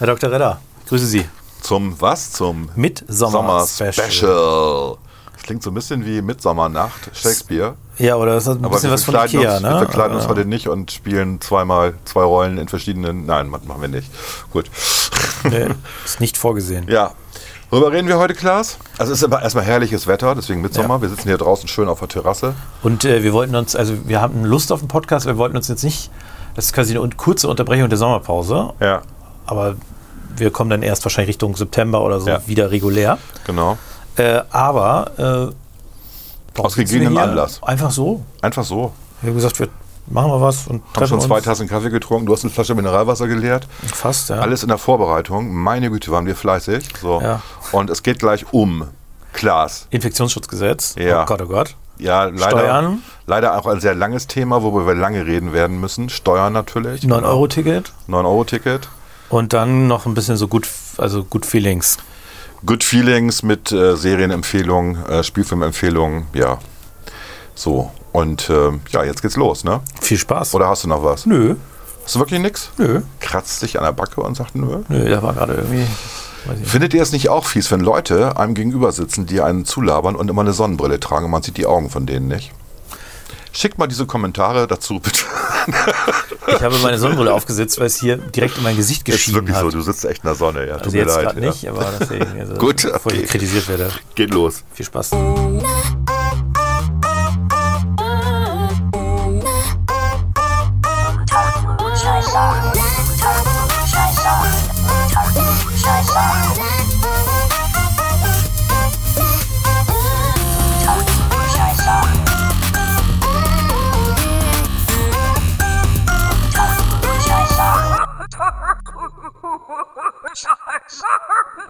Herr Dr. Redder, grüße Sie. Zum was? Zum Mitsommer-Special. Sommer-Special. Das klingt so ein bisschen wie Midsommernacht, Shakespeare. Ja, oder das hat ein Aber bisschen wir was von verkleiden Ikea, uns, ne? Wir verkleiden uns heute nicht und spielen zweimal zwei Rollen in verschiedenen. Nein, machen wir nicht. Gut. Nee, ist nicht vorgesehen. Ja. Worüber reden wir heute, Klaas? Also es ist aber erstmal herrliches Wetter, deswegen Midsommer. Ja. Wir sitzen hier draußen schön auf der Terrasse. Und äh, wir wollten uns, also wir hatten Lust auf den Podcast, wir wollten uns jetzt nicht, das ist quasi eine kurze Unterbrechung der Sommerpause, Ja, aber wir kommen dann erst wahrscheinlich Richtung September oder so Ja. wieder regulär. genau. Äh, aber äh, Aus gegebenem? Anlass. Einfach so. Einfach so. Wir haben gesagt, wir machen mal was und Haben treffen schon uns. zwei Tassen Kaffee getrunken, du hast eine Flasche Mineralwasser geleert. Fast, ja. Alles in der Vorbereitung. Meine Güte, waren wir fleißig. So. Ja. Und es geht gleich um Klaas. Infektionsschutzgesetz. Ja. Oh Gott, oh Gott. Ja, leider, Steuern. leider auch ein sehr langes Thema, worüber wir lange reden werden müssen. Steuern natürlich. 9-Euro-Ticket. 9-Euro-Ticket. Und dann noch ein bisschen so gut, also Good Feelings. Good Feelings mit äh, Serienempfehlungen, äh, Spielfilmempfehlungen, ja. So. Und äh, ja, jetzt geht's los, ne? Viel Spaß. Oder hast du noch was? Nö, Hast du wirklich nichts? nö, Kratzt dich an der Backe und sagt nö? nö, da war gerade irgendwie. Findet ihr es nicht auch fies, wenn Leute einem gegenüber sitzen, die einen zulabern und immer eine Sonnenbrille tragen und man sieht die Augen von denen nicht? Schickt mal diese Kommentare dazu, bitte. Ich habe meine Sonnenbrille aufgesetzt, weil es hier direkt in mein Gesicht Ist geschienen wirklich hat. so, du sitzt echt in der Sonne, ja. Tut also mir jetzt leid. ja. nicht, aber deswegen, also, Gut, bevor okay. ich kritisiert werde. Geht los. Viel Spaß.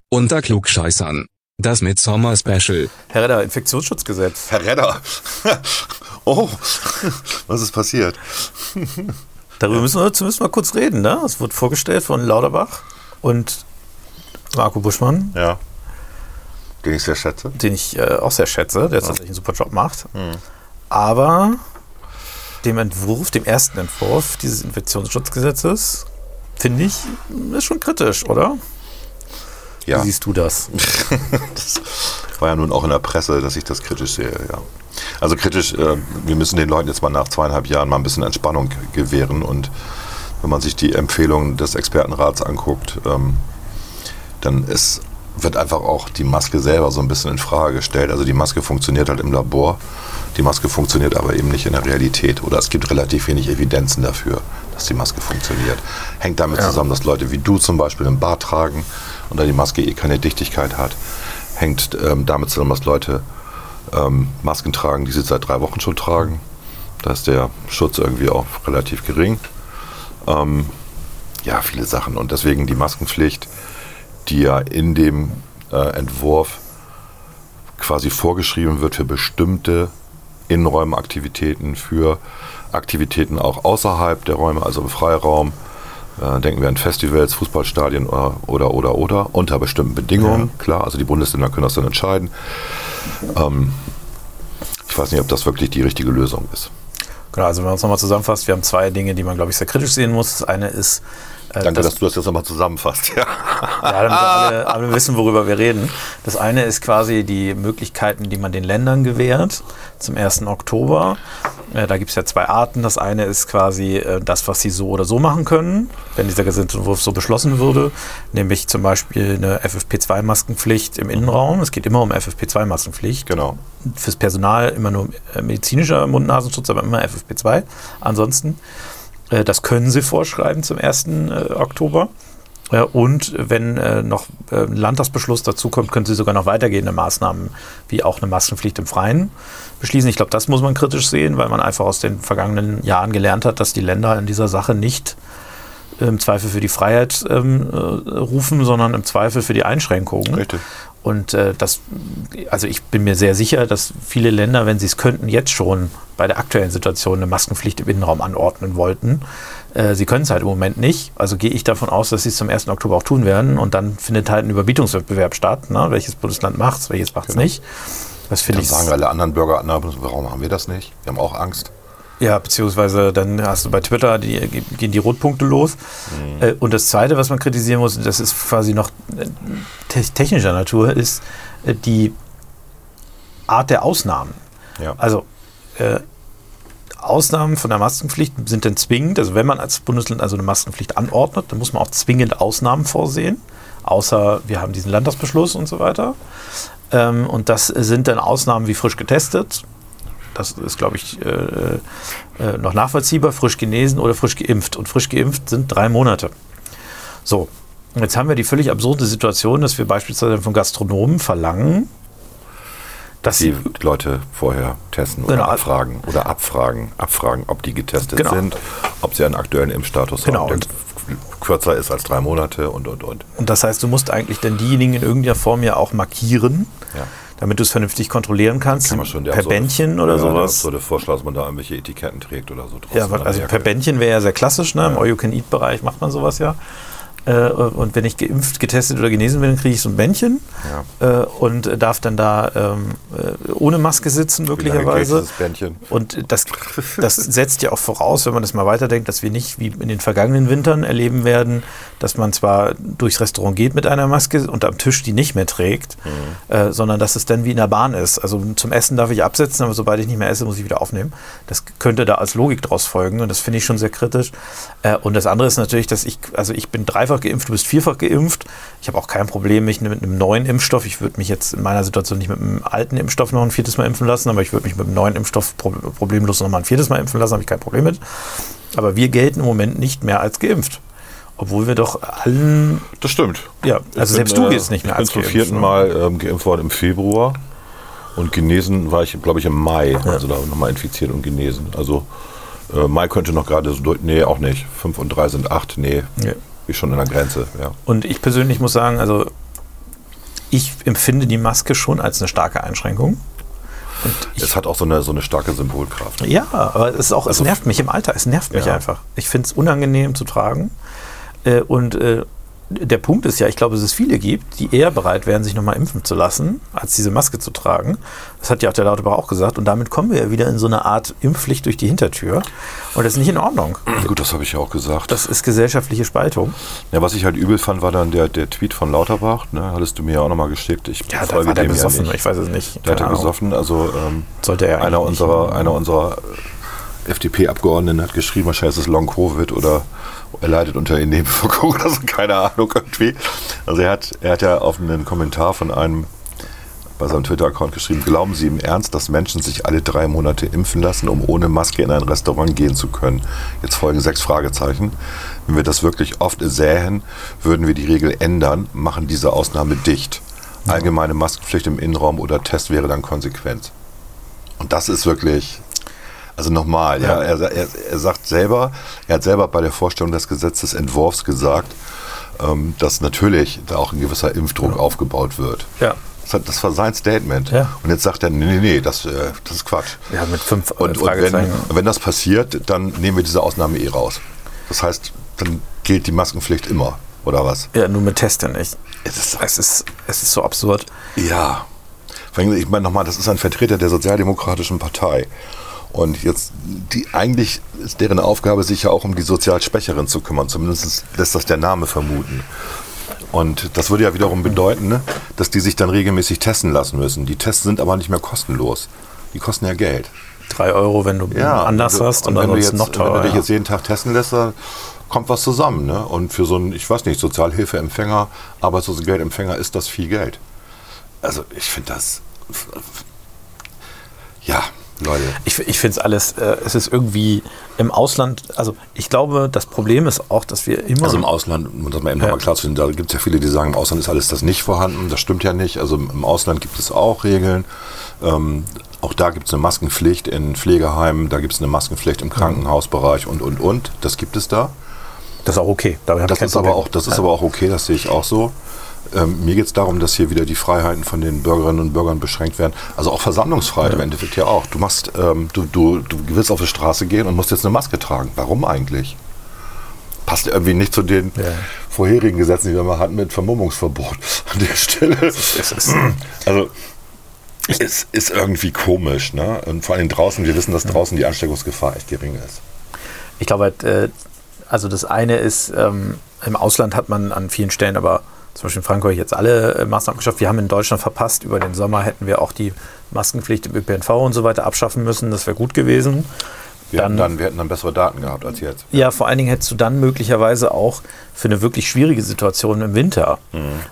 Unter Klugscheißern. Das Midsommer-Special. Herr Redder, Infektionsschutzgesetz. Herr Redder. oh, was ist passiert? Darüber müssen wir zumindest mal kurz reden. Ne? Es wird vorgestellt von Lauterbach und Marco Buschmann, Ja. Den ich sehr schätze. den ich äh, auch sehr schätze, der jetzt tatsächlich einen super Job macht. Aber dem Entwurf, dem ersten Entwurf dieses Infektionsschutzgesetzes, finde ich, ist schon kritisch, oder? Ja. Wie siehst du das? Das war ja nun auch in der Presse, dass ich das kritisch sehe, ja. Also kritisch, äh, wir müssen den Leuten jetzt mal nach zweieinhalb Jahren mal ein bisschen Entspannung gewähren und wenn man sich die Empfehlungen des Expertenrats anguckt, ähm, dann ist, wird einfach auch die Maske selber so ein bisschen in Frage gestellt. Also die Maske funktioniert halt im Labor, die Maske funktioniert aber eben nicht in der Realität oder es gibt relativ wenig Evidenzen dafür, dass die Maske funktioniert. Hängt damit zusammen, dass Leute wie du zum Beispiel einen Bart tragen und da die Maske eh keine Dichtigkeit hat. Hängt ähm, damit zusammen, dass Leute ähm, Masken tragen, die sie seit drei Wochen schon tragen. Da ist der Schutz irgendwie auch relativ gering. Ähm, ja, viele Sachen. Und deswegen die Maskenpflicht, die ja in dem äh, Entwurf quasi vorgeschrieben wird für bestimmte Innenräumaktivitäten, für Aktivitäten auch außerhalb der Räume, also im Freiraum. Äh, denken wir an Festivals, Fußballstadien oder, oder, oder, oder, unter bestimmten Bedingungen. Klar, also die Bundesländer können das dann entscheiden. Ähm, ich weiß nicht, ob das wirklich die richtige Lösung ist. Genau, also wenn man es nochmal zusammenfasst, wir haben zwei Dinge, die man, glaube ich, sehr kritisch sehen muss. Das eine ist, äh, Danke, dass dass du das jetzt nochmal zusammenfasst. Ja. Ja, damit alle, alle wissen, worüber wir reden. Das eine ist quasi die Möglichkeiten, die man den Ländern gewährt zum 1. Oktober. Äh, da gibt es ja zwei Arten. Das eine ist quasi äh, das, was sie so oder so machen können, wenn dieser Gesetzentwurf so beschlossen würde, nämlich zum Beispiel eine FFP2-Maskenpflicht im Innenraum. Es geht immer um FFP2-Maskenpflicht. Genau. Fürs Personal immer nur äh, medizinischer Mund-Nasenschutz, aber immer FFP2. Ansonsten, äh, das können sie vorschreiben zum 1. äh, Oktober. Äh, Und wenn äh, noch äh, ein Landtagsbeschluss dazu kommt, können Sie sogar noch weitergehende Maßnahmen, wie auch eine Maskenpflicht im Freien, beschließen. Ich glaube, das muss man kritisch sehen, weil man einfach aus den vergangenen Jahren gelernt hat, dass die Länder in dieser Sache nicht im Zweifel für die Freiheit ähm, äh, rufen, sondern im Zweifel für die Einschränkungen. Richtig. Und äh, das, also ich bin mir sehr sicher, dass viele Länder, wenn sie es könnten, jetzt schon bei der aktuellen Situation eine Maskenpflicht im Innenraum anordnen wollten. Äh, sie können es halt im Moment nicht. Also gehe ich davon aus, dass sie es zum 1. Oktober auch tun werden. Und dann findet halt ein Überbietungswettbewerb statt. Ne? Welches Bundesland macht es, welches macht es nicht. Das finde Dann ich. sagen alle anderen Bürger, na, warum haben wir das nicht? Wir haben auch Angst. Ja, beziehungsweise dann hast du bei Twitter, die, gehen die Rotpunkte los. Mhm. Und das Zweite, was man kritisieren muss, das ist quasi noch te technischer Natur, ist äh, die Art der Ausnahmen. Ja. Also äh, Ausnahmen von der Maskenpflicht sind dann zwingend. Also wenn man als Bundesland also eine Maskenpflicht anordnet, dann muss man auch zwingend Ausnahmen vorsehen. Außer wir haben diesen Landtagsbeschluss und so weiter. Ähm, und das sind dann Ausnahmen wie frisch getestet, das ist, glaube ich, äh, äh, noch nachvollziehbar, frisch genesen oder frisch geimpft. Und frisch geimpft sind drei Monate. So, jetzt haben wir die völlig absurde Situation, dass wir beispielsweise von Gastronomen verlangen, dass die Leute vorher testen oder Genau. abfragen oder abfragen, abfragen, ob die getestet Genau. sind, ob sie einen aktuellen Impfstatus Genau, haben, und- der kürzer ist als drei Monate und und und. Und das heißt, du musst eigentlich dann diejenigen in irgendeiner Form ja auch markieren, Ja. Damit du es vernünftig kontrollieren kannst. Kann man schon der per so eine- Bändchen oder ja, sowas. So der Vorschlag, dass man da irgendwelche Etiketten trägt oder so. Ja, also per Bändchen wäre ja sehr klassisch, ne? Im All-You-Can-Eat-Bereich macht man sowas ja. Äh, Und wenn ich geimpft, getestet oder genesen bin, dann kriege ich so ein Bändchen äh, und darf dann da ähm, äh, ohne Maske sitzen, möglicherweise. Und das, das setzt ja auch voraus, wenn man das mal weiterdenkt, dass wir nicht wie in den vergangenen Wintern erleben werden, dass man zwar durchs Restaurant geht mit einer Maske und am Tisch die nicht mehr trägt, äh, sondern dass es dann wie in der Bahn ist. Also zum Essen darf ich absetzen, aber sobald ich nicht mehr esse, muss ich wieder aufnehmen. Das könnte da als Logik draus folgen und das finde ich schon sehr kritisch. Äh, und das andere ist natürlich, dass ich, also ich bin dreifach geimpft, du bist vierfach geimpft. Ich habe auch kein Problem, mich mit einem neuen Impfstoff, ich würde mich jetzt in meiner Situation nicht mit einem alten Impfstoff noch ein viertes Mal impfen lassen, aber ich würde mich mit einem neuen Impfstoff pro- problemlos noch mal ein viertes Mal impfen lassen, habe ich kein Problem mit. Aber wir gelten im Moment nicht mehr als geimpft. Obwohl wir doch allen, Das stimmt. ja, also Ich selbst bin, du äh, gehst nicht mehr Ich bin als zum geimpft. vierten ne? Mal ähm, geimpft worden im Februar und genesen war ich, glaube ich, im Mai. Also da nochmal infiziert und genesen. Also äh, Mai könnte noch gerade so durch. Nee, auch nicht. Fünf und drei sind acht. Nee, Ja. Ist schon an der Grenze. Ja. Und ich persönlich muss sagen, also ich empfinde die Maske schon als eine starke Einschränkung. Und ich, Es hat auch so eine, so eine starke Symbolkraft. ja, aber es ist auch, es Also- nervt mich im Alter, es nervt mich Ja. einfach. Ich finde es unangenehm zu tragen. Äh, und äh, der Punkt ist ja, ich glaube, dass es viele gibt, die eher bereit wären, sich nochmal impfen zu lassen, als diese Maske zu tragen. Das hat ja auch der Lauterbach auch gesagt. Und damit kommen wir ja wieder in so eine Art Impfpflicht durch die Hintertür. Und das ist nicht in Ordnung. Gut, das habe ich ja auch gesagt. Das ist gesellschaftliche Spaltung. ja, was ich halt übel fand, war dann der, der Tweet von Lauterbach. Ne? Hattest du mir ja auch nochmal geschickt. Ich Ja, da war der ja besoffen. nicht. ich weiß es nicht. Der Keine Ahnung. gesoffen. Also ähm, Sollte er einer, unserer, einer unserer FDP-Abgeordneten hat geschrieben, wahrscheinlich ist es Long-Covid oder er leidet unter Nebenwirkungen oder so, keine Ahnung irgendwie. Also er hat, er hat ja auf einen Kommentar von einem bei seinem Twitter-Account geschrieben, glauben Sie im Ernst, dass Menschen sich alle drei Monate impfen lassen, um ohne Maske in ein Restaurant gehen zu können? Jetzt folgen sechs Fragezeichen. Wenn wir das wirklich oft sähen, würden wir die Regel ändern, machen diese Ausnahme dicht. Allgemeine Maskenpflicht im Innenraum oder Test wäre dann konsequent. Und das ist wirklich, also nochmal, ja, Ja. er, er, er sagt selber, er hat selber bei der Vorstellung des Gesetzesentwurfs gesagt, ähm, dass natürlich da auch ein gewisser Impfdruck aufgebaut wird. Ja. Das, war sein Statement. Ja. Und jetzt sagt er, nee, nee, nee, das, äh, das ist Quatsch. Ja, mit fünf äh, Und, und wenn, wenn das passiert, dann nehmen wir diese Ausnahme eh raus. Das heißt, dann gilt die Maskenpflicht immer, oder was? Ja, nur mit Test ja nicht. Es ist, Es ist, es ist so absurd. Ja. Ich meine nochmal, das ist ein Vertreter der Sozialdemokratischen Partei. Und jetzt, die, eigentlich ist deren Aufgabe, sich ja auch um die sozial Schwächeren zu kümmern. Zumindest lässt das der Name vermuten. Und das würde ja wiederum bedeuten, ne, dass die sich dann regelmäßig testen lassen müssen. Die Tests sind aber nicht mehr kostenlos. Die kosten ja Geld. Drei Euro, wenn du anders also- hast und, wenn du ansonsten jetzt, noch teurer. Wenn du dich ja. jetzt jeden Tag testen lässt, dann kommt was zusammen. Ne? Und für so einen, ich weiß nicht, Sozialhilfeempfänger, Arbeitslosengeldempfänger ist das viel Geld. Also ich finde das, ja, Leute. Ich, ich finde es alles, äh, es ist irgendwie im Ausland, also ich glaube, das Problem ist auch, dass wir immer Also so im Ausland, um das mal eben Ja. nochmal klarzufinden, da gibt es ja viele, die sagen, im Ausland ist alles das nicht vorhanden. Das stimmt ja nicht. Also im Ausland gibt es auch Regeln. Ähm, auch da gibt es eine Maskenpflicht in Pflegeheimen, da gibt es eine Maskenpflicht im Krankenhausbereich und, und, und. Das gibt es da. das ist auch okay. Das ist, aber Problem. auch, das ist aber auch okay, das sehe ich auch so. Ähm, mir geht es darum, dass hier wieder die Freiheiten von den Bürgerinnen und Bürgern beschränkt werden. Also auch Versammlungsfreiheit im Endeffekt ja auch. Du machst, ähm, du, du, du willst auf die Straße gehen und musst jetzt eine Maske tragen. Warum eigentlich? Passt irgendwie nicht zu den Ja. vorherigen Gesetzen, die wir mal hatten mit Vermummungsverbot an der Stelle. Also es ist irgendwie komisch. Ne? Und vor allem draußen, wir wissen, dass draußen die Ansteckungsgefahr echt gering ist. Ich glaube halt, äh, also das eine ist, ähm, im Ausland hat man an vielen Stellen aber zum Beispiel in Frankreich jetzt alle äh, Maßnahmen geschafft. Wir haben in Deutschland verpasst, über den Sommer hätten wir auch die Maskenpflicht im ÖPNV und so weiter abschaffen müssen. Das wäre gut gewesen. Wir, Dann- hätten dann, wir hätten dann bessere Daten gehabt als jetzt. Ja, vor allen Dingen hättest du dann möglicherweise auch für eine wirklich schwierige Situation im Winter.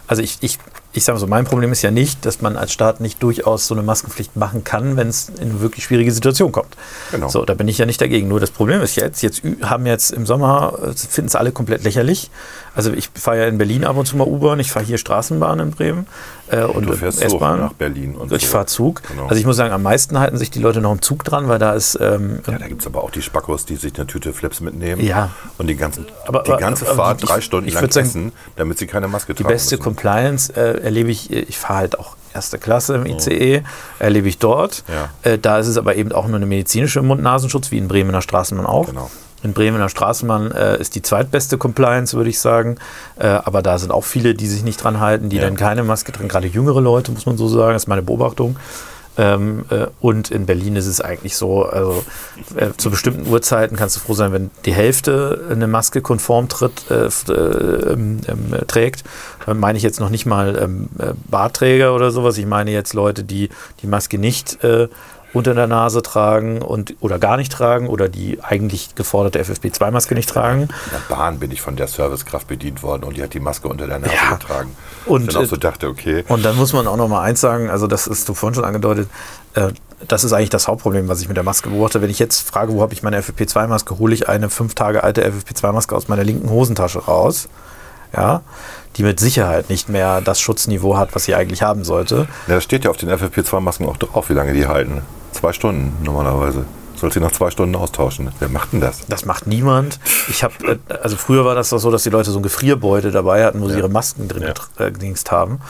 Also ich, ich, ich sage mal so, mein Problem ist ja nicht, dass man als Staat nicht durchaus so eine Maskenpflicht machen kann, wenn es in eine wirklich schwierige Situation kommt. Genau. So, da bin ich ja nicht dagegen. Nur das Problem ist jetzt, jetzt haben jetzt im Sommer, äh, finden es alle komplett lächerlich. Also ich fahre ja in Berlin ab und zu mal U-Bahn, ich fahre hier Straßenbahn in Bremen äh, und, Zug S-Bahn. nach Berlin. Und Ich so. fahre Zug. Genau. Also ich muss sagen, am meisten halten sich die Leute noch im Zug dran, weil da ist ähm, Ja, da gibt es aber auch die Spackos, die sich eine Tüte Flips mitnehmen Ja. und die, ganzen, Aber- die aber- ganze aber Fahrt die- drei ich- Stunden ich lang sagen, essen, damit sie keine Maske Die tragen beste müssen. Compliance äh, erlebe ich, ich fahre halt auch erste Klasse im ICE, erlebe ich dort. Ja. Äh, da ist es aber eben auch nur eine medizinische Mund-Nasenschutz, wie in Bremener Straßenbahn auch. Genau. In Bremener Straßenbahn äh, ist die zweitbeste Compliance, würde ich sagen. Äh, aber da sind auch viele, die sich nicht dran halten, die Ja. dann keine Maske tragen. Gerade jüngere Leute, muss man so sagen, das ist meine Beobachtung. Ähm, äh, und in Berlin ist es eigentlich so, also äh, zu bestimmten Uhrzeiten kannst du froh sein, wenn die Hälfte eine Maske konform tritt, äh, äh, ähm, ähm, äh, trägt. Dann meine ich jetzt noch nicht mal ähm, äh, Bartträger oder sowas. Ich meine jetzt Leute, die die Maske nicht äh, unter der Nase tragen und oder gar nicht tragen oder die eigentlich geforderte FFP2-Maske nicht tragen. In der Bahn bin ich von der Servicekraft bedient worden und die hat die Maske unter der Nase Ja. getragen. Und, ich dann auch äh, so dachte, okay, Und dann muss man auch noch mal eins sagen, also das ist du vorhin schon angedeutet, äh, das ist eigentlich das Hauptproblem, was ich mit der Maske beobachte. Wenn ich jetzt frage, wo habe ich meine FFP2-Maske, hole ich eine fünf Tage alte FFP2-Maske aus meiner linken Hosentasche raus, ja, die mit Sicherheit nicht mehr das Schutzniveau hat, was sie eigentlich haben sollte. ja, das steht ja auf den FFP2-Masken auch drauf, wie lange die halten. Zwei Stunden normalerweise. Soll sie nach zwei Stunden austauschen. Wer macht denn das? Das macht niemand. Ich habe, äh, also früher war das doch so, dass die Leute so ein Gefrierbeutel dabei hatten, wo sie Ja. ihre Masken drin Ja. äh, gedingst haben.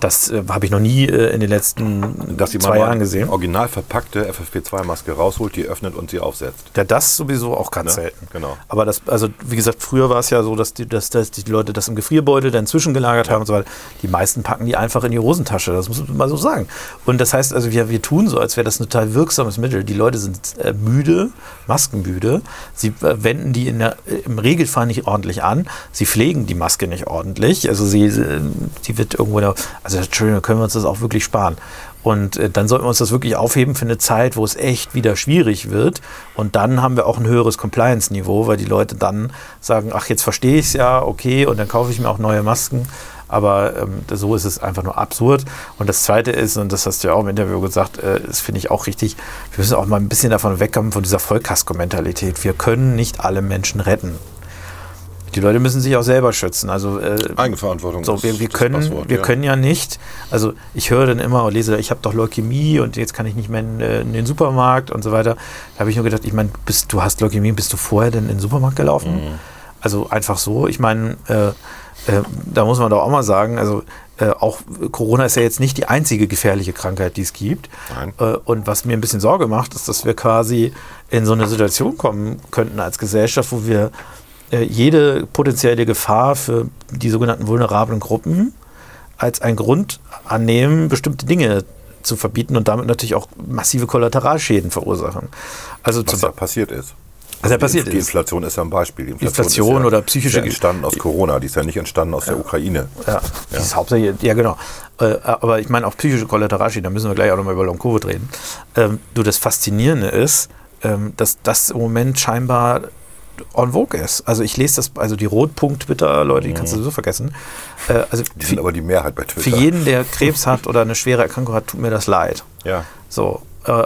Das äh, habe ich noch nie äh, in den letzten Dass zwei Jahren gesehen. original verpackte FFP2-Maske rausholt, die öffnet und sie aufsetzt. Ja, das sowieso auch ganz Ne? selten. Genau. Aber das, also wie gesagt, früher war es ja so, dass die, dass, dass die Leute das im Gefrierbeutel dann zwischengelagert haben und so weiter. Die meisten packen die einfach in die Hosentasche, das muss man mal so sagen. Und das heißt also, wir, wir tun so, als wäre das ein total wirksames Mittel. Die Leute sind äh, müde, maskenmüde. Sie äh, wenden die in der, im Regelfall nicht ordentlich an. Sie pflegen die Maske nicht ordentlich. Also sie, äh, die wird irgendwo, da, also Entschuldigung, können wir uns das auch wirklich sparen. Und äh, dann sollten wir uns das wirklich aufheben für eine Zeit, wo es echt wieder schwierig wird. Und dann haben wir auch ein höheres Compliance-Niveau, weil die Leute dann sagen, ach, jetzt verstehe ich es ja, okay, und dann kaufe ich mir auch neue Masken. Aber ähm, so ist es einfach nur absurd. Und das Zweite ist, und das hast du ja auch im Interview gesagt, äh, das finde ich auch richtig, wir müssen auch mal ein bisschen davon wegkommen, von dieser Vollkasko-Mentalität. Wir können nicht alle Menschen retten. Die Leute müssen sich auch selber schützen. Also äh, Eigenverantwortung so, wir, wir, können, Passwort, wir ja. können ja nicht, also ich höre dann immer und lese, ich habe doch Leukämie und jetzt kann ich nicht mehr in, äh, in den Supermarkt und so weiter. Da habe ich nur gedacht, ich meine, bist, du hast Leukämie, bist du vorher denn in den Supermarkt gelaufen? Mhm. Also einfach so. Ich meine, äh, äh, da muss man doch auch mal sagen, also äh, auch Corona ist ja jetzt nicht die einzige gefährliche Krankheit, die es gibt. Nein. Äh, und was mir ein bisschen Sorge macht, ist, dass wir quasi in so eine Situation kommen könnten als Gesellschaft, wo wir jede potenzielle Gefahr für die sogenannten vulnerablen Gruppen als einen Grund annehmen, bestimmte Dinge zu verbieten und damit natürlich auch massive Kollateralschäden verursachen. Also Was da passiert ist. Was ja passiert die ist. Inflation ist ja ein Beispiel. Die Inflation ist ja, oder psychische ist ja entstanden aus Corona. Die ist ja nicht entstanden aus der Ukraine. Ja, die ist hauptsächlich, ja genau. Äh, aber ich meine auch psychische Kollateralschäden, da müssen wir gleich auch nochmal über Long-Covid reden. Ähm, du, das Faszinierende ist, ähm, dass das im Moment scheinbar on vogue ist. Also ich lese das, also die Rotpunkt-Twitter, Leute, die kannst du sowieso vergessen. Äh, also Die sind für, aber die Mehrheit bei für Twitter. jeden, der Krebs hat oder eine schwere Erkrankung hat, tut mir das leid. Ja. So. Äh,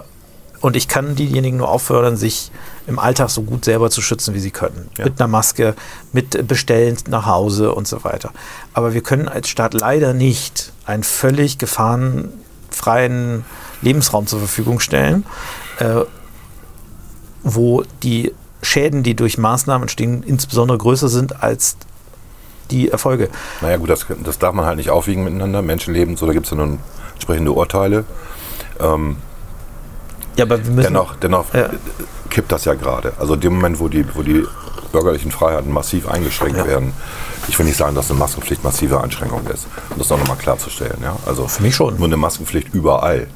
und ich kann diejenigen nur auffordern, sich im Alltag so gut selber zu schützen, wie sie können. Ja. Mit einer Maske, mit Bestellen nach Hause und so weiter. Aber wir können als Staat leider nicht einen völlig gefahrenfreien Lebensraum zur Verfügung stellen, äh, wo die Schäden, die durch Maßnahmen entstehen, insbesondere größer sind als die Erfolge. Naja gut, das, das darf man halt nicht aufwiegen miteinander. Menschenleben, so da gibt es ja nun entsprechende Urteile. Ähm, Ja, aber wir müssen- dennoch, dennoch Ja. kippt das ja gerade. Also in dem Moment, wo die, wo die bürgerlichen Freiheiten massiv eingeschränkt Ja. werden, ich will nicht sagen, dass eine Maskenpflicht massive Einschränkung ist. Um das auch nochmal klarzustellen. Ja? Also Für mich schon. Nur eine Maskenpflicht überall.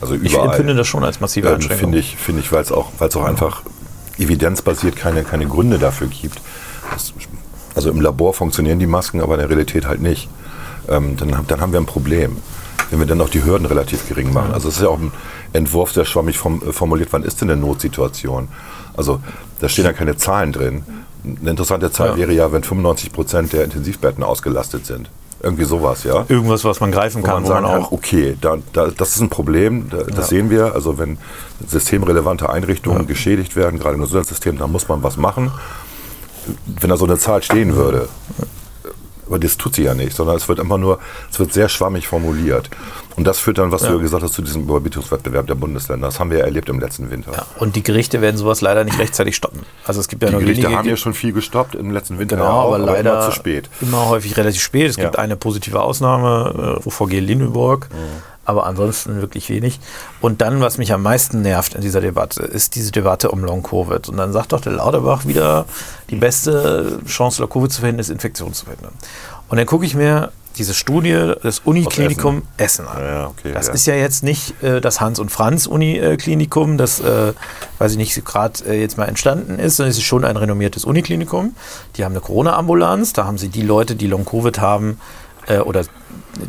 Also Ich überall. empfinde das schon als massive ähm, Einschränkung. Finde ich, finde ich weil es auch, weil's auch einfach evidenzbasiert keine, keine Gründe dafür gibt. Das, also im Labor funktionieren die Masken, aber in der Realität halt nicht. Ähm, dann, haben- dann haben wir ein Problem. Wenn wir dann auch die Hürden relativ gering machen. Also es ist ja auch ein Entwurf, der schwammig äh, formuliert, wann ist denn eine Notsituation? Also da stehen ja keine Zahlen drin. Eine interessante Zahl Ja. wäre ja, wenn 95 Prozent der Intensivbetten ausgelastet sind. Irgendwie sowas, ja Irgendwas, was man greifen wo kann, man wo man sagen kann, auch. okay, da, da, das ist ein Problem, da, das sehen wir. Also wenn systemrelevante Einrichtungen geschädigt werden, gerade im Gesundheitssystem, dann muss man was machen. Wenn da so eine Zahl stehen würde, aber das tut sie ja nicht, sondern es wird immer nur, es wird sehr schwammig formuliert. Und das führt dann, was du ja gesagt hast, zu diesem Überbietungswettbewerb der Bundesländer. Das haben wir ja erlebt im letzten Winter. Ja, und die Gerichte werden sowas leider nicht rechtzeitig stoppen. Also es gibt ja Die nur Gerichte wenige. haben ja schon viel gestoppt im letzten Winter, Genau, auch, aber leider immer zu spät. immer häufig relativ spät. Es gibt Ja. eine positive Ausnahme, äh, VG Lüneburg, aber ansonsten wirklich wenig. Und dann, was mich am meisten nervt in dieser Debatte, ist diese Debatte um Long-Covid. Und dann sagt doch der Lauterbach wieder, die beste Chance, Long-Covid zu verhindern, ist Infektion zu verhindern. Und dann gucke ich mir diese Studie des Uniklinikum Essen. an. Ja, okay, das ja. ist ja jetzt nicht äh, das Hans- und Franz-Uniklinikum, das, äh, weiß ich nicht, gerade äh, jetzt mal entstanden ist, sondern es ist schon ein renommiertes Uniklinikum. Die haben eine Corona-Ambulanz, da haben sie die Leute, die Long-Covid haben äh, oder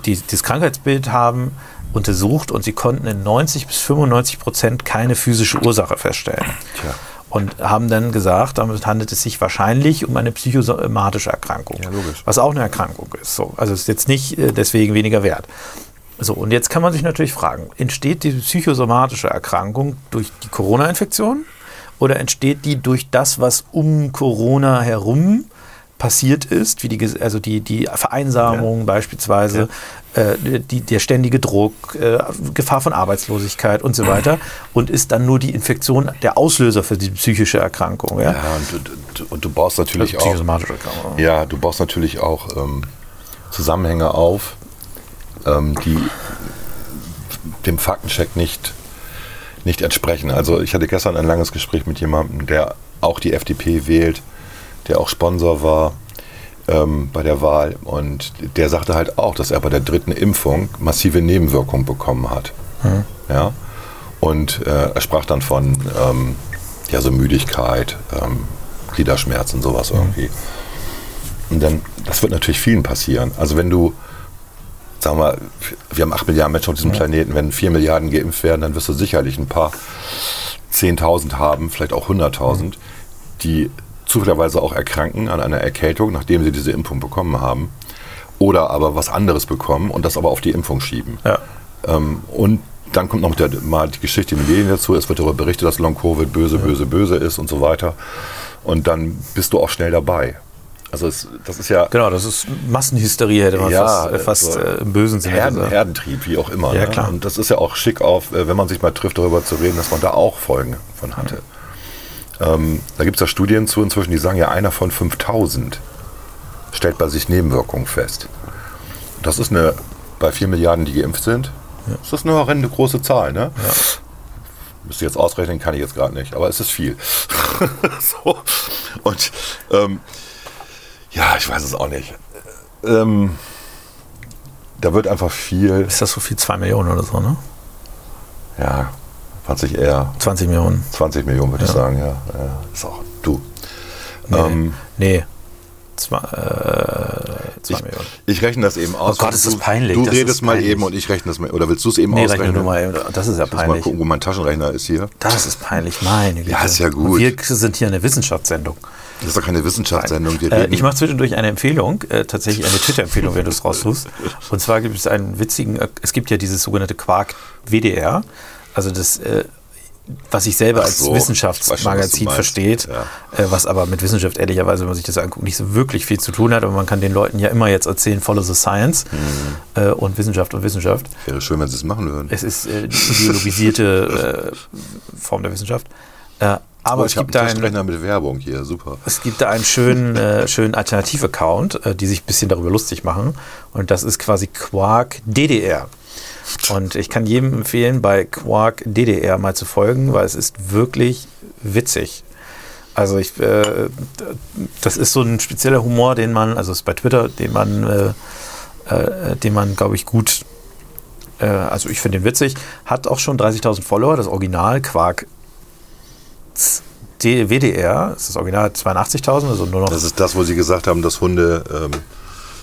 die das Krankheitsbild haben, untersucht und sie konnten in 90 bis 95 Prozent keine physische Ursache feststellen. Tja. Und haben dann gesagt, damit handelt es sich wahrscheinlich um eine psychosomatische Erkrankung. Ja, logisch. Was auch eine Erkrankung ist. So, also ist jetzt nicht äh, deswegen weniger wert. So, und jetzt kann man sich natürlich fragen, entsteht diese psychosomatische Erkrankung durch die Corona-Infektion oder entsteht die durch das, was um Corona herum passiert ist, wie die, also die, die Vereinsamung beispielsweise, äh, die, der ständige Druck, äh, Gefahr von Arbeitslosigkeit und so weiter und ist dann nur die Infektion der Auslöser für die psychische Erkrankung. Ja? Ja, und du, du, und du baust natürlich Also auch. Ja, du baust natürlich auch ähm, Zusammenhänge auf, ähm, die dem Faktencheck nicht, nicht entsprechen. Also ich hatte gestern ein langes Gespräch mit jemandem, der auch die FDP wählt, der auch Sponsor war ähm, bei der Wahl und der sagte halt auch, dass er bei der dritten Impfung massive Nebenwirkungen bekommen hat. Ja? Und äh, er sprach dann von ähm, ja, so Müdigkeit, ähm, Gliederschmerzen, sowas irgendwie. Und dann, das wird natürlich vielen passieren. Also wenn du, sagen wir, wir haben 8 Milliarden Menschen auf diesem Planeten, wenn 4 Milliarden geimpft werden, dann wirst du sicherlich ein paar 10.000 haben, vielleicht auch 100.000, die zufälligerweise auch erkranken an einer Erkältung, nachdem sie diese Impfung bekommen haben. Oder aber was anderes bekommen und das aber auf die Impfung schieben. Ja. Ähm, und dann kommt noch der, mal die Geschichte in den Medien dazu. Es wird darüber berichtet, dass Long-Covid böse, böse, böse ist und so weiter. Und dann bist du auch schnell dabei. Also es, das ist ja Genau, das ist Massenhysterie, hätte man Ja, fast, äh, fast also äh, im bösen Sinne Herden, gesagt. Herdentrieb, wie auch immer. Ja, ne? klar. Und das ist ja auch schick auf, äh, wenn man sich mal trifft, darüber zu reden, dass man da auch Folgen von hatte. Ähm, da gibt es ja Studien zu inzwischen, die sagen ja, einer von 5000 stellt bei sich Nebenwirkungen fest. Das ist eine, bei 4 Milliarden, die geimpft sind, ist das eine horrende große Zahl, ne? Müsste jetzt ausrechnen, kann ich jetzt gerade nicht, aber es ist viel. so. Und ähm, ja, ich weiß es auch nicht. Ähm, da wird einfach viel, Ist das so viel? 2 Millionen oder so, ne? ja, fand sich eher 20 Millionen. 20 Millionen, würde ich sagen, ja. ja. Ist auch du. Nee. Ähm, nee. Zwei, äh, zwei ich, Millionen. ich rechne das eben aus. Oh Gott, ist das peinlich, Du das redest ist mal peinlich. eben und ich rechne das mal. Oder willst du es eben Nee, rechne ausrechnen? nur mal. eben. Das ist ja Ich muss mal peinlich. gucken, wo mein Taschenrechner ist hier. Das ist peinlich, meine Güte. Ja, ist ja gut. Und wir sind hier eine Wissenschaftssendung. Das ist doch keine Wissenschaftssendung. Äh, ich mache zwischendurch eine Empfehlung, äh, tatsächlich eine Twitter-Empfehlung, wenn du es raustust. Und zwar gibt es einen witzigen, äh, es gibt ja dieses sogenannte Quark WDR, also das, äh, was sich selber als so, ich schon, Wissenschaftsmagazin was meinst. versteht, Ja. äh, was aber mit Wissenschaft ehrlicherweise, wenn man sich das anguckt, nicht so wirklich viel zu tun hat. Aber man kann den Leuten ja immer jetzt erzählen, follow the science Mhm. äh, und Wissenschaft und Wissenschaft. Wäre schön, wenn sie es machen würden. Es ist äh, die ideologisierte äh, Form der Wissenschaft. Äh, aber oh, es ich gibt da einen, mit Werbung hier, super. es gibt da einen schönen, äh, schönen Alternativ-Account, die sich ein bisschen darüber lustig machen. Und das ist quasi Quark DDR. Und ich kann jedem empfehlen, bei Quark DDR mal zu folgen, weil es ist wirklich witzig. Also ich, äh, das ist so ein spezieller Humor, den man, also ist bei Twitter, den man, äh, äh, den man, glaube ich, gut, äh, also ich finde den witzig, hat auch schon 30.000 Follower, das Original Quark WDR, das ist das Original 82.000, also nur noch. Das ist das, wo Sie gesagt haben, dass Hunde ähm,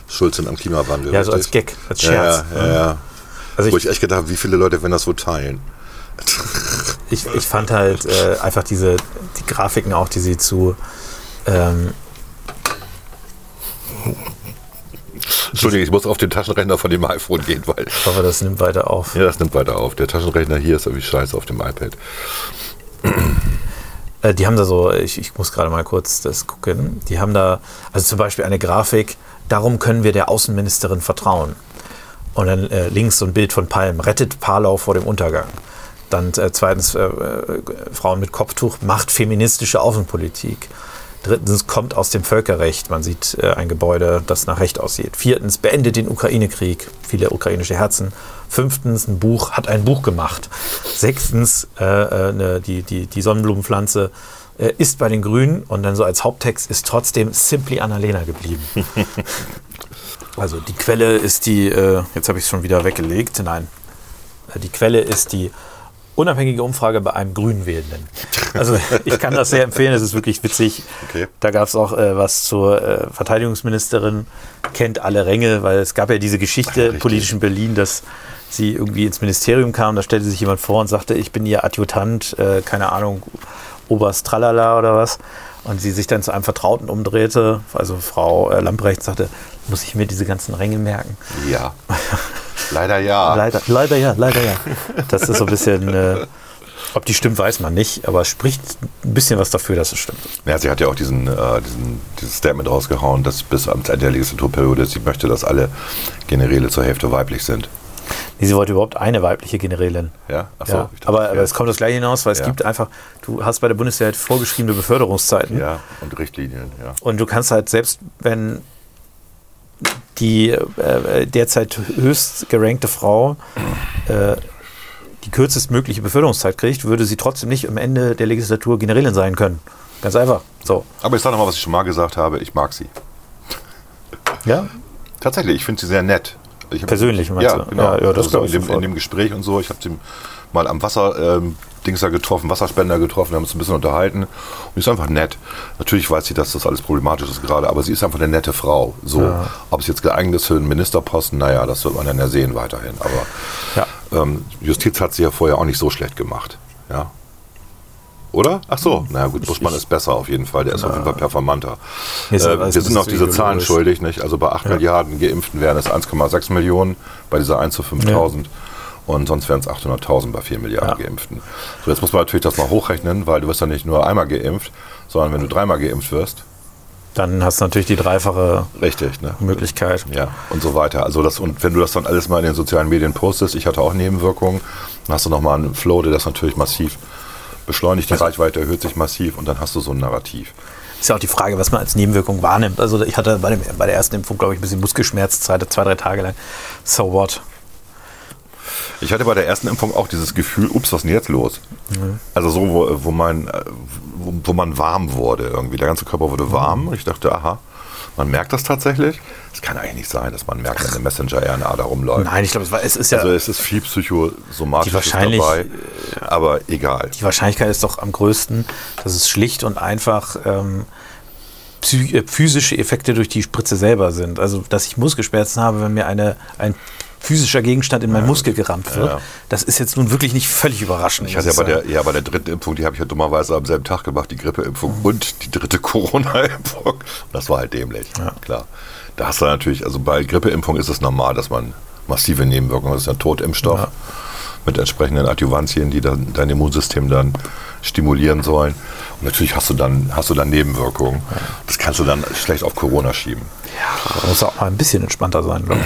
schuld sind am Klimawandel. ja, so als richtig? Gag, als Scherz. Ja, ja, ja. Also wo ich, ich echt gedacht habe, wie viele Leute werden das wohl teilen? ich, ich fand halt äh, einfach diese die Grafiken auch, die sie zu ähm, Entschuldigung, ich muss auf den Taschenrechner von dem iPhone gehen, weil. ich hoffe, das nimmt weiter auf. Ja, das nimmt weiter auf. Der Taschenrechner hier ist irgendwie scheiße auf dem iPad. Äh, die haben da so, ich, ich muss gerade mal kurz das gucken. Die haben da, also zum Beispiel eine Grafik, darum können wir der Außenministerin vertrauen. Und dann äh, links so ein Bild von Palm, rettet Palau vor dem Untergang. Dann äh, zweitens, äh, äh, Frauen mit Kopftuch macht feministische Außenpolitik. Drittens, kommt aus dem Völkerrecht. Man sieht äh, ein Gebäude, das nach Recht aussieht. Viertens, beendet den Ukraine-Krieg. Viele ukrainische Herzen. Fünftens, ein Buch, hat ein Buch gemacht. Sechstens, äh, äh, ne, die, die, die Sonnenblumenpflanze äh, ist bei den Grünen. Und dann so als Haupttext ist trotzdem Simply Annalena geblieben. also die Quelle ist die, äh, jetzt habe ich es schon wieder weggelegt. Nein, Äh, die Quelle ist die unabhängige Umfrage bei einem Grünwählenden. Also ich kann das sehr empfehlen, es ist wirklich witzig. Okay. Da gab es auch äh, was zur äh, Verteidigungsministerin, kennt alle Ränge, weil es gab ja diese Geschichte richtig. politisch in Berlin, dass sie irgendwie ins Ministerium kam, da stellte sich jemand vor und sagte, ich bin ihr Adjutant, äh, keine Ahnung, Oberst Tralala oder was. Und sie sich dann zu einem Vertrauten umdrehte, also Frau äh, Lamprecht sagte, muss ich mir diese ganzen Ränge merken? Ja. Leider ja. Leider, leider ja, leider ja. Das ist so ein bisschen, äh, ob die stimmt, weiß man nicht, aber es spricht ein bisschen was dafür, dass es stimmt. Ja, sie hat ja auch diesen, äh, diesen, dieses Statement rausgehauen, dass bis am Ende der Legislaturperiode sie möchte, dass alle Generäle zur Hälfte weiblich sind. Nee, sie wollte überhaupt eine weibliche Generälin. Ja, Achso, ja. aber, aber es kommt das gleiche hinaus, weil es Ja. gibt einfach, du hast bei der Bundeswehr halt vorgeschriebene Beförderungszeiten. Ja, und Richtlinien, ja. Und du kannst halt selbst, wenn die äh, derzeit höchst gerankte Frau äh, die kürzestmögliche Beförderungszeit kriegt, würde sie trotzdem nicht am Ende der Legislatur Generälin sein können. Ganz einfach. So. Aber ich sage nochmal, was ich schon mal gesagt habe, ich mag sie. Ja? Tatsächlich, ich finde sie sehr nett. Ich hab- Persönlich, meinst ja, du? Genau. Ja, ja, das also so glaub in, ich dem, in dem Gespräch und so. Ich habe sie mal am Wasser ähm, Dingser getroffen, Wasserspender getroffen, wir haben uns ein bisschen unterhalten. Und die ist einfach nett. Natürlich weiß sie, dass das alles problematisch ist gerade, aber sie ist einfach eine nette Frau. So, Ja. ob es jetzt geeignet ist für einen Ministerposten, naja, das wird man dann ja sehen weiterhin. Aber Ja. ähm, Justiz hat sie ja vorher auch nicht so schlecht gemacht. Ja. Oder? Ach so, naja gut, Buschmann ist besser auf jeden Fall, der ist auf jeden Fall performanter. Äh, wir sind noch diese Zahlen schuldig, nicht? Also bei 8 Milliarden Geimpften wären es 1,6 Millionen bei dieser 1 zu 5000 und sonst wären es 800.000 bei 4 Milliarden Ja. Geimpften. So, jetzt muss man natürlich das mal hochrechnen, weil du wirst ja nicht nur einmal geimpft, sondern wenn du dreimal geimpft wirst, Dann hast du natürlich die dreifache richtig, ne? Möglichkeit. Ja, und so weiter. Also das, und wenn du das dann alles mal in den sozialen Medien postest, ich hatte auch Nebenwirkungen, dann hast du nochmal einen Flow, der das natürlich massiv beschleunigt, die Reichweite erhöht sich massiv und dann hast du so ein Narrativ. Ist ja auch die Frage, was man als Nebenwirkung wahrnimmt. Also ich hatte bei, dem, bei der ersten Impfung, glaube ich, ein bisschen Muskelschmerz, zwei, zwei, drei Tage lang. So what? Ich hatte bei der ersten Impfung auch dieses Gefühl, ups, was ist denn jetzt los? Also so, wo, wo, man, äh, wo, wo man warm wurde irgendwie. Der ganze Körper wurde warm und ich dachte, aha, man merkt das tatsächlich. Es kann eigentlich nicht sein, dass man merkt, wenn eine Messenger-RNA da rumläuft. Nein, ich glaube, es, ist ja. Also es ist viel psychosomatisch dabei, aber egal. die Wahrscheinlichkeit ist doch am größten, dass es schlicht und einfach ähm, äh, physische Effekte durch die Spritze selber sind. Also, dass ich Muskelschmerzen habe, wenn mir eine, ein physischer Gegenstand in meinen Muskel gerammt wird, Ja. das ist jetzt nun wirklich nicht völlig überraschend. Ich hatte ja bei der, ja, bei der dritten Impfung, die habe ich ja dummerweise am selben Tag gemacht, die Grippeimpfung und die dritte Corona-Impfung. Und Das war halt dämlich, Ja. klar. Da hast du natürlich, also bei Grippeimpfung ist es normal, dass man massive Nebenwirkungen, das ist ein Totimpfstoff Ja. mit entsprechenden Adjuvantien, die dann dein Immunsystem dann stimulieren sollen. Und natürlich hast du dann, hast du dann Nebenwirkungen. Das kannst du dann schlecht auf Corona schieben. Da muss auch mal ein bisschen entspannter sein, glaube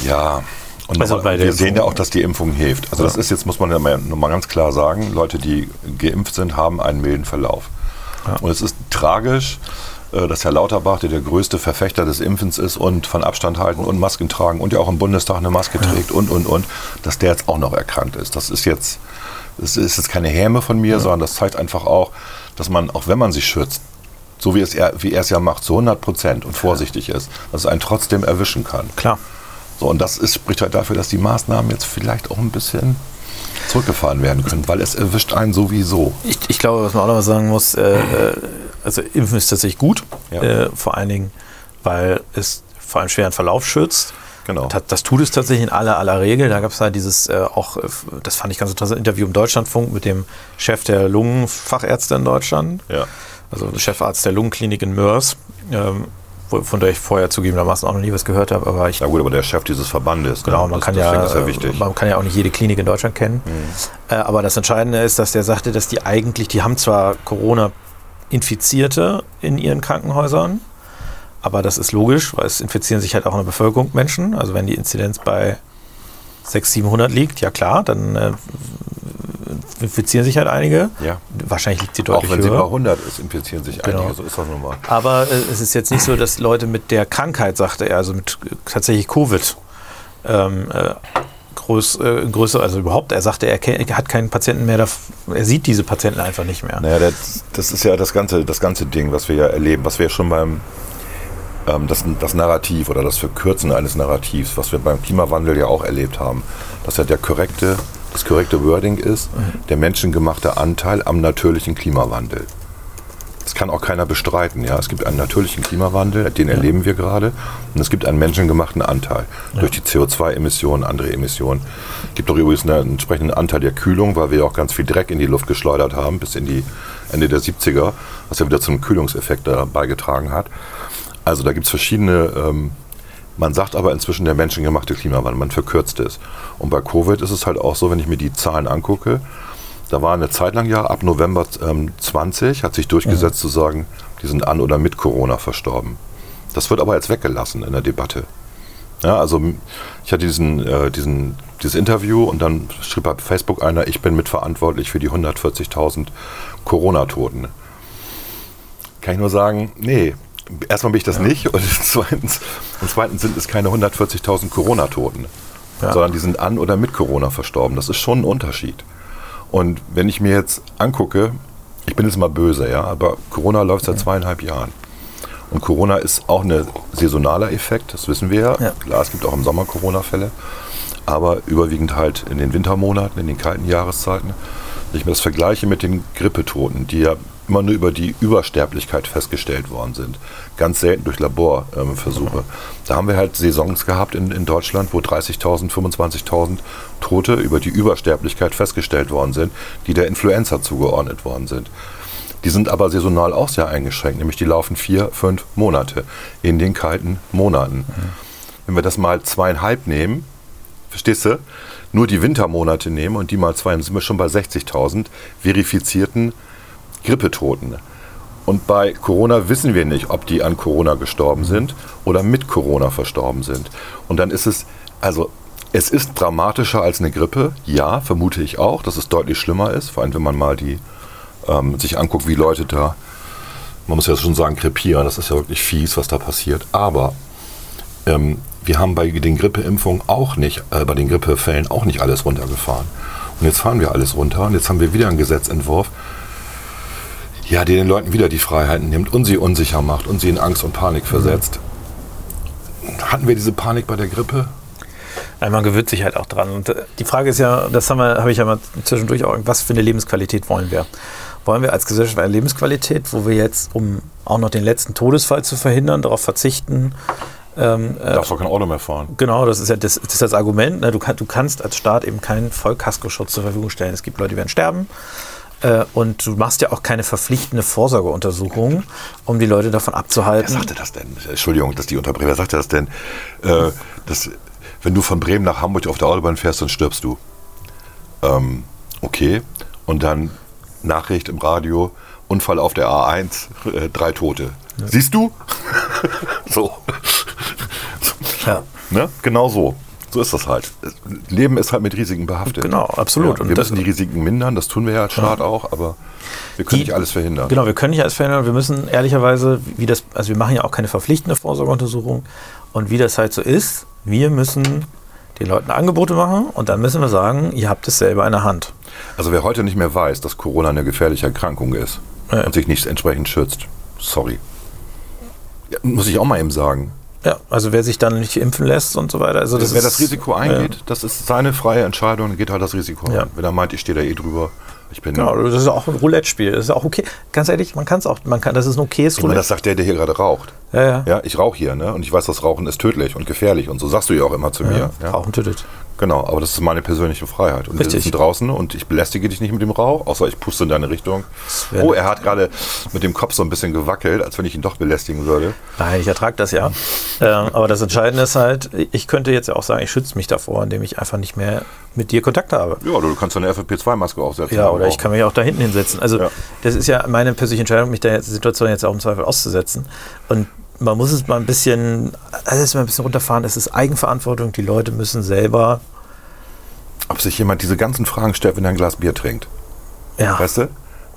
ich. Ja. Und Also wir sehen ja auch, dass die Impfung hilft. Also das ist jetzt, muss man ja mal, mal ganz klar sagen, Leute, die geimpft sind, haben einen milden Verlauf. Und es ist tragisch, äh, dass Herr Lauterbach, der der größte Verfechter des Impfens ist und von Abstand halten und Masken tragen und ja auch im Bundestag eine Maske trägt und, und, und, dass der jetzt auch noch erkrankt ist. Das ist jetzt, das ist jetzt keine Häme von mir, sondern das zeigt einfach auch, dass man, auch wenn man sich schützt, so wie, es er, wie er es ja macht, zu 100 Prozent und vorsichtig ist, dass es einen trotzdem erwischen kann. Klar. So, und das ist, spricht halt dafür, dass die Maßnahmen jetzt vielleicht auch ein bisschen zurückgefahren werden können, weil es erwischt einen sowieso. Ich, ich glaube, was man auch noch mal sagen muss, äh, äh, also Impfen ist tatsächlich gut, Ja. äh, vor allen Dingen, weil es vor allem schweren Verlauf schützt. Genau. Das, das tut es tatsächlich in aller aller Regel. Da gab es halt dieses äh, auch, äh, das fand ich ganz interessant, Interview im Deutschlandfunk mit dem Chef der Lungenfachärzte in Deutschland, Ja. also Chefarzt der Lungenklinik in Mörs, ähm, von der ich vorher zugegebenermaßen auch noch nie was gehört habe, aber ich Ja gut, aber der Chef dieses Verbandes. Genau, ne? man das, kann ja, ja. Mhm. man kann ja auch nicht jede Klinik in Deutschland kennen. Äh, aber das Entscheidende ist, dass der sagte, dass die eigentlich, die haben zwar Corona-Infizierte in ihren Krankenhäusern, aber das ist logisch, weil es infizieren sich halt auch in der Bevölkerung Menschen. Also wenn die Inzidenz bei 600, 700 liegt, ja klar, dann äh, infizieren sich halt einige. Ja. Wahrscheinlich liegt sie Auch deutlich wenn sie bei höher. 100 ist, infizieren sich Genau. einige. So ist das nun mal. Aber äh, es ist jetzt nicht so, dass Leute mit der Krankheit, sagte er, also mit äh, tatsächlich Covid, ähm, äh, groß, äh, größer, also überhaupt, er sagte, er, er hat keinen Patienten mehr, er sieht diese Patienten einfach nicht mehr. Naja, das, das ist ja das ganze, das ganze Ding, was wir ja erleben, was wir ja schon beim ähm, das, das Narrativ oder das Verkürzen eines Narrativs, was wir beim Klimawandel ja auch erlebt haben, dass ja der korrekte, das korrekte Wording ist, der menschengemachte Anteil am natürlichen Klimawandel. Das kann auch keiner bestreiten. Ja? Es gibt einen natürlichen Klimawandel, den erleben wir gerade, und es gibt einen menschengemachten Anteil durch die CO2-Emissionen, andere Emissionen. Es gibt auch übrigens einen entsprechenden Anteil der Kühlung, weil wir auch ganz viel Dreck in die Luft geschleudert haben bis in die Ende der 70er, was ja wieder zum Kühlungseffekt beigetragen hat. Also da gibt es verschiedene, ähm, man sagt aber inzwischen der menschengemachte Klimawandel, man verkürzt es. Und bei Covid ist es halt auch so, wenn ich mir die Zahlen angucke, da war eine Zeit lang ja, ab November ähm, 20 hat sich durchgesetzt zu sagen, die sind an oder mit Corona verstorben. Das wird aber jetzt weggelassen in der Debatte. Ja, also ich hatte diesen, äh, diesen, dieses Interview und dann schrieb bei Facebook einer, ich bin mitverantwortlich für die 140.000 Corona-Toten. Kann ich nur sagen, nee, erstmal bin ich das nicht und zweitens, und zweitens sind es keine 140.000 Corona-Toten, Ja. sondern die sind an oder mit Corona verstorben. Das ist schon ein Unterschied. Und wenn ich mir jetzt angucke, ich bin jetzt mal böse, ja, aber Corona läuft seit zweieinhalb Jahren. Und Corona ist auch ein saisonaler Effekt, das wissen wir ja. Ja. Klar, es gibt auch im Sommer Corona-Fälle, aber überwiegend halt in den Wintermonaten, in den kalten Jahreszeiten. Wenn ich mir das vergleiche mit den Grippetoten, die ja immer nur über die Übersterblichkeit festgestellt worden sind, ganz selten durch Laborversuche. Da haben wir halt Saisons gehabt in, in Deutschland, wo 30.000, 25.000 Tote über die Übersterblichkeit festgestellt worden sind, die der Influenza zugeordnet worden sind. Die sind aber saisonal auch sehr eingeschränkt, nämlich die laufen vier, fünf Monate in den kalten Monaten. Wenn wir das mal zweieinhalb nehmen, verstehst du, nur die Wintermonate nehmen und die mal zwei, dann sind wir schon bei 60.000 verifizierten Grippetoten. Und bei Corona wissen wir nicht, ob die an Corona gestorben sind oder mit Corona verstorben sind. Und dann ist es, also es ist dramatischer als eine Grippe, ja, vermute ich auch, dass es deutlich schlimmer ist, vor allem wenn man mal die ähm, sich anguckt, wie Leute da, man muss ja schon sagen, krepieren, das ist ja wirklich fies, was da passiert. Aber ähm, wir haben bei den Grippeimpfungen auch nicht, äh, bei den Grippefällen auch nicht alles runtergefahren. Und jetzt fahren wir alles runter und jetzt haben wir wieder einen Gesetzentwurf, ja, der den Leuten wieder die Freiheiten nimmt und sie unsicher macht und sie in Angst und Panik versetzt. Hatten wir diese Panik bei der Grippe? Nein, man gewöhnt sich halt auch dran. Und äh, die Frage ist ja, das habe ich ja mal zwischendurch auch, was für eine Lebensqualität wollen wir? Wollen wir als Gesellschaft eine Lebensqualität, wo wir jetzt, um auch noch den letzten Todesfall zu verhindern, darauf verzichten, ähm, äh, Darfst doch kein Auto mehr fahren. Genau, das ist ja das, das, ist das Argument. Ne? Du, kann, du kannst als Staat eben keinen Vollkaskoschutz zur Verfügung stellen. Es gibt Leute, die werden sterben. Äh, und du machst ja auch keine verpflichtende Vorsorgeuntersuchung, um die Leute davon Wer abzuhalten. sagte das denn? Entschuldigung, dass die unterbreche. Wer sagte das denn? Äh, dass, wenn du von Bremen nach Hamburg auf der Autobahn fährst, dann stirbst du. Ähm, okay. Und dann Nachricht im Radio, Unfall auf der A1, äh, drei Tote. Siehst du? so. Ja. Ne? Genau so. So ist das halt. Leben ist halt mit Risiken behaftet. Genau, absolut. Ja, Und wir das- müssen die Risiken mindern, das tun wir ja als Staat auch, aber wir können Die- nicht alles verhindern. Genau, wir können nicht alles verändern. Wir müssen ehrlicherweise, wie das, also wir machen ja auch keine verpflichtende Vorsorgeuntersuchung. Und wie das halt so ist, wir müssen den Leuten Angebote machen und dann müssen wir sagen, ihr habt es selber in der Hand. Also wer heute nicht mehr weiß, dass Corona eine gefährliche Erkrankung ist Ja. und sich nicht entsprechend schützt, sorry. Ja, muss ich auch mal eben sagen. Ja, also wer sich dann nicht impfen lässt und so weiter. Also das wer ist, das Risiko eingeht, das ist seine freie Entscheidung, geht halt das Risiko Ja. ein. Wenn er meint, ich stehe da eh drüber, ich bin Genau, das ist auch ein Roulette-Spiel. Das ist auch okay. Ganz ehrlich, man kann es auch, man kann, das ist ein okayes Ich meine, Roulette. das sagt der, der hier gerade raucht. Ja, ja. Ja, ich rauche hier, ne? Und ich weiß, das Rauchen ist tödlich und gefährlich. Und so sagst du ja auch immer zu mir. Ja? Rauchen tötet. Genau, aber das ist meine persönliche Freiheit. Und wir Richtig. sitzen draußen und ich belästige dich nicht mit dem Rauch, außer ich puste in deine Richtung. Oh, er hat gerade mit dem Kopf so ein bisschen gewackelt, als wenn ich ihn doch belästigen würde. Nein, ich ertrage das ja. ähm, aber das Entscheidende ist halt, ich könnte jetzt ja auch sagen, ich schütze mich davor, indem ich einfach nicht mehr mit dir Kontakt habe. Ja, du kannst eine FFP2-Maske aufsetzen. Ja, oder ich kann mich auch da hinten hinsetzen. Also Ja. das ist ja meine persönliche Entscheidung, mich der Situation jetzt auch im Zweifel auszusetzen. Und man muss es mal ein bisschen, alles mal ein bisschen runterfahren. Es ist Eigenverantwortung. Die Leute müssen selber, Ob sich jemand diese ganzen Fragen stellt, wenn er ein Glas Bier trinkt. ja, Weißt du?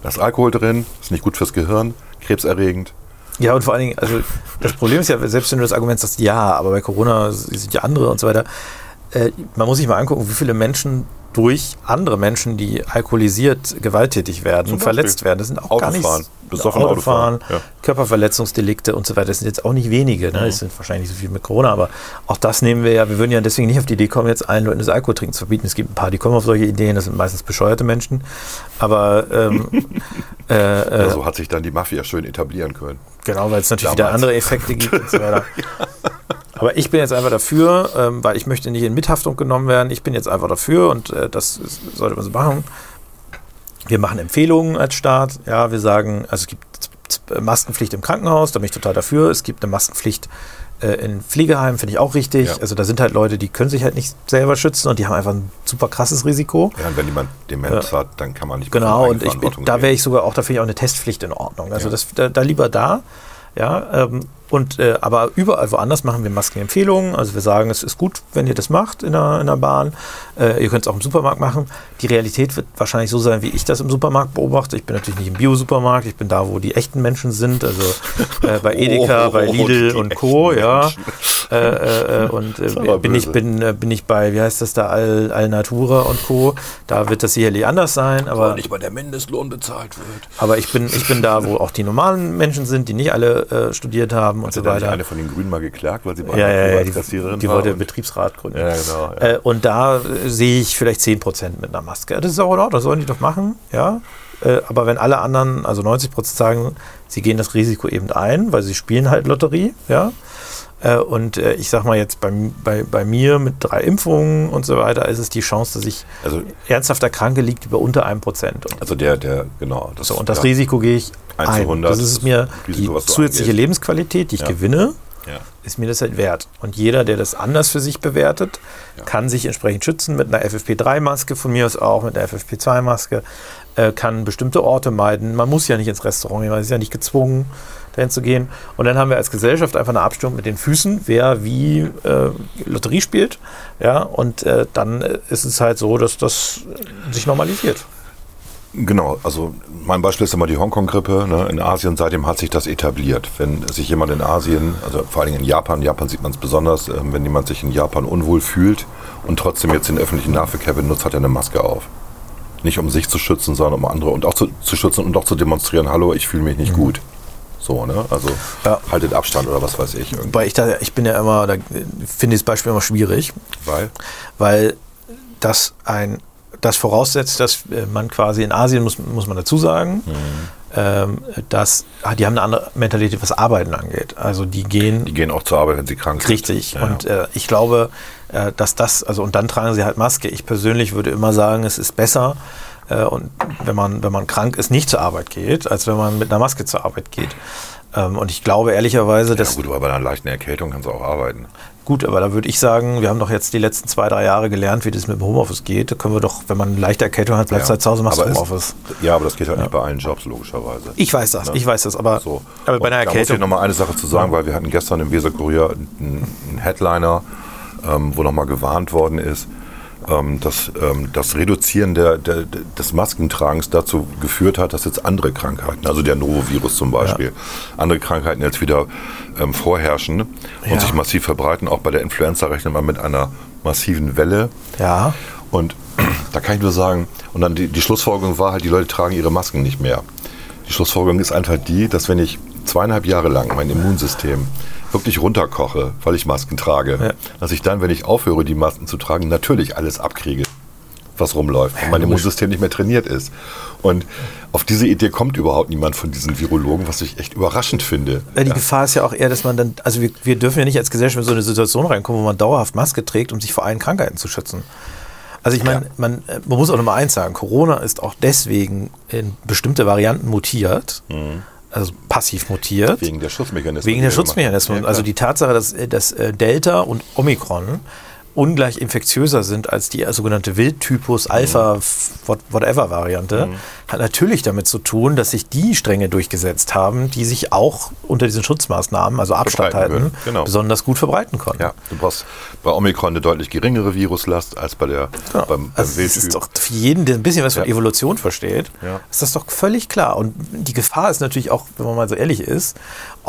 Da ist Alkohol drin, ist nicht gut fürs Gehirn, krebserregend. ja und vor allen Dingen, also das Problem ist ja, selbst wenn du das Argument sagst, ja, aber bei Corona sind ja andere und so weiter. Äh, man muss sich mal angucken, wie viele Menschen durch andere Menschen, die alkoholisiert gewalttätig werden, verletzt werden. Das sind auch gar nicht Autofahren, besoffen Autofahren, Autofahren, ja. Körperverletzungsdelikte und so weiter. Das sind jetzt auch nicht wenige. Ne? Das sind wahrscheinlich nicht so viel mit Corona, aber auch das nehmen wir ja. Wir würden ja deswegen nicht auf die Idee kommen, jetzt allen Leuten das Alkohol trinken zu verbieten. Es gibt ein paar, die kommen auf solche Ideen. Das sind meistens bescheuerte Menschen. Aber ähm, äh, äh, Ja, so hat sich dann die Mafia schön etablieren können. Genau, weil es natürlich wieder Damals. andere Effekte gibt und so weiter. Aber ich bin jetzt einfach dafür, ähm, weil ich möchte nicht in Mithaftung genommen werden. Ich bin jetzt einfach dafür und äh, das ist, sollte man so machen. Wir machen Empfehlungen als Staat. Ja, wir sagen, also es gibt Maskenpflicht im Krankenhaus, da bin ich total dafür. Es gibt eine Maskenpflicht äh, in Pflegeheimen, finde ich auch richtig. Ja. Also da sind halt Leute, die können sich halt nicht selber schützen und die haben einfach ein super krasses Risiko. Ja, und wenn jemand Demenz hat, dann kann man nicht Genau, und ich, da wäre ich sogar auch, da finde ich auch eine Testpflicht in Ordnung. Also Ja. das, da, da lieber da. Ja, ähm, und, äh, aber überall woanders machen wir Maskenempfehlungen. Also wir sagen, es ist gut, wenn ihr das macht in der, in der Bahn. Äh, ihr könnt es auch im Supermarkt machen. Die Realität wird wahrscheinlich so sein, wie ich das im Supermarkt beobachte. Ich bin natürlich nicht im Bio-Supermarkt, ich bin da, wo die echten Menschen sind. Also äh, bei Edeka, Oh, bei Lidl und Co. Ja. Äh, äh, äh, und äh, bin, ich, bin, äh, bin ich bei, wie heißt das da, Al, Al Natura und Co. Da wird das sicherlich anders sein. Aber nicht bei der Mindestlohn bezahlt wird. aber ich bin, ich bin da, wo auch die normalen Menschen sind, die nicht alle äh, studiert haben und Hat so weiter. eine von den Grünen mal geklagt, weil sie bei Ja, einer ja, die, die war wollte Betriebsrat gründen. Ja, genau. Ja. Äh, und da äh, sehe ich vielleicht 10% mit einer Maske. Das ist auch in Ordnung, das sollen die doch machen, ja. Äh, aber wenn alle anderen, also 90% sagen, sie gehen das Risiko eben ein, weil sie spielen halt Lotterie, ja. Äh, und äh, ich sag mal jetzt bei, bei, bei mir mit drei Impfungen und so weiter ist es die Chance, dass ich Also, ernsthaft erkranke, liegt über unter einem Prozent. Also der, der, genau. So, und das ja. Risiko gehe ich 1 zu ein. 100, Das ist mir das Risiko, die zusätzliche eingehst. Lebensqualität, die ich Ja. gewinne, Ja. ist mir das halt wert. Und jeder, der das anders für sich bewertet, Ja. kann sich entsprechend schützen mit einer FFP3-Maske, von mir aus auch mit einer FFP2-Maske, äh, kann bestimmte Orte meiden. Man muss ja nicht ins Restaurant gehen, man ist ja nicht gezwungen, dahin zu gehen. Und dann haben wir als Gesellschaft einfach eine Abstimmung mit den Füßen, wer wie äh, Lotterie spielt. Ja, und äh, dann äh, ist es halt so, dass das äh, sich normalisiert. Genau, also mein Beispiel ist immer die Hongkong-Grippe. Ne? In Asien, seitdem hat sich das etabliert. Wenn sich jemand in Asien, also vor Dingen in Japan, Japan sieht man es besonders, ähm, wenn jemand sich in Japan unwohl fühlt und trotzdem jetzt den öffentlichen Nahverkehr benutzt, hat er eine Maske auf. Nicht um sich zu schützen, sondern um andere und auch zu, zu schützen und auch zu demonstrieren, hallo, ich fühle mich nicht gut. So, ne? Also Mhm. Ja. haltet Abstand oder was weiß ich. Irgendwie. Wobei ich da, ich bin ja immer, da finde ich das Beispiel immer schwierig, Weil, weil das ein, das voraussetzt, dass äh, man quasi in Asien, muss, muss man dazu sagen, ähm, dass, ah, die haben eine andere Mentalität, was Arbeiten angeht. Also die gehen die gehen auch zur Arbeit, wenn sie krank sind. richtig. Ja, und ja. äh, ich glaube, äh, dass das, also und dann tragen sie halt Maske. Ich persönlich würde immer sagen, es ist besser, äh, und wenn man, wenn man krank ist, nicht zur Arbeit geht, als wenn man mit einer Maske zur Arbeit geht. Ähm, und ich glaube ehrlicherweise, ja, dass gut, aber bei einer leichten Erkältung kannst du auch arbeiten. Gut, aber da würde ich sagen, wir haben doch jetzt die letzten zwei, drei Jahre gelernt, wie das mit dem Homeoffice geht. Da können wir doch, wenn man eine leichte Erkältung hat, bleibst Ja, halt zu Hause, machst Homeoffice. Ja, aber das geht halt nicht bei allen Jobs, logischerweise. Ich weiß das, Ne? ich weiß das, aber, So. aber bei einer Da muss ich Erkältung. noch mal eine Sache zu sagen, weil wir hatten gestern im Weserkurier einen, einen Headliner ähm, wo nochmal gewarnt worden ist, ähm, dass ähm, das Reduzieren der, der, des Maskentragens dazu geführt hat, dass jetzt andere Krankheiten, also der Novovirus zum Beispiel, andere Krankheiten jetzt wieder ähm, vorherrschen und Ja. sich massiv verbreiten. Auch bei der Influenza rechnet man mit einer massiven Welle. Ja. Und da kann ich nur sagen, und dann die, die Schlussfolgerung war halt, die Leute tragen ihre Masken nicht mehr. Die Schlussfolgerung ist einfach die, dass wenn ich zweieinhalb Jahre lang mein Immunsystem wirklich runterkoche, weil ich Masken trage, Ja. dass ich dann, wenn ich aufhöre, die Masken zu tragen, natürlich alles abkriege, was rumläuft, weil mein. Immunsystem nicht mehr trainiert ist. Und auf diese Idee kommt überhaupt niemand von diesen Virologen, was ich echt überraschend finde. Ja, die Gefahr ist ja auch eher, dass man dann, also wir, wir dürfen ja nicht als Gesellschaft in so eine Situation reinkommen, wo man dauerhaft Maske trägt, um sich vor allen Krankheiten zu schützen. Also ich meine, Ja. man, äh, man muss auch nochmal eins sagen, Corona ist auch deswegen in bestimmte Varianten mutiert, also passiv mutiert. Wegen der Schutzmechanismen. Wegen der Schutzmechanismen. also die Tatsache, dass, dass äh, Delta und Omikron ungleich infektiöser sind als die äh, sogenannte Wildtypus Mhm. Alpha whatever Variante, hat natürlich damit zu tun, dass sich die Stränge durchgesetzt haben, die sich auch unter diesen Schutzmaßnahmen, also Abstand halten, genau. besonders gut verbreiten konnten. Ja, du brauchst bei Omikron eine deutlich geringere Viruslast als bei der Genau. beim, beim also das ist doch für jeden, der ein bisschen was von Ja. Evolution versteht, Ja. ist das doch völlig klar. Und die Gefahr ist natürlich auch, wenn man mal so ehrlich ist,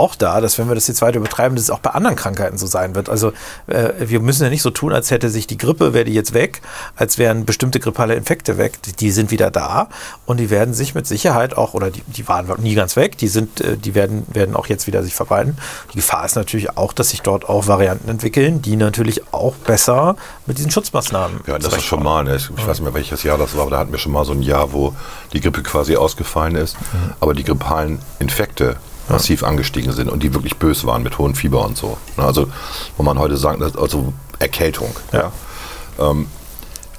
auch da, dass wenn wir das jetzt weiter betreiben, dass es auch bei anderen Krankheiten so sein wird. Also äh, wir müssen ja nicht so tun, als hätte sich die Grippe, wäre die jetzt weg, als wären bestimmte grippale Infekte weg. Die, die sind wieder da und die werden sich mit Sicherheit auch, oder die, die waren nie ganz weg, die sind, äh, die werden, werden auch jetzt wieder sich verbreiten. Die Gefahr ist natürlich auch, dass sich dort auch Varianten entwickeln, die natürlich auch besser mit diesen Schutzmaßnahmen Ja, das ist schon mal, ne? ich weiß nicht mehr welches Jahr das war, aber da hatten wir schon mal so ein Jahr, wo die Grippe quasi ausgefallen ist, aber die grippalen Infekte massiv angestiegen sind und die wirklich bös waren mit hohem Fieber und so. Ne, Also, wo man heute sagt, also Erkältung. Ja. Ähm,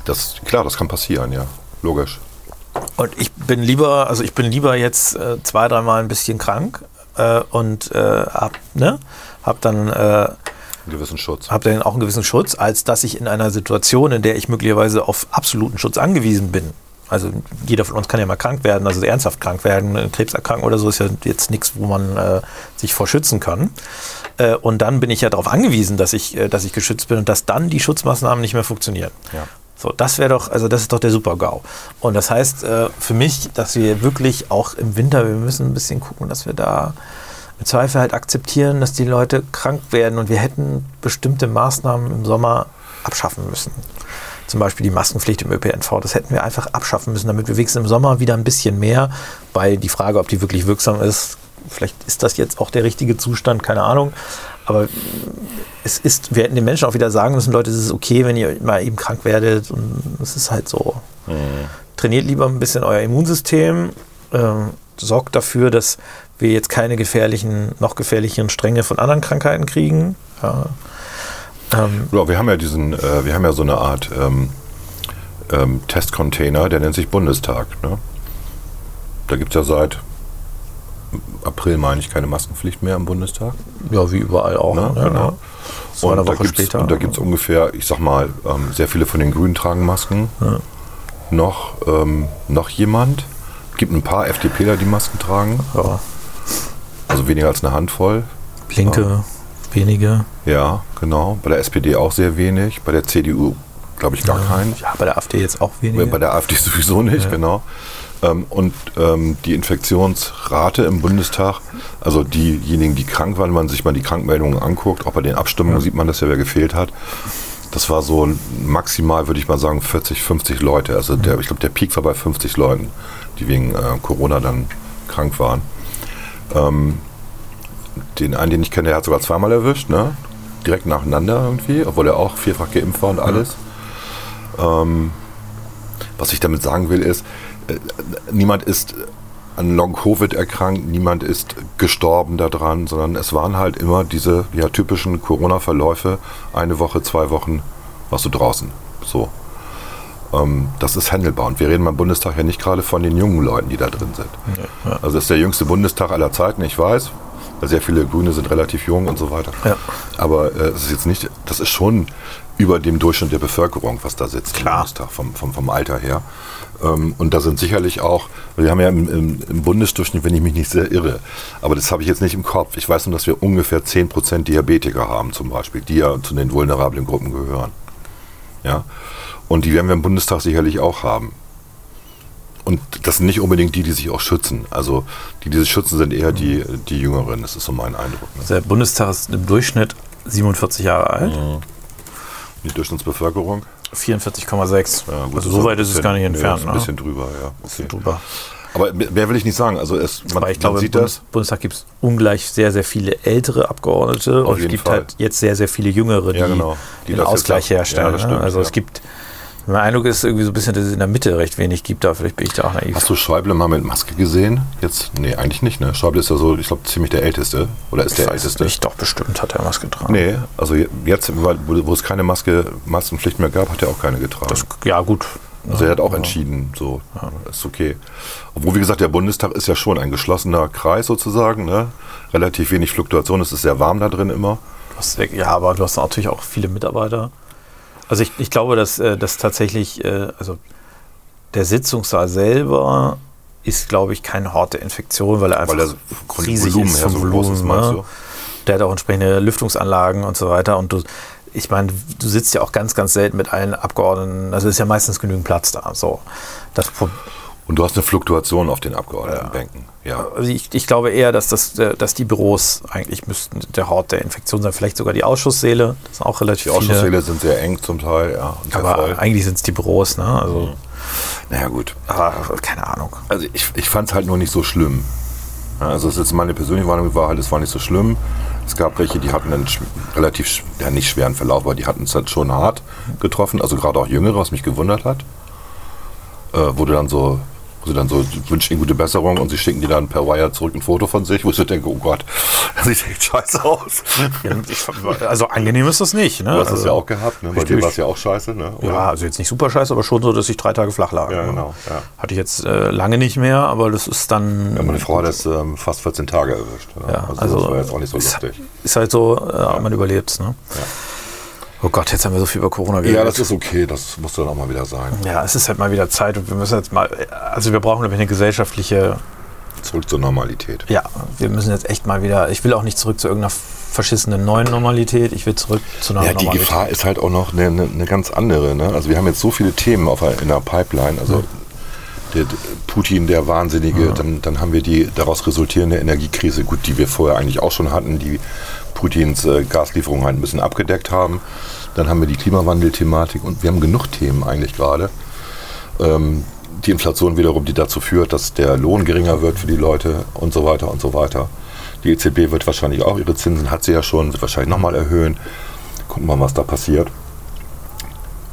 das, klar, das kann passieren, ja. Logisch. Und ich bin lieber, also ich bin lieber jetzt äh, zwei, dreimal ein bisschen krank äh, und äh, hab, ne, hab dann, äh, Einen gewissen Schutz. hab dann auch einen gewissen Schutz, als dass ich in einer Situation, in der ich möglicherweise auf absoluten Schutz angewiesen bin. Also jeder von uns kann ja mal krank werden, also ernsthaft krank werden, Krebserkrankung oder so ist ja jetzt nichts, wo man äh, sich vor schützen kann. Äh, und dann bin ich ja darauf angewiesen, dass ich, äh, dass ich geschützt bin und dass dann die Schutzmaßnahmen nicht mehr funktionieren. Ja. So, das wäre doch, also das ist doch der Super-GAU. Und das heißt äh, für mich, dass wir wirklich auch im Winter, wir müssen ein bisschen gucken, dass wir da im Zweifel halt akzeptieren, dass die Leute krank werden und wir hätten bestimmte Maßnahmen im Sommer abschaffen müssen. Zum Beispiel die Maskenpflicht im ÖPNV, das hätten wir einfach abschaffen müssen, damit wir wenigstens im Sommer wieder ein bisschen mehr, weil die Frage, ob die wirklich wirksam ist, vielleicht ist das jetzt auch der richtige Zustand, keine Ahnung. Aber es ist, wir hätten den Menschen auch wieder sagen müssen, Leute, es ist okay, wenn ihr mal eben krank werdet und es ist halt so. Trainiert lieber ein bisschen euer Immunsystem, ähm, sorgt dafür, dass wir jetzt keine gefährlichen, noch gefährlicheren Stränge von anderen Krankheiten kriegen. Ja. Ähm, Ja, wir haben ja diesen, äh, wir haben ja so eine Art ähm, ähm, Testcontainer, der nennt sich Bundestag. Ne? Da gibt es ja seit April, meine ich, keine Maskenpflicht mehr im Bundestag. ja, wie überall auch. Ne? Ja, Genau. So eine Und da Woche gibt's- später. Und da gibt es ungefähr, ich sag mal, ähm, sehr viele von den Grünen tragen Masken. Ja. Noch, ähm, noch jemand. Gibt ein paar FDPler, die Masken tragen. ja, Also weniger als eine Handvoll. Linke, wenige. Ja, genau. Bei der SPD auch sehr wenig. Bei der CDU, glaube ich, gar keinen. Ja, bei der AfD jetzt auch wenige. Bei der AfD sowieso nicht, genau. Ähm, und ähm, die Infektionsrate im Bundestag, also diejenigen, die krank waren, wenn man sich mal die Krankmeldungen anguckt, auch bei den Abstimmungen sieht man das ja, wer gefehlt hat. Das war so maximal, würde ich mal sagen, 40, 50 Leute. Also der, ich glaube, der Peak war bei 50 Leuten, die wegen äh, Corona dann krank waren. Ähm, den einen, den ich kenne, der hat sogar zweimal erwischt, ne? Direkt nacheinander irgendwie, obwohl er auch vierfach geimpft war und alles. Ähm, was ich damit sagen will, ist, äh, niemand ist an Long-Covid erkrankt, niemand ist gestorben daran, sondern es waren halt immer diese ja, typischen Corona-Verläufe. Eine Woche, zwei Wochen warst du draußen. So. Ähm, das ist handelbar. Und wir reden beim Bundestag ja nicht gerade von den jungen Leuten, die da drin sind. Also es ist der jüngste Bundestag aller Zeiten, ich weiß. Weil Sehr viele Grüne sind relativ jung und so weiter. Ja. Aber äh, es ist jetzt nicht, das ist schon über dem Durchschnitt der Bevölkerung, was da sitzt Klar. vom, vom, vom Alter her. Ähm, und da sind sicherlich auch, wir haben ja im, im, im Bundesdurchschnitt, wenn ich mich nicht sehr irre, aber das habe ich jetzt nicht im Kopf. Ich weiß nur, dass wir ungefähr 10% Diabetiker haben zum Beispiel, die ja zu den vulnerablen Gruppen gehören. Ja? Und die werden wir im Bundestag sicherlich auch haben. Und das sind nicht unbedingt die, die sich auch schützen. Also die, die sich schützen, sind eher die, die Jüngeren. Das ist so mein Eindruck. Ne? Der Bundestag ist im Durchschnitt 47 Jahre alt. Die Durchschnittsbevölkerung. 44,6. Ja, also so weit ist es gar nicht entfernt. ist ein ne? bisschen drüber, ja. Okay. drüber. Aber mehr will ich nicht sagen. Also es, man, Aber ich glaube, man im sieht Bundes das. Bundestag gibt es ungleich sehr, sehr viele ältere Abgeordnete und es gibt Fall. halt jetzt sehr, sehr viele Jüngere, die, Ja, genau. Die den Ausgleich herstellen. Ja, ne? stimmt, also es gibt, mein Eindruck ist irgendwie so ein bisschen, dass es in der Mitte recht wenig gibt, da vielleicht bin ich da auch naiv. Hast du Schäuble mal mit Maske gesehen? Jetzt? Nee, eigentlich nicht. Ne? Schäuble ist ja so, ich glaube, ziemlich der Älteste. Oder ist der weiß es Älteste? nicht, doch bestimmt hat er was getragen. Nee, also je- jetzt, wo, wo es keine Maske, Maskenpflicht mehr gab, hat er auch keine getragen. Das, ja, gut. also er hat auch entschieden, so, ist okay. Obwohl, wie gesagt, der Bundestag ist ja schon ein geschlossener Kreis sozusagen. Ne? Relativ wenig Fluktuation, es ist sehr warm da drin immer. Ja, aber du hast natürlich auch viele Mitarbeiter. Also ich, ich glaube, dass, äh, dass tatsächlich, äh, also der Sitzungssaal selber ist, glaube ich, kein Hort der Infektion, weil er einfach Weil er riesig Volumen ist vom so ist, Volumen. meinst ne? Der hat auch entsprechende Lüftungsanlagen und so weiter. Und du, ich meine, du sitzt ja auch ganz, ganz selten mit allen Abgeordneten. Also ist ja meistens genügend Platz da. So. Das, Und du hast eine Fluktuation auf den Abgeordnetenbänken. Ja. also ich, ich glaube eher, dass, das, äh, dass die Büros eigentlich müssten der Hort der Infektion sein. Vielleicht sogar die Ausschusssäle. Das sind auch relativ Die viele. Ausschusssäle sind sehr eng zum Teil, ja. Aber voll. eigentlich sind es die Büros, ne? Also, Naja, gut. aber keine Ahnung. Also ich, ich fand es halt nur nicht so schlimm. Also es ist jetzt meine persönliche Wahrnehmung war halt, es war nicht so schlimm. Es gab welche, die hatten einen relativ, ja nicht schweren Verlauf, aber die hatten es halt schon hart getroffen. Also gerade auch Jüngere, was mich gewundert hat. Äh, wurde dann so, wo sie dann so wünschen ihnen gute Besserung und sie schicken die dann per Wire zurück ein Foto von sich, wo ich so denke, oh Gott, das sieht echt scheiße aus. Also angenehm ist das nicht, ne? Du hast also, das ja auch gehabt, ne? Bei dir war es ja auch scheiße, ne? Oder? Ja, also jetzt nicht super scheiße, aber schon so, dass ich drei Tage flach lag. Ja, ne? genau, ja. Hatte ich jetzt äh, lange nicht mehr, aber das ist dann. Ja, meine Frau hat das ähm, fast 14 Tage erwischt. Ne? Ja, also, also, das war jetzt auch nicht so lustig. ist halt so, äh, man überlebt ne? Oh Gott, jetzt haben wir so viel über Corona geredet. Ja, das ist okay, das muss dann auch mal wieder sein. ja, es ist halt mal wieder Zeit und wir müssen jetzt mal, also wir brauchen, glaube ich, eine gesellschaftliche, Zurück zur Normalität. ja, wir müssen jetzt echt mal wieder, ich will auch nicht zurück zu irgendeiner verschissenen neuen Normalität, ich will zurück zu einer Ja, die Normalität. Gefahr ist halt auch noch eine, eine, eine ganz andere. Ne? Also wir haben jetzt so viele Themen auf, in der Pipeline. Also der, der Putin, der Wahnsinnige, dann, dann haben wir die daraus resultierende Energiekrise, gut, die wir vorher eigentlich auch schon hatten, die Putins äh, Gaslieferungen halt ein bisschen abgedeckt haben. Dann haben wir die Klimawandelthematik und wir haben genug Themen eigentlich gerade. Ähm, die Inflation wiederum, die dazu führt, dass der Lohn geringer wird für die Leute und so weiter und so weiter. Die EZB wird wahrscheinlich auch ihre Zinsen, hat sie ja schon, wird wahrscheinlich nochmal erhöhen. Gucken wir mal, was da passiert.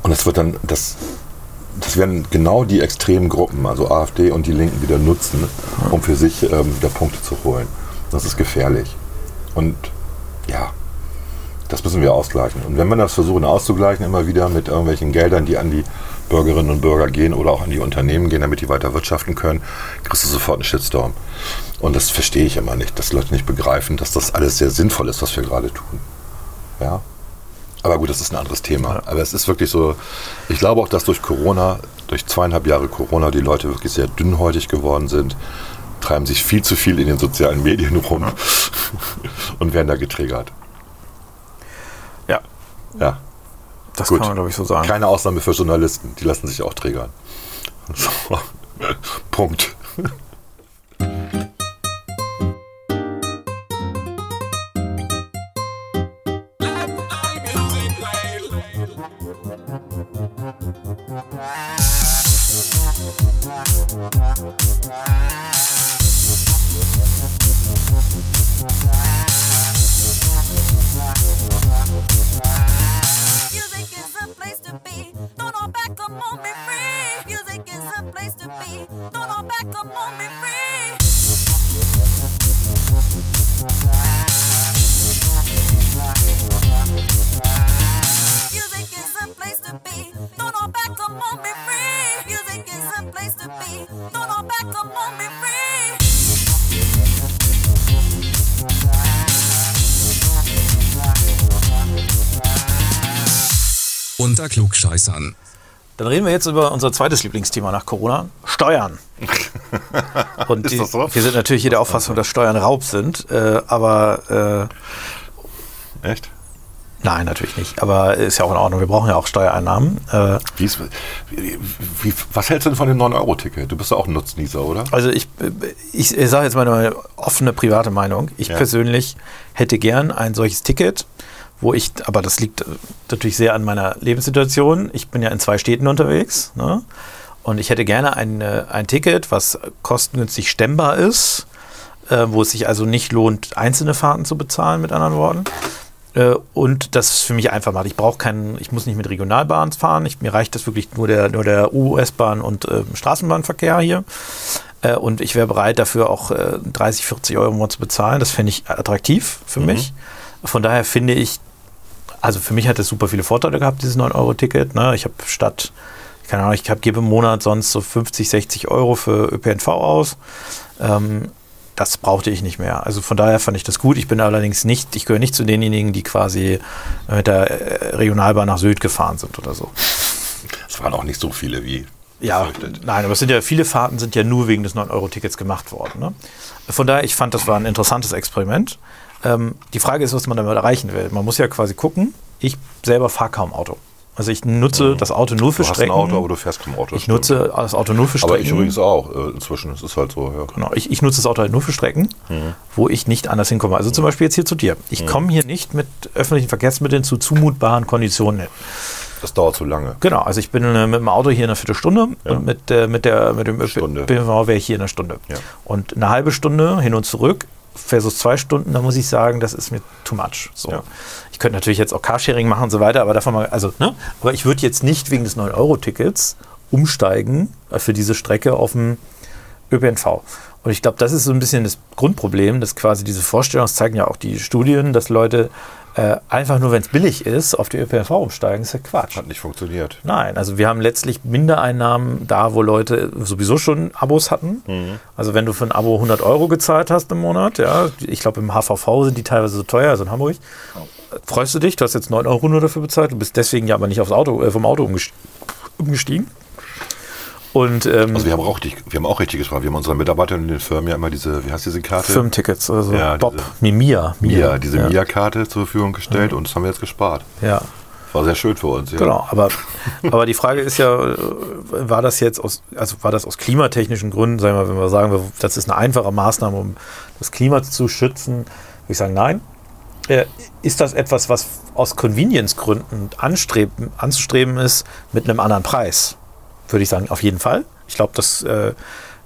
Und das wird dann, das, das werden genau die extremen Gruppen, also AfD und die Linken, wieder nutzen, um für sich ähm, wieder Punkte zu holen. Das ist gefährlich. Und ja, das müssen wir ausgleichen. Und wenn wir das versuchen auszugleichen, immer wieder mit irgendwelchen Geldern, die an die Bürgerinnen und Bürger gehen oder auch an die Unternehmen gehen, damit die weiter wirtschaften können, kriegst du sofort einen Shitstorm. Und das verstehe ich immer nicht, dass Leute nicht begreifen, dass das alles sehr sinnvoll ist, was wir gerade tun. Ja. Aber gut, das ist ein anderes Thema. Aber es ist wirklich so, ich glaube auch, dass durch Corona, durch zweieinhalb Jahre Corona, die Leute wirklich sehr dünnhäutig geworden sind, treiben sich viel zu viel in den sozialen Medien rum und werden da getriggert. Ja, Ja. das Gut. kann man, glaube ich, so sagen. Keine Ausnahme für Journalisten, die lassen sich auch triggern. So. Punkt. Unter Klugscheißern. Dann reden wir jetzt über unser zweites Lieblingsthema nach Corona, Steuern. Und die, so? wir sind natürlich hier der Auffassung, dass Steuern Raub sind, äh, aber äh, Echt? nein, natürlich nicht. Aber ist ja auch in Ordnung. Wir brauchen ja auch Steuereinnahmen. Äh, Wie ist, wie, wie, was hältst du denn von dem 9-Euro-Ticket? Du bist doch auch ein Nutznießer, oder? Also ich, ich, ich sage jetzt mal meine offene private Meinung. Ich Ja. persönlich hätte gern ein solches Ticket, wo ich, aber das liegt äh, natürlich sehr an meiner Lebenssituation. Ich bin ja in zwei Städten unterwegs. Ne? Und ich hätte gerne ein, äh, ein Ticket, was kostengünstig stemmbar ist, äh, wo es sich also nicht lohnt, einzelne Fahrten zu bezahlen, mit anderen Worten. Äh, und das für mich einfach macht. Ich brauche keinen, ich muss nicht mit Regionalbahn fahren. Ich, mir reicht das wirklich nur der, nur der US-Bahn und ähm, Straßenbahnverkehr hier. Äh, und ich wäre bereit, dafür auch äh, 30, 40 Euro im Monat zu bezahlen. Das fände ich attraktiv für mich. Von daher finde ich, also für mich hat es super viele Vorteile gehabt, dieses 9-Euro-Ticket. Ne? Ich habe statt, keine Ahnung, ich hab, gebe im Monat sonst so 50, 60 Euro für ÖPNV aus. Ähm, das brauchte ich nicht mehr. Also von daher fand ich das gut. Ich bin allerdings nicht, ich gehöre nicht zu denjenigen, die quasi mit der äh, Regionalbahn nach Sylt gefahren sind oder so. Es waren auch nicht so viele wie Ja, befürchtet. nein, aber es sind ja viele Fahrten sind ja nur wegen des 9-Euro-Tickets gemacht worden. Ne? Von daher, ich fand, das war ein interessantes Experiment. Ähm, die Frage ist, was man damit erreichen will. Man muss ja quasi gucken, ich selber fahre kaum Auto. Also ich nutze das Auto nur für Mhm. Du hast ein Strecken. Auto, aber du fährst kein Auto. ich stimmt. nutze das Auto nur für Strecken. Aber ich übrigens auch äh, inzwischen. Es ist halt so, ja. Genau, ich, ich nutze das Auto halt nur für Strecken, Mhm. wo ich nicht anders hinkomme. Also zum Beispiel jetzt hier zu dir. Ich komme hier nicht mit öffentlichen Verkehrsmitteln zu zumutbaren Konditionen hin. Das dauert zu lange. Genau, also ich bin äh, mit dem Auto hier in einer Viertelstunde und mit, äh, mit, der, mit dem Stunde. ÖPNV wäre ich hier in einer Stunde. Ja. Und eine halbe Stunde hin und zurück versus zwei Stunden, da muss ich sagen, das ist mir too much. So. Ja. Ich könnte natürlich jetzt auch Carsharing machen und so weiter, aber davon mal, also, ne? Aber ich würde jetzt nicht wegen des 9-Euro-Tickets umsteigen äh, für diese Strecke auf dem ÖPNV. Und ich glaube, das ist so ein bisschen das Grundproblem, dass quasi diese Vorstellung, das zeigen ja auch die Studien, dass Leute äh, einfach nur, wenn es billig ist, auf die ÖPNV umsteigen, ist ja Quatsch. Hat nicht funktioniert. Nein, also wir haben letztlich Mindereinnahmen da, wo Leute sowieso schon Abos hatten. Mhm. Also wenn du für ein Abo 100 Euro gezahlt hast im Monat, ja, ich glaube im HVV sind die teilweise so teuer, also in Hamburg, freust du dich, du hast jetzt 9 Euro nur dafür bezahlt, du bist deswegen ja aber nicht aufs Auto, äh, vom Auto umgest- umgestiegen. Und ähm, Also wir haben auch richtig, wir haben auch richtig gespart. Wir haben unseren Mitarbeitern in den Firmen ja immer diese, wie heißt diese Karte? Firmentickets, also Ja, Bob, diese- nee, Mia. Mia, diese ja. Mia-Karte zur Verfügung gestellt und das haben wir jetzt gespart. Ja, War sehr schön für uns. Ja. Genau, aber, aber die Frage ist ja, äh, war das jetzt aus, also war das aus klimatechnischen Gründen, sagen wir, wenn wir sagen, das ist eine einfache Maßnahme, um das Klima zu schützen, würde ich sagen, nein. Äh, Ist das etwas, was aus Convenience-Gründen anzustreben ist mit einem anderen Preis? Würde ich sagen, auf jeden Fall. Ich glaube, dass äh,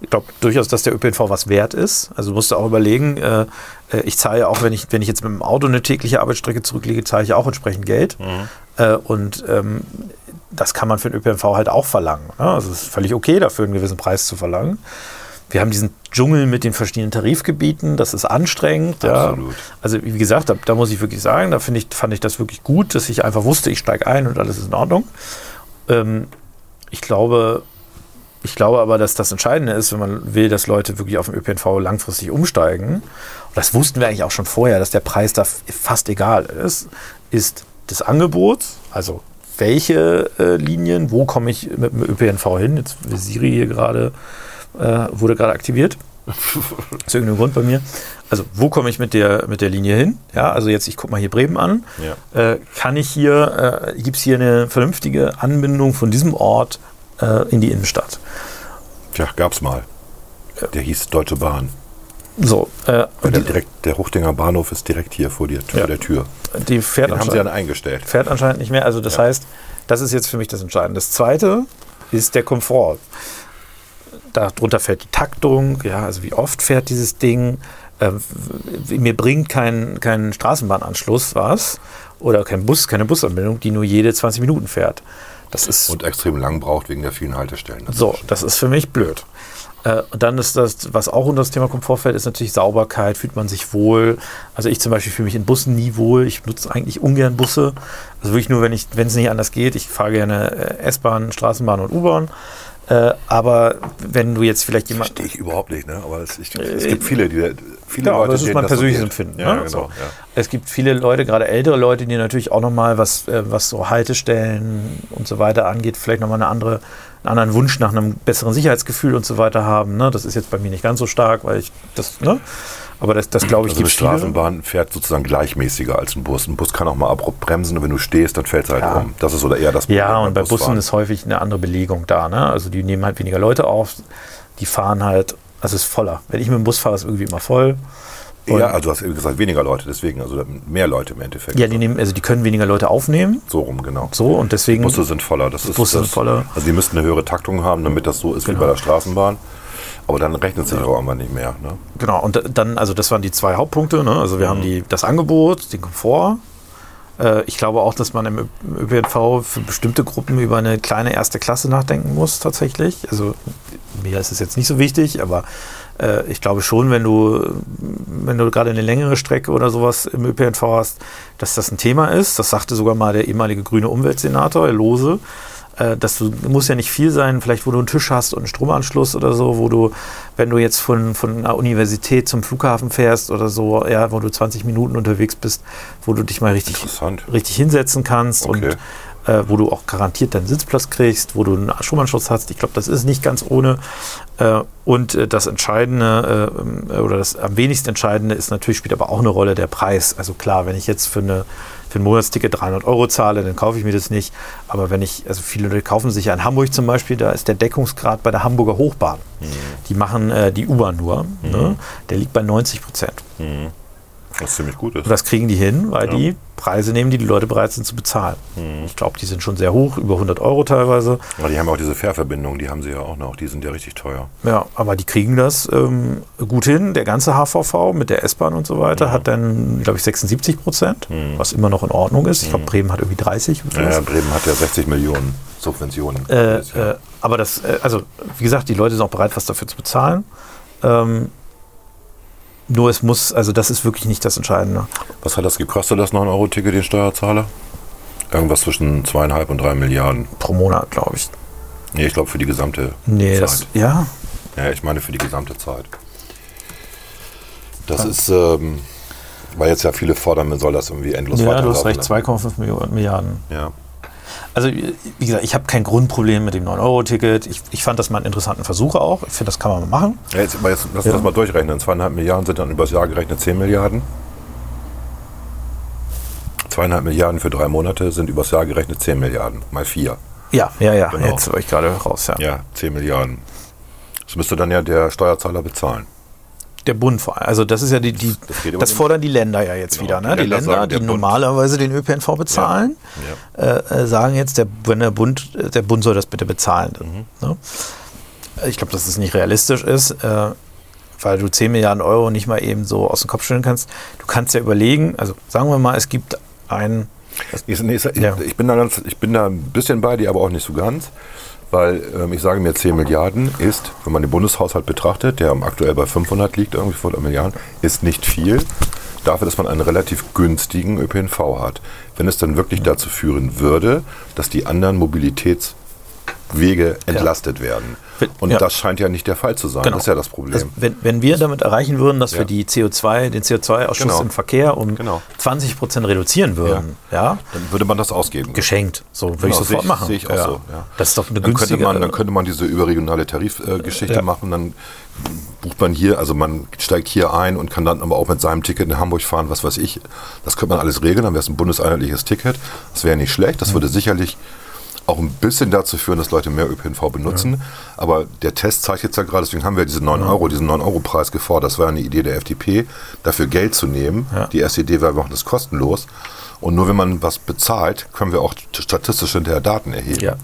ich glaube durchaus, dass der ÖPNV was wert ist. Also du musst du auch überlegen, äh, äh, ich zahle ja auch, wenn ich, wenn ich jetzt mit dem Auto eine tägliche Arbeitsstrecke zurücklege, zahle ich auch entsprechend Geld. Äh, und ähm, das kann man für den ÖPNV halt auch verlangen. Ne? Also es ist völlig okay, dafür einen gewissen Preis zu verlangen. Wir haben diesen Dschungel mit den verschiedenen Tarifgebieten, das ist anstrengend. Absolut. Ja. Also wie gesagt, da, da muss ich wirklich sagen, da finde ich, fand ich das wirklich gut, dass ich einfach wusste, ich steige ein und alles ist in Ordnung. Ähm, ich glaube, ich glaube aber, dass das Entscheidende ist, wenn man will, dass Leute wirklich auf den ÖPNV langfristig umsteigen. Und das wussten wir eigentlich auch schon vorher, dass der Preis da fast egal ist, ist das Angebot, also welche äh, Linien, wo komme ich mit dem ÖPNV hin? Jetzt Siri hier gerade, äh, wurde gerade aktiviert. Aus irgendeinem Grund bei mir. Also, wo komme ich mit der, mit der Linie hin? Ja, also jetzt, ich gucke mal hier Bremen an. Ja. Äh, kann ich hier, äh, gibt es hier eine vernünftige Anbindung von diesem Ort äh, in die Innenstadt? Tja, gab's mal. Der hieß Deutsche Bahn. So, äh, der, direkt, der Hochdinger Bahnhof ist direkt hier vor, dir, vor Ja. der Tür. die fährt Den haben sie dann eingestellt. fährt anscheinend nicht mehr. Also, das Ja. heißt, das ist jetzt für mich das Entscheidende. Das zweite ist der Komfort. Darunter fährt die Taktung, ja, also wie oft fährt dieses Ding. Äh, mir bringt kein, kein Straßenbahnanschluss was oder kein Bus, keine Busanbindung, die nur jede 20 Minuten fährt. Das ist Und extrem lang braucht wegen der vielen Haltestellen. So, das ist für mich blöd. Äh, und dann ist das, was auch unter das Thema Komfort fällt, ist natürlich Sauberkeit, fühlt man sich wohl. Also ich zum Beispiel fühle mich in Bussen nie wohl. Ich nutze eigentlich ungern Busse. Also wirklich nur, wenn es nicht anders geht. Ich fahre gerne äh, S-Bahn, Straßenbahn und U-Bahn. Äh, aber wenn du jetzt vielleicht jemand. Verstehe ich überhaupt nicht, ne? Aber es, ich, es gibt viele, die Viele Ja, Leute das ist mein persönliches. Empfinden. Ja, ne? genau. so. Ja. Es gibt viele Leute, gerade ältere Leute, die natürlich auch nochmal, was, äh, was so Haltestellen und so weiter angeht, vielleicht nochmal eine andere, einen anderen Wunsch nach einem besseren Sicherheitsgefühl und so weiter haben. Ne? Das ist jetzt bei mir nicht ganz so stark, weil ich das, ne? Aber das, das glaube ich, Also eine gibt viele. Straßenbahn fährt sozusagen gleichmäßiger als ein Bus. Ein Bus kann auch mal abrupt bremsen und wenn du stehst, dann fällt es halt Ja. um. Das ist oder eher das Ja, beim und bei Bussen Busfahren. ist häufig eine andere Belegung da. Ne? Also die nehmen halt weniger Leute auf, die fahren halt, also es ist voller. Wenn ich mit dem Bus fahre, ist es irgendwie immer voll. Und- Ja, also du hast eben gesagt, weniger Leute, deswegen, also mehr Leute im Endeffekt. Ja, die nehmen, also die können weniger Leute aufnehmen. So rum, genau. So und deswegen. Busse sind voller. Das ist Busse das, sind voller. Also die müssten eine höhere Taktung haben, damit das so ist wie Genau. bei der Straßenbahn. Aber dann rechnet sich auch einfach nicht mehr. Ne? Genau, und dann, also das waren die zwei Hauptpunkte. Ne? Also wir haben die, das Angebot, den Komfort. Äh, ich glaube auch, dass man im ÖPNV für bestimmte Gruppen über eine kleine erste Klasse nachdenken muss, tatsächlich. Also mir ist es jetzt nicht so wichtig, aber äh, ich glaube schon, wenn du, wenn du gerade eine längere Strecke oder sowas im ÖPNV hast, dass das ein Thema ist. Das sagte sogar mal der ehemalige grüne Umweltsenator, Herr Lose. Äh, dass du muss ja nicht viel sein, vielleicht wo du einen Tisch hast und einen Stromanschluss oder so, wo du, wenn du jetzt von, von einer Universität zum Flughafen fährst oder so, ja, wo du 20 Minuten unterwegs bist, wo du dich mal richtig, richtig hinsetzen kannst Okay. und äh, wo du auch garantiert deinen Sitzplatz kriegst, wo du einen Stromanschluss hast. Ich glaube, das ist nicht ganz ohne. Äh, und äh, das Entscheidende äh, oder das am wenigsten Entscheidende ist natürlich, spielt aber auch eine Rolle der Preis. Also klar, wenn ich jetzt für, eine, für ein Monatsticket 300 Euro zahle, dann kaufe ich mir das nicht. Aber wenn ich, also viele Leute kaufen sich ja in Hamburg zum Beispiel, da ist der Deckungsgrad bei der Hamburger Hochbahn. Die machen äh, die U-Bahn nur. Ne? Der liegt bei 90 Prozent. Was ziemlich gut ist. Und das kriegen die hin, weil Ja. die Preise nehmen, die die Leute bereit sind zu bezahlen. Ich glaube, die sind schon sehr hoch, über 100 Euro teilweise. Aber die haben auch diese Fährverbindungen, die haben sie ja auch noch. Die sind ja richtig teuer. Ja, aber die kriegen das ähm, gut hin. Der ganze HVV mit der S-Bahn und so weiter hat dann, glaube ich, 76 Prozent, was immer noch in Ordnung ist. Ich glaube, Bremen hat irgendwie 30. oder Ja, sowas. Bremen hat ja 60 Millionen Subventionen. Äh, äh, aber das, äh, also wie gesagt, die Leute sind auch bereit, was dafür zu bezahlen. Ähm, nur es muss, also das ist wirklich nicht das Entscheidende. Was hat das gekostet, das 9-Euro-Ticket, den Steuerzahler? Irgendwas zwischen zweieinhalb und drei Milliarden. Pro Monat, glaube ich. Nee, ich glaube für die gesamte Nee, Zeit. das, ja, Ja, ich meine für die gesamte Zeit. Das ist, ähm, weil jetzt ja viele fordern, man soll das irgendwie endlos ja du weiterlaufen hast recht, lassen. 2,5 Millionen- Milliarden. Ja. Also, wie gesagt, ich habe kein Grundproblem mit dem 9-Euro-Ticket. Ich, ich fand das mal einen interessanten Versuch auch. Ich finde, das kann man mal machen. ja jetzt, jetzt lass uns Ja. das mal durchrechnen. Zweieinhalb Milliarden sind dann übers Jahr gerechnet 10 Milliarden. Zweieinhalb Milliarden für drei Monate sind übers Jahr gerechnet 10 Milliarden. Mal vier. Ja, ja, ja. Genau. Jetzt war ich gerade raus, ja. Ja, 10 Milliarden. Das müsste dann ja der Steuerzahler bezahlen. Der Bund vor allem. Also, das ist ja die, die Das das fordern die Länder ja jetzt Genau. wieder. Ne? Die Die Länder Länder, sagen, der die normalerweise den ÖPNV bezahlen, Äh, äh, sagen jetzt, der, wenn der Bund, der Bund soll das bitte bezahlen. Mhm. Ne? Ich glaube, dass es nicht realistisch ist, äh, weil du 10 Milliarden Euro nicht mal eben so aus dem Kopf stellen kannst. Du kannst ja überlegen, also sagen wir mal, es gibt ein Ich, nee, ich, Ja. ich, bin da ganz, ich bin da ein bisschen bei dir, aber auch nicht so ganz. Weil ähm, ich sage mir, 10 Milliarden ist, wenn man den Bundeshaushalt betrachtet, der aktuell bei 500 liegt, irgendwie 500 Milliarden, ist nicht viel. Dafür, dass man einen relativ günstigen ÖPNV hat. Wenn es dann wirklich dazu führen würde, dass die anderen Mobilitätswege entlastet werden. Wenn- Und ja. das scheint ja nicht der Fall zu sein. Genau. Das ist ja das Problem. Also, wenn, wenn wir damit erreichen würden, dass Ja. wir die CO2, den CO2-Ausschuss Genau. im Verkehr um Genau. 20 Prozent reduzieren würden, ja, dann würde man das ausgeben. geschenkt. So würde Genau, ich sofort sehe ich- machen. sehe ich auch ja. so, ja. Das ist doch eine Dann könnte, günstige. man, dann könnte man diese überregionale Tarifgeschichte äh, Ja. machen. Dann bucht man hier, also man steigt hier ein und kann dann aber auch mit seinem Ticket in Hamburg fahren, was weiß ich. Das könnte man alles regeln, dann wäre es ein bundeseinheitliches Ticket. Das wäre nicht schlecht. Das würde sicherlich auch ein bisschen dazu führen, dass Leute mehr ÖPNV benutzen. Aber der Test zeigt jetzt ja gerade, deswegen haben wir diese 9 Euro, diesen 9-Euro-Preis gefordert. Das war eine Idee der FDP, dafür Geld zu nehmen. Ja. Die Idee war, wir machen das kostenlos. Und nur wenn man was bezahlt, können wir auch statistisch hinterher Daten erheben. Ja.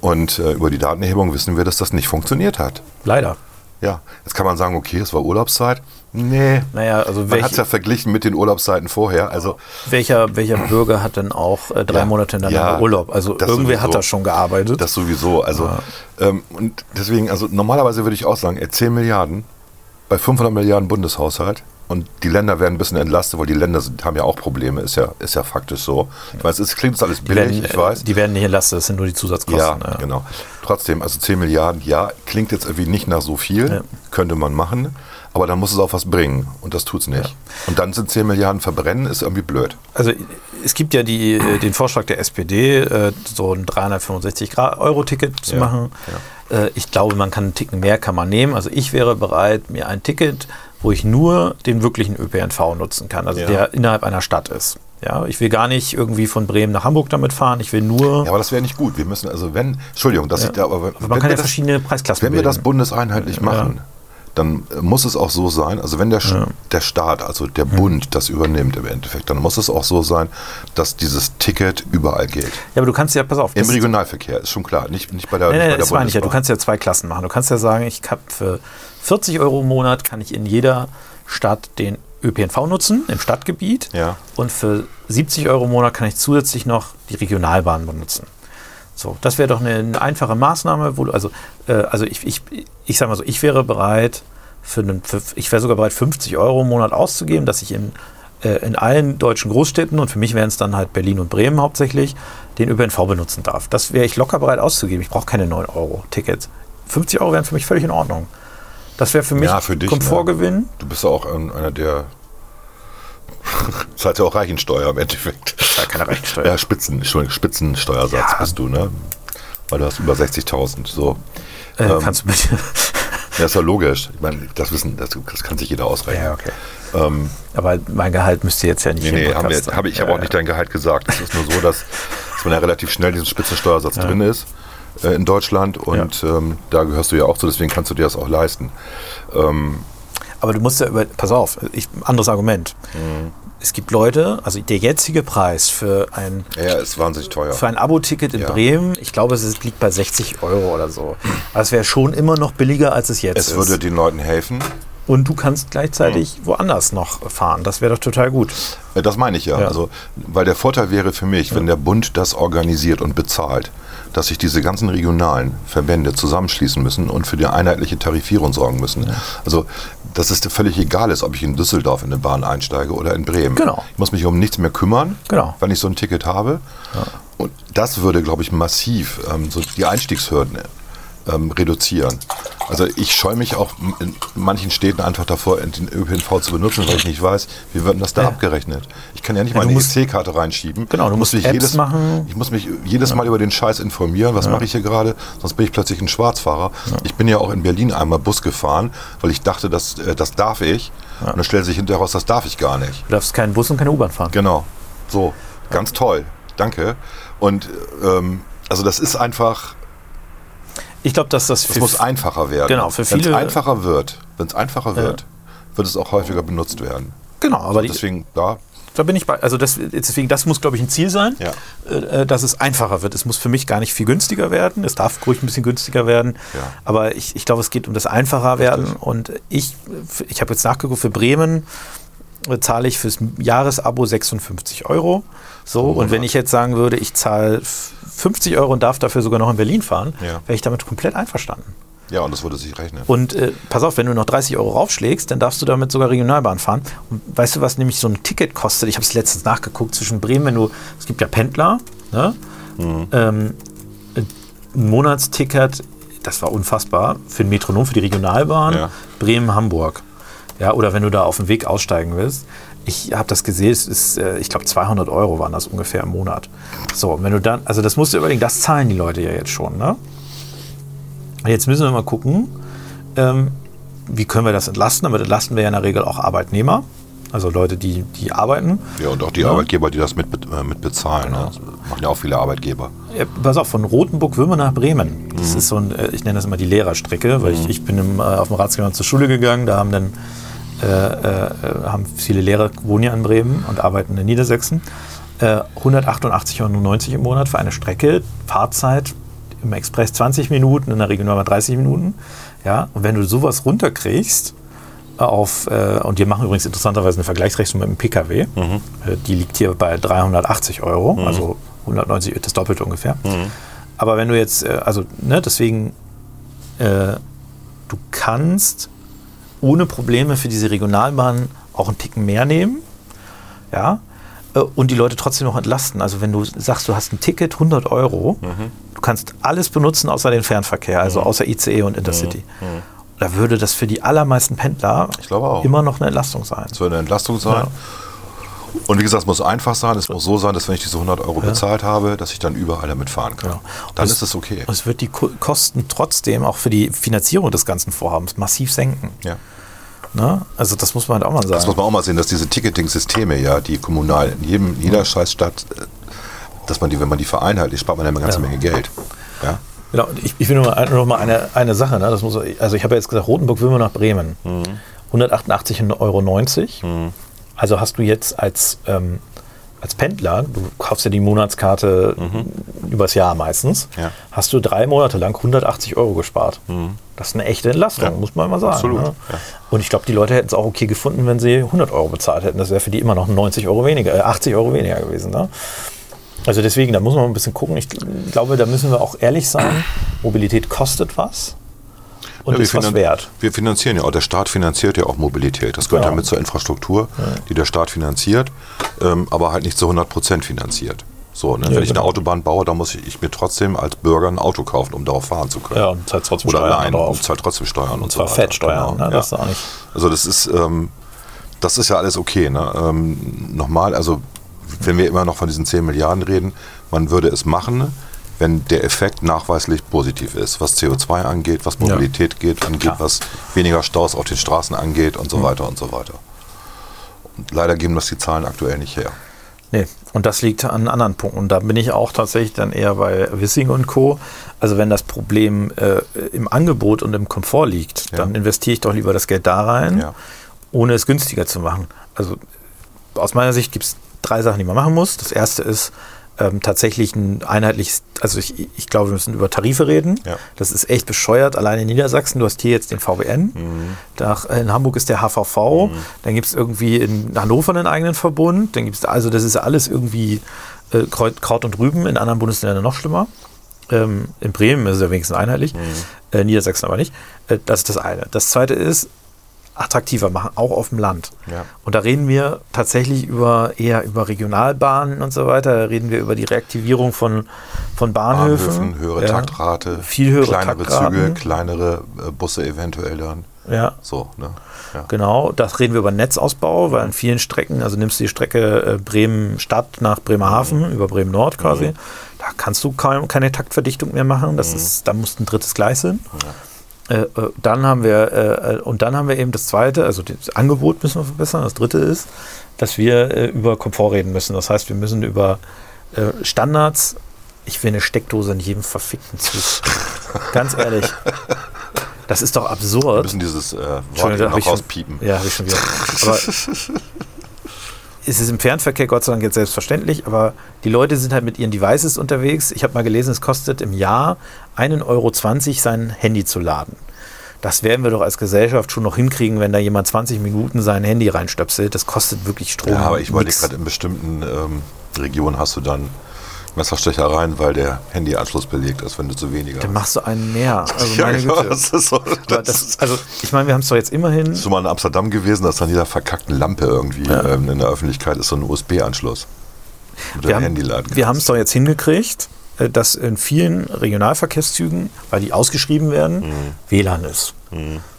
Und äh, über die Datenerhebung wissen wir, dass das nicht funktioniert hat. Leider. Ja, jetzt kann man sagen, okay, es war Urlaubszeit. Nee. Naja, also Man welch, hat es ja verglichen mit den Urlaubszeiten vorher. Also welcher, welcher Bürger hat denn auch äh, drei Ja. Monate hintereinander Ja, Urlaub? Also irgendwer hat sowieso. da schon gearbeitet. das sowieso. Also ähm, und deswegen, also normalerweise würde ich auch sagen, ey, 10 Milliarden bei 500 Milliarden Bundeshaushalt und die Länder werden ein bisschen entlastet, weil die Länder sind, haben ja auch Probleme, ist ja, ist ja faktisch so. Ich weiß, es klingt alles billig, werden, ich weiß. äh, die werden nicht entlastet, das sind nur die Ja, Zusatzkosten. genau. Trotzdem, also 10 Milliarden, ja, klingt jetzt irgendwie nicht nach so viel, Ja. könnte man machen, aber dann muss es auch was bringen und das tut es nicht. Und dann sind 10 Milliarden verbrennen, ist irgendwie blöd. Also es gibt ja die, äh, den Vorschlag der SPD, äh, so ein 365-Euro-Ticket zu Ja, machen. Ich glaube, man kann einen Ticken mehr kann man nehmen. Also ich wäre bereit, mir ein Ticket, wo ich nur den wirklichen ÖPNV nutzen kann, also Ja. der innerhalb einer Stadt ist. Ja, ich will gar nicht irgendwie von Bremen nach Hamburg damit fahren. Ich will nur. Ja, aber das wäre nicht gut. Wir müssen, also wenn, Entschuldigung, dass ich da, aber, aber man kann ja das- verschiedene Preisklassen Wenn wir das bilden. bundeseinheitlich machen, dann muss es auch so sein, also wenn der, Sch- der Staat, also der Bund das übernimmt im Endeffekt, dann muss es auch so sein, dass dieses Ticket überall gilt. Ja, aber du kannst ja, pass auf. Im Regionalverkehr, ist schon klar, nicht, nicht bei der, Nein, nicht nein, bei der das meine ich ja. Du kannst ja zwei Klassen machen. Du kannst ja sagen, ich habe für 40 Euro im Monat kann ich in jeder Stadt den ÖPNV nutzen, im Stadtgebiet. Ja. Und für 70 Euro im Monat kann ich zusätzlich noch die Regionalbahn benutzen. So, das wäre doch eine, eine einfache Maßnahme, wo du, also, äh, also ich, ich, ich sage mal so, ich wäre bereit, für einen, für, ich wäre sogar bereit, 50 Euro im Monat auszugeben, dass ich in, äh, in allen deutschen Großstädten, und für mich wären es dann halt Berlin und Bremen hauptsächlich, den ÖPNV benutzen darf. Das wäre ich locker bereit auszugeben. Ich brauche keine 9 Euro Tickets. 50 Euro wären für mich völlig in Ordnung. Das wäre für mich Ja, für dich, Komfortgewinn. Du bist ja auch ein- einer der. Zahlt ja auch Reichensteuer im Endeffekt. Ja, keine Rechensteuer. Ja, Spitzen, Entschuldigung, Spitzensteuersatz Ja. bist du, ne? Weil du hast über 60.000. So. Äh, Ähm, kannst du bitte. Ja, ist ja logisch. Ich meine, das wissen, das, das kann sich jeder ausrechnen. Ja, okay. Ähm, Aber mein Gehalt müsste jetzt ja nicht nee, nee, haben wir, hab ich habe auch nicht dein Gehalt gesagt. Es ist nur so, dass, dass man ja relativ schnell diesen Spitzensteuersatz drin ist äh, in Deutschland und ähm, da gehörst du ja auch zu, deswegen kannst du dir das auch leisten. Ähm, Aber du musst ja über. Pass auf, ich, anderes Argument. Mhm. Es gibt Leute, also der jetzige Preis für ein, ja, ist wahnsinnig teuer. für ein Abo-Ticket in Ja. Bremen, ich glaube, es liegt bei 60 Euro oder so. Aber es wäre schon immer noch billiger, als es jetzt Es ist. würde den Leuten helfen. Und du kannst gleichzeitig woanders noch fahren. Das wäre doch total gut. Äh, Das meine ich ja. Ja. Also, weil der Vorteil wäre für mich, wenn der Bund das organisiert und bezahlt, dass sich diese ganzen regionalen Verbände zusammenschließen müssen und für die einheitliche Tarifierung sorgen müssen. Also, dass es völlig egal ist, ob ich in Düsseldorf in eine Bahn einsteige oder in Bremen. Genau. Ich muss mich um nichts mehr kümmern, Genau. wenn ich so ein Ticket habe. Und das würde, glaube ich, massiv ähm, so die Einstiegshürden ähm, reduzieren. Also ich scheue mich auch in manchen Städten einfach davor, den ÖPNV zu benutzen, weil ich nicht weiß, wie wird denn das da Ja. abgerechnet. Ich kann ja nicht Ja, meine musst- EC-Karte reinschieben. Genau, du musst mich Apps jedes, machen. Ich muss mich jedes Mal über den Scheiß informieren, was mache ich hier gerade, sonst bin ich plötzlich ein Schwarzfahrer. Ich bin ja auch in Berlin einmal Bus gefahren, weil ich dachte, das, äh, das darf ich. Und dann stellt sich hinterher raus, das darf ich gar nicht. Du darfst keinen Bus und keine U-Bahn fahren. Genau. So, ganz toll. Danke. Und ähm, also das ist einfach, Ich glaube, dass das es für muss einfacher werden. Genau, für Wenn es viele- einfacher wird, wenn es einfacher wird, wird es auch häufiger benutzt werden. Genau, aber die, Deswegen, ja, da bin ich bei. Also das, deswegen, das muss, glaube ich, ein Ziel sein, Ja. äh, dass es einfacher wird. Es muss für mich gar nicht viel günstiger werden. Es darf ruhig ein bisschen günstiger werden. Ja. Aber ich, ich glaube, es geht um das einfacher werden. Und ich, ich habe jetzt nachgeguckt, für Bremen äh, zahle ich fürs Jahresabo 56 Euro. So, und wenn ich jetzt sagen würde, ich zahle f- 50 Euro und darf dafür sogar noch in Berlin fahren, Ja. wäre ich damit komplett einverstanden. ja, und das würde sich rechnen. Und äh, pass auf, wenn du noch 30 Euro raufschlägst, dann darfst du damit sogar Regionalbahn fahren. Und weißt du, was nämlich so ein Ticket kostet? Ich habe es letztens nachgeguckt zwischen Bremen, wenn du, es gibt ja Pendler, ne? Mhm. ähm, ein Monatsticket, das war unfassbar, für ein Metronom, für die Regionalbahn, Ja. Bremen-Hamburg. Ja, oder wenn du da auf dem Weg aussteigen willst. Ich habe das gesehen, es ist, äh, ich glaube, 200 Euro waren das ungefähr im Monat. So, wenn du dann, also das musst du überlegen, das zahlen die Leute ja jetzt schon, ne? Jetzt müssen wir mal gucken, ähm, wie können wir das entlasten. Damit entlasten wir ja in der Regel auch Arbeitnehmer, also Leute, die, die arbeiten. Ja, und auch die Ja. Arbeitgeber, die das mit, äh, mit bezahlen. Ne? Das machen ja auch viele Arbeitgeber. Ja, pass auf, von Rotenburg-Würme nach Bremen. Das ist so ein, äh, ich nenne das immer die Lehrerstrecke, weil ich, ich bin im, äh, auf dem Ratsgewand zur Schule gegangen, da haben dann äh, äh, haben viele Lehrer wohnen ja in Bremen und arbeiten in Niedersachsen. Äh, 188,90 Euro im Monat für eine Strecke, Fahrzeit im Express 20 Minuten, in der Regionalbahn 30 Minuten. Ja, und wenn du sowas runterkriegst, auf, äh, und wir machen übrigens interessanterweise eine Vergleichsrechnung mit dem Pkw, äh, die liegt hier bei 380 Euro, also 190, das Doppelte ungefähr. Aber wenn du jetzt, äh, also ne, deswegen, äh, du kannst ohne Probleme für diese Regionalbahn auch einen Ticken mehr nehmen. Ja. Äh, Und die Leute trotzdem noch entlasten. Also wenn du sagst, du hast ein Ticket, 100 Euro, du kannst alles benutzen außer den Fernverkehr, also außer ICE und Intercity. Da würde das für die allermeisten Pendler Ich glaube auch. immer noch eine Entlastung sein. Es soll eine Entlastung sein. Ja. Und wie gesagt, es muss einfach sein. Es muss so sein, dass wenn ich diese 100 Euro bezahlt habe, dass ich dann überall damit fahren kann. Genau. Dann Das- ist es okay. Es wird die Ko- Kosten trotzdem auch für die Finanzierung des ganzen Vorhabens massiv senken. Ja. Ne? Also das muss man halt auch mal sagen. Das muss man auch mal sehen, dass diese Ticketing-Systeme, ja, die kommunal in jedem, jeder Scheißstadt, äh, dass man die, wenn man die vereinheitlicht, spart man eine ganze Ja. Menge Geld. Ja? Genau, und ich, ich will nur mal, nur noch mal eine, eine Sache. Ne? Das muss, also ich habe ja jetzt gesagt, Rotenburg will wir nach Bremen. 188,90 Euro. Also hast du jetzt als, ähm, als Pendler, du kaufst ja die Monatskarte übers Jahr meistens, Ja. hast du drei Monate lang 180 Euro gespart. Das ist eine echte Entlastung, Ja, muss man mal sagen. absolut, Ne? ja. Und ich glaube, die Leute hätten es auch okay gefunden, wenn sie 100 Euro bezahlt hätten. Das wäre für die immer noch 90 Euro weniger, äh, 80 Euro weniger gewesen. Ne? Also deswegen, da muss man ein bisschen gucken. Ich glaube, da müssen wir auch ehrlich sein. Mobilität kostet was und Ja, wir ist was wert. Wir finanzieren ja auch, der Staat finanziert ja auch Mobilität. Das gehört Genau. ja mit zur Infrastruktur, die der Staat finanziert, ähm, aber halt nicht zu 100 Prozent finanziert. So, ne? Ja, Wenn ich eine genau. Autobahn baue, dann muss ich, ich mir trotzdem als Bürger ein Auto kaufen, um darauf fahren zu können. Ja, und zahlt trotzdem Oder Steuern allein, drauf. zahlt trotzdem Steuern und, Und so weiter. Fettsteuern, Genau, ne? ja. das ist auch nicht. Also das ist, ähm, das ist ja alles okay. Ne? Ähm, nochmal, also wenn wir immer noch von diesen 10 Milliarden reden, man würde es machen, wenn der Effekt nachweislich positiv ist, was CO2 angeht, was Mobilität geht, angeht, Klar. was weniger Staus auf den Straßen angeht und so weiter und so weiter. Und leider geben das die Zahlen aktuell nicht her. Nee, und das liegt an anderen Punkten. Und da bin ich auch tatsächlich dann eher bei Wissing und Co. Also wenn das Problem äh, im Angebot und im Komfort liegt, Ja. dann investiere ich doch lieber das Geld da rein, Ja. ohne es günstiger zu machen. Also aus meiner Sicht gibt es drei Sachen, die man machen muss. Das erste ist ähm, tatsächlich ein einheitliches, also ich, ich glaube, wir müssen über Tarife reden. Ja. Das ist echt bescheuert. Allein in Niedersachsen, du hast hier jetzt den VWN, Mhm. da, in Hamburg ist der HVV, dann gibt es irgendwie in Hannover einen eigenen Verbund, dann gibt es, also das ist alles irgendwie äh, Kraut, und Rüben, in anderen Bundesländern noch schlimmer. Ähm, in Bremen ist es ja wenigstens einheitlich, äh, Niedersachsen aber nicht. Äh, das ist das eine. Das zweite ist, attraktiver machen, auch auf dem Land. Ja. Und da reden wir tatsächlich über eher über Regionalbahnen und so weiter. Da reden wir über die Reaktivierung von, von Bahnhöfen. Bahnhöfen, höhere ja. Taktrate, Viel höhere kleinere Taktraten. Züge, kleinere äh, Busse eventuell dann. Ja, So, ne? Ja. genau. Das reden wir über Netzausbau, weil an vielen Strecken, also nimmst du die Strecke äh, Bremen-Stadt nach Bremerhaven, über Bremen-Nord quasi, da kannst du kaum, keine Taktverdichtung mehr machen. Das ist, da muss ein drittes Gleis hin. Äh, äh, dann haben wir, äh, äh, und dann haben wir eben das zweite, also das Angebot müssen wir verbessern. Das dritte ist, dass wir äh, über Komfort reden müssen. Das heißt, wir müssen über äh, Standards, ich will eine Steckdose in jedem verfickten Zug. Ganz ehrlich. Das ist doch Wir absurd. müssen dieses äh, Wort noch ich schon- rauspiepen. Ja, habe ich schon wieder. Aber es ist im Fernverkehr Gott sei Dank jetzt selbstverständlich, aber die Leute sind halt mit ihren Devices unterwegs. Ich habe mal gelesen, es kostet im Jahr 1,20 Euro sein Handy zu laden. Das werden wir doch als Gesellschaft schon noch hinkriegen, wenn da jemand 20 Minuten sein Handy reinstöpselt. Das kostet wirklich Strom. Ja, aber ich wollte gerade in bestimmten ähm, Regionen hast du dann Messerstechereien, weil der Handyanschluss belegt ist, wenn du zu weniger Dann machst du einen mehr. Also Ja, genau, das ist so. Das das, ist also ich meine, wir haben es doch jetzt immerhin. Bist du mal in Amsterdam gewesen, dass an jeder verkackten Lampe irgendwie ähm, in der Öffentlichkeit ist so ein USB-Anschluss. Wir haben Handy laden wir haben kannst. es doch jetzt hingekriegt, dass in vielen Regionalverkehrszügen, weil die ausgeschrieben werden, Mhm. WLAN ist.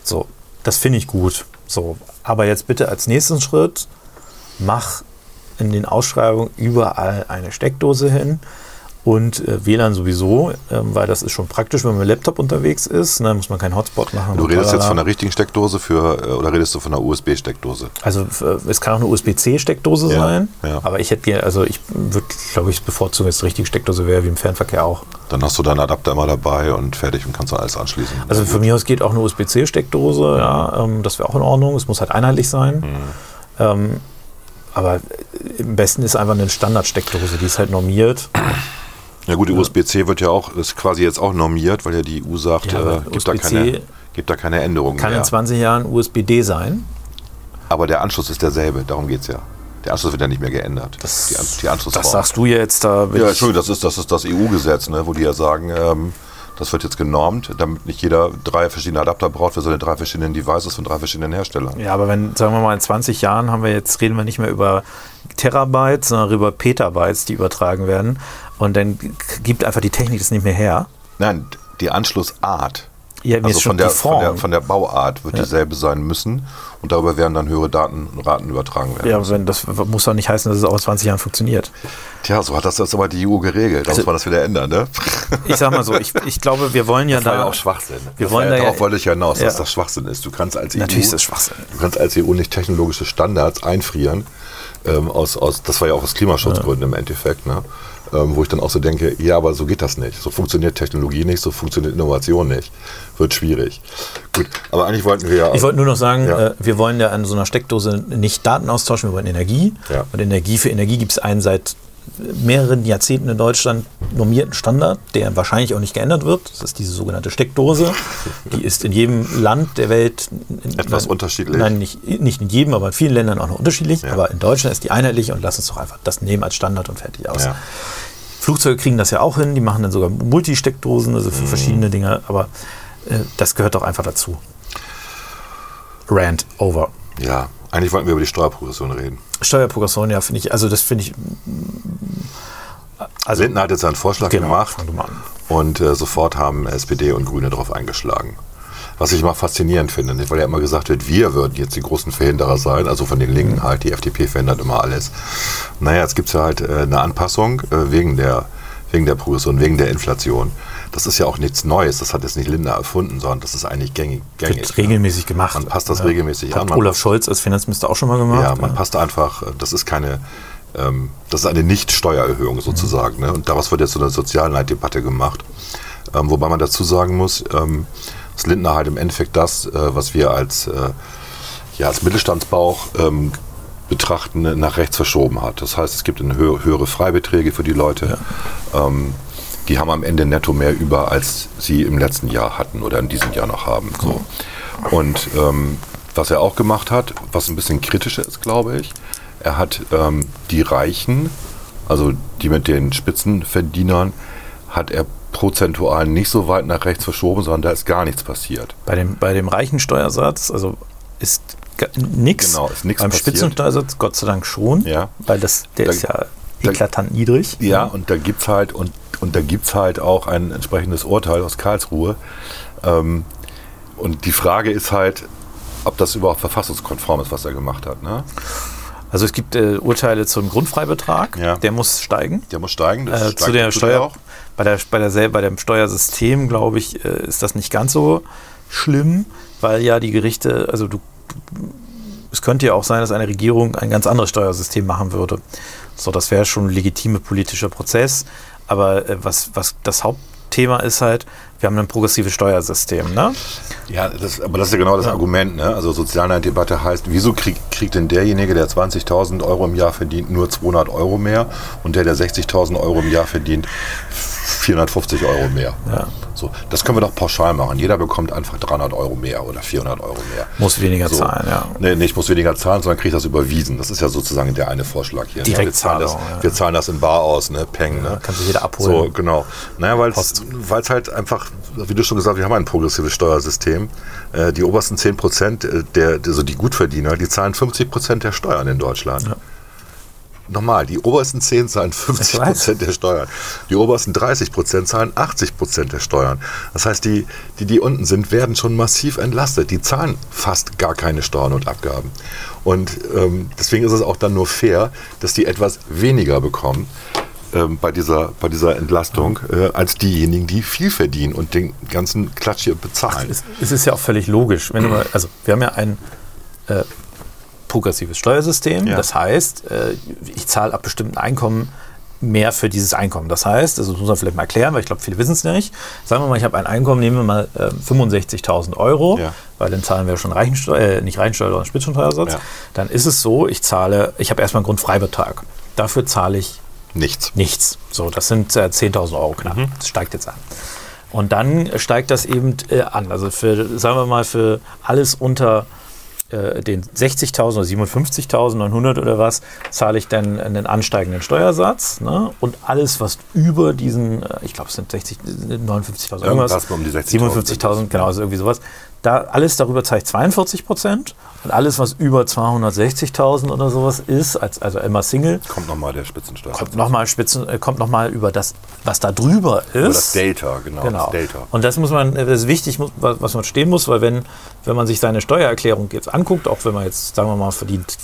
So, das finde ich gut. So, aber jetzt bitte als nächsten Schritt mach in den Ausschreibungen überall eine Steckdose hin und äh, WLAN sowieso, ähm, weil das ist schon praktisch, wenn man mit dem Laptop unterwegs ist. Ne, muss man keinen Hotspot machen. Du redest jetzt von der richtigen Steckdose für, äh, oder redest du von einer USB-Steckdose? Also äh, es kann auch eine USB-C-Steckdose Ja, sein, ja. aber ich hätte also ich würde, glaube ich, bevorzugen, dass es die richtige Steckdose wäre, wie im Fernverkehr auch. Dann hast du deinen Adapter immer dabei und fertig und kannst dann alles anschließen. Also von mir aus geht auch eine USB-C-Steckdose, ja, ähm, das wäre auch in Ordnung. Es muss halt einheitlich sein. Mhm. Ähm, aber äh, im besten ist einfach eine Standardsteckdose, die ist halt normiert. Ja gut, die USB-C wird ja auch, ist quasi jetzt auch normiert, weil ja die EU sagt, Ja, äh, gibt, da keine, gibt da keine Änderungen Kann mehr. in 20 Jahren USB-D sein. Aber der Anschluss ist derselbe, darum geht es ja. Der Anschluss wird ja nicht mehr geändert. Das, die, die das sagst du jetzt, da Ja, Entschuldigung, das ist das, ist das EU-Gesetz, ne, wo die ja sagen, ähm, Das wird jetzt genormt, damit nicht jeder drei verschiedene Adapter braucht für seine drei verschiedenen Devices von drei verschiedenen Herstellern. Ja, aber wenn, sagen wir mal, in 20 Jahren haben wir jetzt, reden wir nicht mehr über Terabytes, sondern über Petabytes, die übertragen werden. Und dann gibt einfach die Technik das nicht mehr her. Nein, die Anschlussart, Ja, also von der, von, der, von der Bauart, wird dieselbe sein müssen und darüber werden dann höhere Datenraten übertragen werden. ja, aber wenn, das muss doch nicht heißen, dass es auch in 20 Jahren funktioniert. Tja, so hat das jetzt aber die EU geregelt. Da Also- muss man das wieder ändern, ne? Ich sag mal so, ich, ich glaube, wir wollen ja Das war da. ja auch Schwachsinn. Wir wollen war da ja, ja- darauf wollte ich ja hinaus, dass Ja. das Schwachsinn ist. Du kannst als Natürlich EU, ist das Schwachsinn. Du kannst als EU nicht technologische Standards einfrieren. Ähm, aus, aus, das war ja auch aus Klimaschutzgründen im Endeffekt, ne? Ähm, wo ich dann auch so denke, ja, aber so geht das nicht. So funktioniert Technologie nicht, so funktioniert Innovation nicht. Wird schwierig. Gut, aber eigentlich wollten wir ja. Ich wollte nur noch sagen, Ja. äh, wir wollen ja an so einer Steckdose nicht Daten austauschen, wir wollen Energie. Ja. Und Energie für Energie gibt es einen seit mehreren Jahrzehnten in Deutschland normierten Standard, der wahrscheinlich auch nicht geändert wird. Das ist diese sogenannte Steckdose. Die ist in jedem Land der Welt Etwas nein, unterschiedlich. Nein, nicht, nicht in jedem, aber in vielen Ländern auch noch unterschiedlich. Ja. Aber in Deutschland ist die einheitlich und lass uns doch einfach das nehmen als Standard und fertig aus. ja. Flugzeuge kriegen das ja auch hin, die machen dann sogar Multisteckdosen, also für verschiedene Dinge, aber äh, das gehört doch einfach dazu. Rant over. ja, eigentlich wollten wir über die Steuerprogression reden. Steuerprogression, ja, finde ich, also das finde ich. Also, Lindner hat jetzt einen Vorschlag genau, gemacht und äh, sofort haben SPD und Grüne darauf eingeschlagen. Was ich mal faszinierend finde, weil ja immer gesagt wird, wir würden jetzt die großen Verhinderer sein, also von den Linken halt, die FDP verhindert immer alles. Naja, jetzt gibt es ja halt äh, eine Anpassung äh, wegen, der, wegen der Progression, wegen der Inflation. Das ist ja auch nichts Neues, das hat jetzt nicht Lindner erfunden, sondern das ist eigentlich gängig. gängig Wird regelmäßig gemacht. Man passt das regelmäßig Hat an. Olaf Scholz als Finanzminister auch schon mal gemacht. ja, man passt einfach, äh, das ist keine, ähm, das ist eine Nicht-Steuererhöhung sozusagen. Ne? Und daraus wird jetzt so eine Sozialneiddebatte gemacht. Ähm, wobei man dazu sagen muss, ähm, dass Lindner halt im Endeffekt das, äh, was wir als, äh, ja, als Mittelstandsbauch ähm, betrachten, nach rechts verschoben hat. Das heißt, es gibt höhere Freibeträge für die Leute. Ähm, die haben am Ende netto mehr über, als sie im letzten Jahr hatten oder in diesem Jahr noch haben. So. Und ähm, was er auch gemacht hat, was ein bisschen kritischer ist, glaube ich, er hat ähm, die Reichen, also die mit den Spitzenverdienern, hat er prozentual nicht so weit nach rechts verschoben, sondern da ist gar nichts passiert. Bei dem, bei dem reichen Steuersatz, also ist nichts. Genau, ist nix Beim passiert. Spitzensteuersatz Gott sei Dank schon, Ja. weil das, der Da- ist ja da- eklatant niedrig. Ja, und da gibt's halt und, und da gibt's halt auch ein entsprechendes Urteil aus Karlsruhe. Ähm, und die Frage ist halt, ob das überhaupt verfassungskonform ist, was er gemacht hat. Ne? Also es gibt äh, Urteile zum Grundfreibetrag, Ja. der muss steigen. Der muss steigen. Das Äh, steigt zu der er Steuer, auch. bei, der, bei, der, bei dem Steuersystem, glaube ich, äh, ist das nicht ganz so schlimm, weil ja die Gerichte, also du, du, es könnte ja auch sein, dass eine Regierung ein ganz anderes Steuersystem machen würde. So, das wäre schon ein legitimer politischer Prozess. Aber äh, was, was das Hauptthema ist halt, wir haben ein progressives Steuersystem. Ne? Ja, das, aber das ist ja genau das Argument. Ne? Also Sozialneiddebatte heißt, wieso krieg, kriegt denn derjenige, der 20.000 Euro im Jahr verdient, nur 200 Euro mehr und der, der 60.000 Euro im Jahr verdient, 450 Euro mehr? Ja. So, das können wir doch pauschal machen. Jeder bekommt einfach 300 Euro mehr oder 400 Euro mehr. Muss weniger So. zahlen, ja. Nee, nee, ich muss weniger zahlen, sondern kriege das überwiesen. Das ist ja sozusagen der eine Vorschlag hier. ne? wir, zahlen das, ja. wir zahlen das in Bar aus, ne? Peng. Ne? kann sich jeder So, abholen. genau. Naja, weil es halt einfach, wie du schon gesagt hast, wir haben ein progressives Steuersystem. Äh, die obersten 10 Prozent, äh, der, also die Gutverdiener, die zahlen 50 Prozent der Steuern in Deutschland. Nochmal, die obersten 10 zahlen 50 Ich weiß. Prozent der Steuern. Die obersten 30 Prozent zahlen 80 Prozent der Steuern. Das heißt, die, die, die unten sind, werden schon massiv entlastet. Die zahlen fast gar keine Steuern und Abgaben. Und ähm, deswegen ist es auch dann nur fair, dass die etwas weniger bekommen ähm, bei, dieser, bei dieser Entlastung äh, als diejenigen, die viel verdienen und den ganzen Klatsch hier bezahlen. Es, es ist ja auch völlig logisch. Wenn mal, also wir haben ja ein äh, progressives Steuersystem. Ja. Das heißt, äh, ich zahle ab bestimmten Einkommen mehr für dieses Einkommen. Das heißt, also das muss man vielleicht mal erklären, weil ich glaube, viele wissen es nicht. Sagen wir mal, ich habe ein Einkommen, nehmen wir mal äh, 65.000 Euro, Ja. weil dann zahlen wir schon Reichensteuer, äh, nicht Reichensteuer, sondern Spitzensteuersatz. Ja. Dann ist es so, ich zahle, ich habe erstmal einen Grundfreibetrag. Dafür zahle ich Nichts. nichts. So, das sind äh, 10.000 Euro knapp. Mhm. Das steigt jetzt an. Und dann steigt das eben äh, an. Also für, sagen wir mal, für alles unter äh, den 60.000 oder 57.900 oder was, zahle ich dann einen ansteigenden Steuersatz. Ne? Und alles, was über diesen, äh, ich glaube, es sind 60, 59.000 irgendwas, Irgendwas um die 60.000 57.000, genau, also irgendwie sowas. Da alles darüber ich 42 Prozent und alles, was über 260.000 oder sowas ist, als, also immer Single, Kommt nochmal der Spitzensteuer. kommt nochmal Spitzen, äh, kommt noch mal über das, was da drüber ist. Über das Delta, genau. Genau. Das Delta. Und das muss man, das ist wichtig, was man stehen muss, weil wenn, wenn man sich seine Steuererklärung jetzt anguckt, auch wenn man jetzt, sagen wir mal, verdient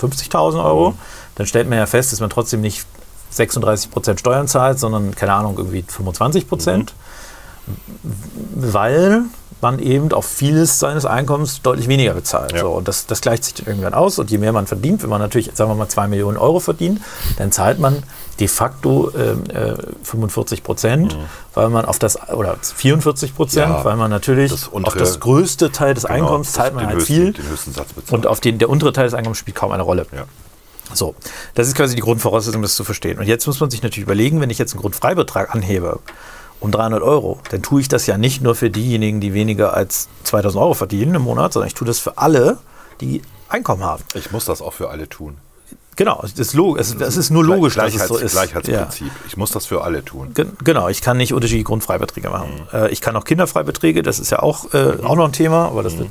50.000 Euro, Mhm. dann stellt man ja fest, dass man trotzdem nicht 36 Prozent Steuern zahlt, sondern, keine Ahnung, irgendwie 25 Prozent. Weil man eben auf vieles seines Einkommens deutlich weniger bezahlt. Ja. So, und das, das gleicht sich dann irgendwann aus. Und je mehr man verdient, wenn man natürlich, sagen wir mal, 2 Millionen Euro verdient, dann zahlt man de facto ähm, äh, 45 Prozent, weil man auf das, oder 44 Prozent, Mhm. Ja, weil man natürlich das auf untere- das größte Teil des Genau, Einkommens zahlt man halt höchsten, viel. Den höchsten Satz bezahlt. Und auf den, der untere Teil des Einkommens spielt kaum eine Rolle. ja. So, das ist quasi die Grundvoraussetzung, das zu verstehen. Und jetzt muss man sich natürlich überlegen, wenn ich jetzt einen Grundfreibetrag anhebe um 300 Euro, dann tue ich das ja nicht nur für diejenigen, die weniger als 2000 Euro verdienen im Monat, sondern ich tue das für alle, die Einkommen haben. Ich muss das auch für alle tun. Genau, das ist, das, das ist nur logisch, dass es so ist. Gleichheitsprinzip. Ich muss das für alle tun. Gen- Genau, ich kann nicht unterschiedliche Grundfreibeträge machen. Mhm. Äh, ich kann auch Kinderfreibeträge, das ist ja auch, äh, auch noch ein Thema, aber Mhm. das wird,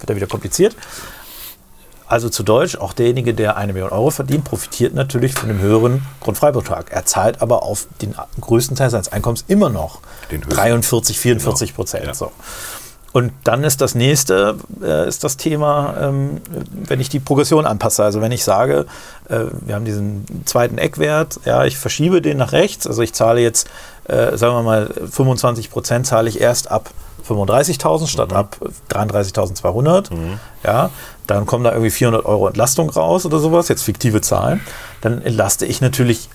wird ja wieder kompliziert. Also zu Deutsch, auch derjenige, der eine Million Euro verdient, profitiert natürlich von dem höheren Grundfreibetrag. Er zahlt aber auf den größten Teil seines Einkommens immer noch Den höchsten. 43, 44 Prozent. Ja. So. Und dann ist das nächste, äh, ist das Thema, ähm, wenn ich die Progression anpasse. Also wenn ich sage, äh, wir haben diesen zweiten Eckwert, ja, ich verschiebe den nach rechts, also ich zahle jetzt, äh, sagen wir mal, 25 Prozent zahle ich erst ab 35.000 statt ab 33.200. Ja, dann kommen da irgendwie 400 Euro Entlastung raus oder sowas, jetzt fiktive Zahlen. Dann entlaste ich natürlich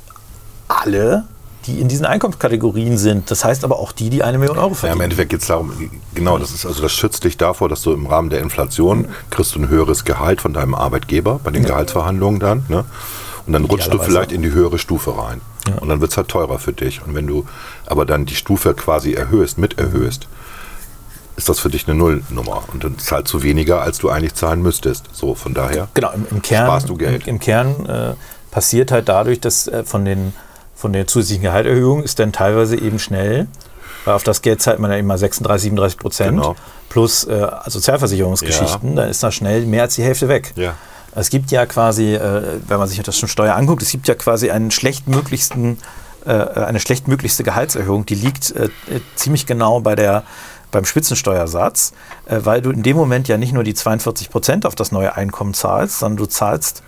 alle, die in diesen Einkommenskategorien sind. Das heißt aber auch die, die eine Million Euro Ja, im verdienen. Endeffekt geht es darum, genau, das ist also das schützt dich davor, dass du im Rahmen der Inflation kriegst du ein höheres Gehalt von deinem Arbeitgeber bei den Gehaltsverhandlungen dann. Ne? Und dann rutscht du vielleicht in die höhere Stufe rein. Und dann wird es halt teurer für dich. Und wenn du aber dann die Stufe quasi erhöhst, mit erhöhst, ist das für dich eine Nullnummer. Und dann zahlst du weniger, als du eigentlich zahlen müsstest. So, von daher. Genau, im, im Kern, Sparst du Geld. Im, im Kern äh, passiert halt dadurch, dass äh, von, den, von der zusätzlichen Gehalterhöhung ist dann teilweise eben schnell, weil auf das Geld zahlt man ja immer 36, 37 Prozent Genau. plus äh, Sozialversicherungsgeschichten, dann ist da schnell mehr als die Hälfte weg. Ja. Es gibt ja quasi, äh, wenn man sich das schon Steuer anguckt, es gibt ja quasi einen schlechtmöglichsten, äh, eine schlechtmöglichste Gehaltserhöhung, die liegt äh, ziemlich genau bei der, beim Spitzensteuersatz, äh, weil du in dem Moment ja nicht nur die 42 Prozent auf das neue Einkommen zahlst, sondern du zahlst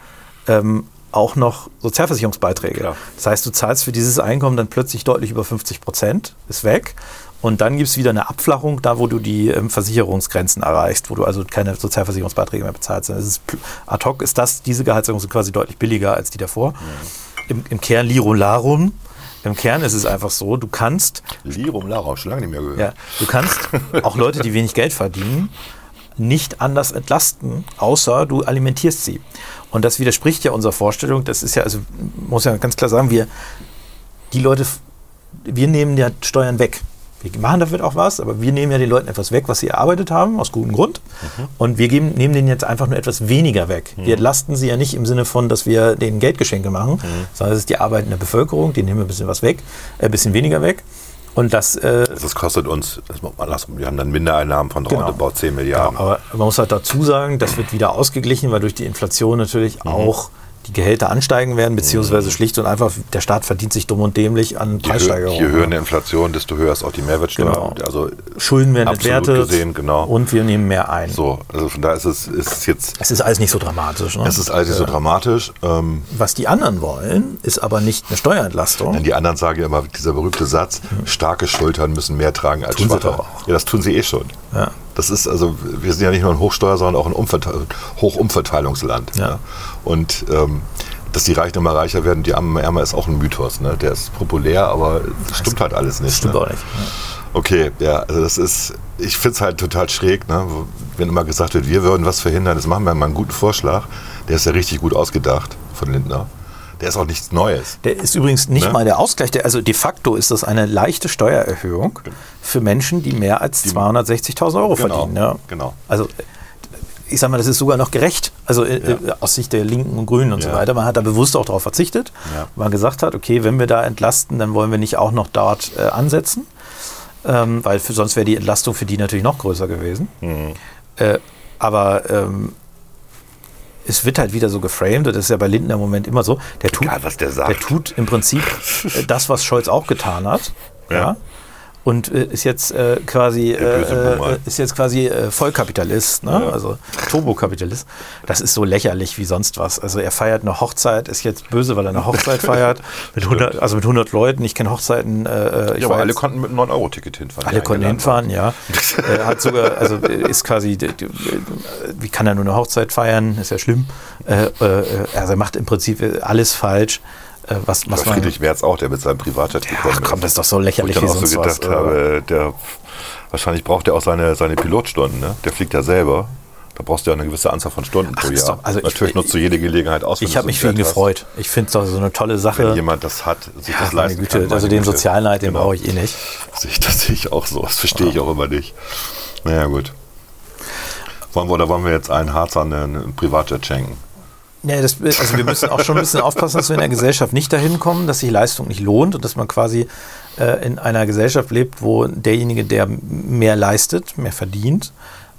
ähm, auch noch Sozialversicherungsbeiträge. Klar. Das heißt, du zahlst für dieses Einkommen dann plötzlich deutlich über 50 Prozent, ist weg. Und dann gibt es wieder eine Abflachung, da wo du die ähm, Versicherungsgrenzen erreichst, wo du also keine Sozialversicherungsbeiträge mehr bezahlst. Das ist, ad hoc ist das, diese Gehaltserhöhung sind quasi deutlich billiger als die davor. Im, Im Kern Lirum Larum. Im Kern ist es einfach so, du kannst Lirum Larum, schon lange nicht mehr gehört. ja, du kannst auch Leute, die wenig Geld verdienen, nicht anders entlasten, außer du alimentierst sie. Und das widerspricht ja unserer Vorstellung. Das ist ja, also muss ja ganz klar sagen, wir, die Leute, wir nehmen ja Steuern weg. Wir machen dafür auch was, aber wir nehmen ja den Leuten etwas weg, was sie erarbeitet haben, aus gutem Grund. Und wir geben, nehmen denen jetzt einfach nur etwas weniger weg. Wir entlasten sie ja nicht im Sinne von, dass wir denen Geldgeschenke machen, sondern es ist die arbeitende Bevölkerung, die nehmen wir ein bisschen was weg, äh, ein bisschen weniger weg. Und das, äh, Das kostet uns, das wir haben dann Mindereinnahmen von Genau. roundabout 10 Milliarden. aber man muss halt dazu sagen, das wird wieder ausgeglichen, weil durch die Inflation natürlich Mhm. auch die Gehälter ansteigen werden, beziehungsweise schlicht und einfach der Staat verdient sich dumm und dämlich an Je, hö je Preissteigerungen. höher eine Inflation, desto höher ist auch die Mehrwertsteuer. Genau. Also Schulden werden entwertet gesehen, genau. und wir nehmen mehr ein. so, also von daher ist es, ist jetzt, Es ist alles nicht so dramatisch. Ne? es ist alles nicht so dramatisch. Ähm, Was die anderen wollen, ist aber nicht eine Steuerentlastung. denn die anderen sagen ja immer dieser berühmte Satz: Starke Schultern müssen mehr tragen als Tun schwache. Ja, das tun sie eh schon. Ja. Das ist also, wir sind ja nicht nur ein Hochsteuer, sondern auch ein Umverte Hochumverteilungsland. Ja. Und ähm, dass die Reichen immer reicher werden, die Armen immer ärmer, ist auch ein Mythos. Ne? Der ist populär, aber das stimmt halt alles nicht. Stimmt ne? auch nicht. Okay, ja, also das ist, ich finde es halt total schräg, ne? wenn immer gesagt wird, wir würden was verhindern. Das machen wir mal einen guten Vorschlag. Der ist ja richtig gut ausgedacht von Lindner. Der ist auch nichts Neues. Der ist übrigens nicht Ne? mal der Ausgleich. Der, also de facto ist das eine leichte Steuererhöhung für Menschen, die mehr als 260.000 Euro Genau, verdienen. Ja. genau. Also ich sag mal, das ist sogar noch gerecht. Also äh, äh, aus Sicht der Linken und Grünen und so Ja. weiter. Man hat da bewusst auch darauf verzichtet. Ja. Man gesagt hat, okay, wenn wir da entlasten, dann wollen wir nicht auch noch dort äh, ansetzen. Ähm, weil für, sonst wäre die Entlastung für die natürlich noch größer gewesen. Mhm. Äh, aber ähm, es wird halt wieder so geframed, und das ist ja bei Lindner im Moment immer so, der tut, Egal, was der sagt. der tut im Prinzip äh, das, was Scholz auch getan hat. Ja. Und äh, ist jetzt äh, quasi äh, äh, ist jetzt quasi äh, Vollkapitalist, ne? Ja. also Turbokapitalist. Das ist so lächerlich wie sonst was. Also er feiert eine Hochzeit, ist jetzt böse, weil er eine Hochzeit feiert mit 100, also mit 100 Leuten. Ich kenne Hochzeiten. Äh, ich Ja, aber alle konnten mit einem 9-Euro-Ticket hinfahren. alle konnten hinfahren, ja. äh, hat sogar, also ist quasi, wie kann er nur eine Hochzeit feiern? Ist ja schlimm. Also er macht im Prinzip alles falsch, was, was Bei Friedrich Merz auch, der mit seinem Privatjet gekommen Ach komm, das ist doch so ich lächerlich wie auch so sonst was. gedacht habe, der, wahrscheinlich braucht er auch seine, seine Pilotstunden. Ne? Der fliegt ja selber. Da brauchst du ja eine gewisse Anzahl von Stunden pro ist Jahr. doch- also ich- Natürlich nutzt du jede Gelegenheit aus. wenn Ich habe mich für ihn gefreut. Ich finde es doch so eine tolle Wenn Sache. jemand das hat, sich Ja, das leisten Güte, kann. also den Güte. Sozialneid, den Genau. brauche ich eh nicht. Das sehe ich, ich auch so. Das verstehe ich auch immer nicht. Naja, gut. Wollen wir, oder wollen wir jetzt einen Harzer einen, einen Privatjet schenken? Ja, das, also wir müssen auch schon ein bisschen aufpassen, dass wir in der Gesellschaft nicht dahin kommen, dass sich Leistung nicht lohnt und dass man quasi äh, in einer Gesellschaft lebt, wo derjenige, der mehr leistet, mehr verdient,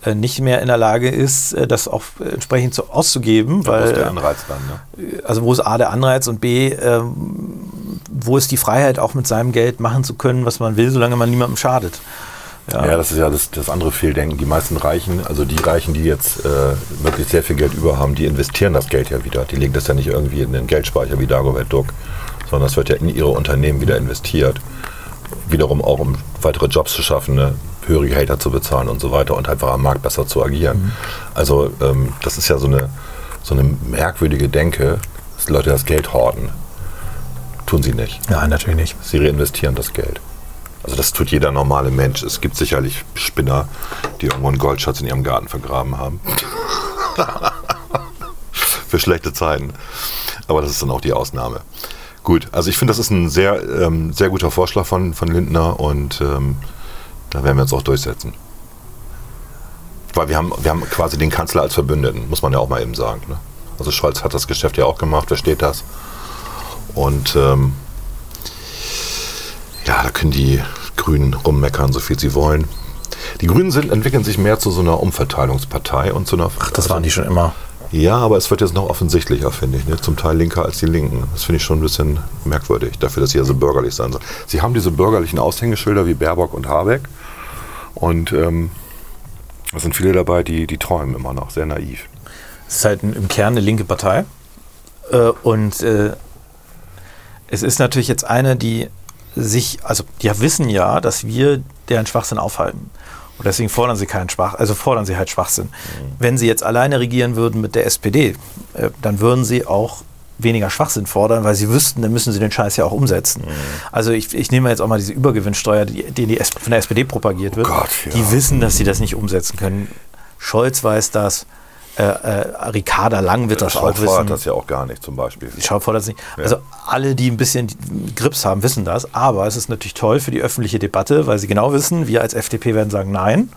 äh, nicht mehr in der Lage ist, äh, das auch entsprechend so auszugeben, Wo ist weil der Anreiz dann? Ne? also wo ist A der Anreiz und B, ähm, wo ist die Freiheit auch mit seinem Geld machen zu können, was man will, solange man niemandem schadet. Ja, das ist ja das, das andere Fehldenken. Die meisten Reichen, also die Reichen, die jetzt äh, wirklich sehr viel Geld über haben, die investieren das Geld ja wieder. Die legen das ja nicht irgendwie in den Geldspeicher wie Dagobert Duck, sondern das wird ja in ihre Unternehmen wieder investiert. Wiederum auch, um weitere Jobs zu schaffen, ne? höhere Gehälter zu bezahlen und so weiter und einfach am Markt besser zu agieren. Also ähm, das ist ja so eine, so eine merkwürdige Denke, dass die Leute das Geld horten. Tun sie nicht. Nein, natürlich nicht. Sie reinvestieren das Geld. Also das tut jeder normale Mensch. Es gibt sicherlich Spinner, die irgendwo einen Goldschatz in ihrem Garten vergraben haben. Für schlechte Zeiten. Aber das ist dann auch die Ausnahme. Gut, also ich finde, das ist ein sehr, ähm, sehr guter Vorschlag von, von Lindner und ähm, da werden wir uns auch durchsetzen. Weil wir haben, wir haben quasi den Kanzler als Verbündeten, muss man ja auch mal eben sagen. Ne? Also Scholz hat das Geschäft ja auch gemacht, versteht das. Und ähm, ja, da können die Grünen rummeckern, so viel sie wollen. Die Grünen sind, entwickeln sich mehr zu so einer Umverteilungspartei und zu einer. Ach, Das waren die schon immer. Ja, aber es wird jetzt noch offensichtlicher, finde ich. Ne? Zum Teil linker als die Linken. Das finde ich schon ein bisschen merkwürdig, dafür, dass sie ja so bürgerlich sein sollen. Sie haben diese bürgerlichen Aushängeschilder wie Baerbock und Habeck. Und ähm, es sind viele dabei, die, die träumen immer noch, sehr naiv. Es ist halt im Kern eine linke Partei. Äh, und äh, es ist natürlich jetzt eine, die sich, also die wissen ja, dass wir deren Schwachsinn aufhalten. Und deswegen fordern sie keinen Schwach, also fordern sie halt Schwachsinn. Wenn sie jetzt alleine regieren würden mit der SPD, äh, dann würden sie auch weniger Schwachsinn fordern, weil sie wüssten, dann müssen sie den Scheiß ja auch umsetzen. Also ich, ich nehme jetzt auch mal diese Übergewinnsteuer, die, die, von der SPD propagiert wird. Gott, ja. Die wissen, dass sie das nicht umsetzen können. Scholz weiß das, äh, äh, Ricarda Lang wird das auch Scholz wissen. fordert das ja auch gar nicht, zum Beispiel. Schau vor das nicht. Also alle, die ein bisschen Grips haben, wissen das. Aber es ist natürlich toll für die öffentliche Debatte, weil sie genau wissen, wir als FDP werden sagen Nein.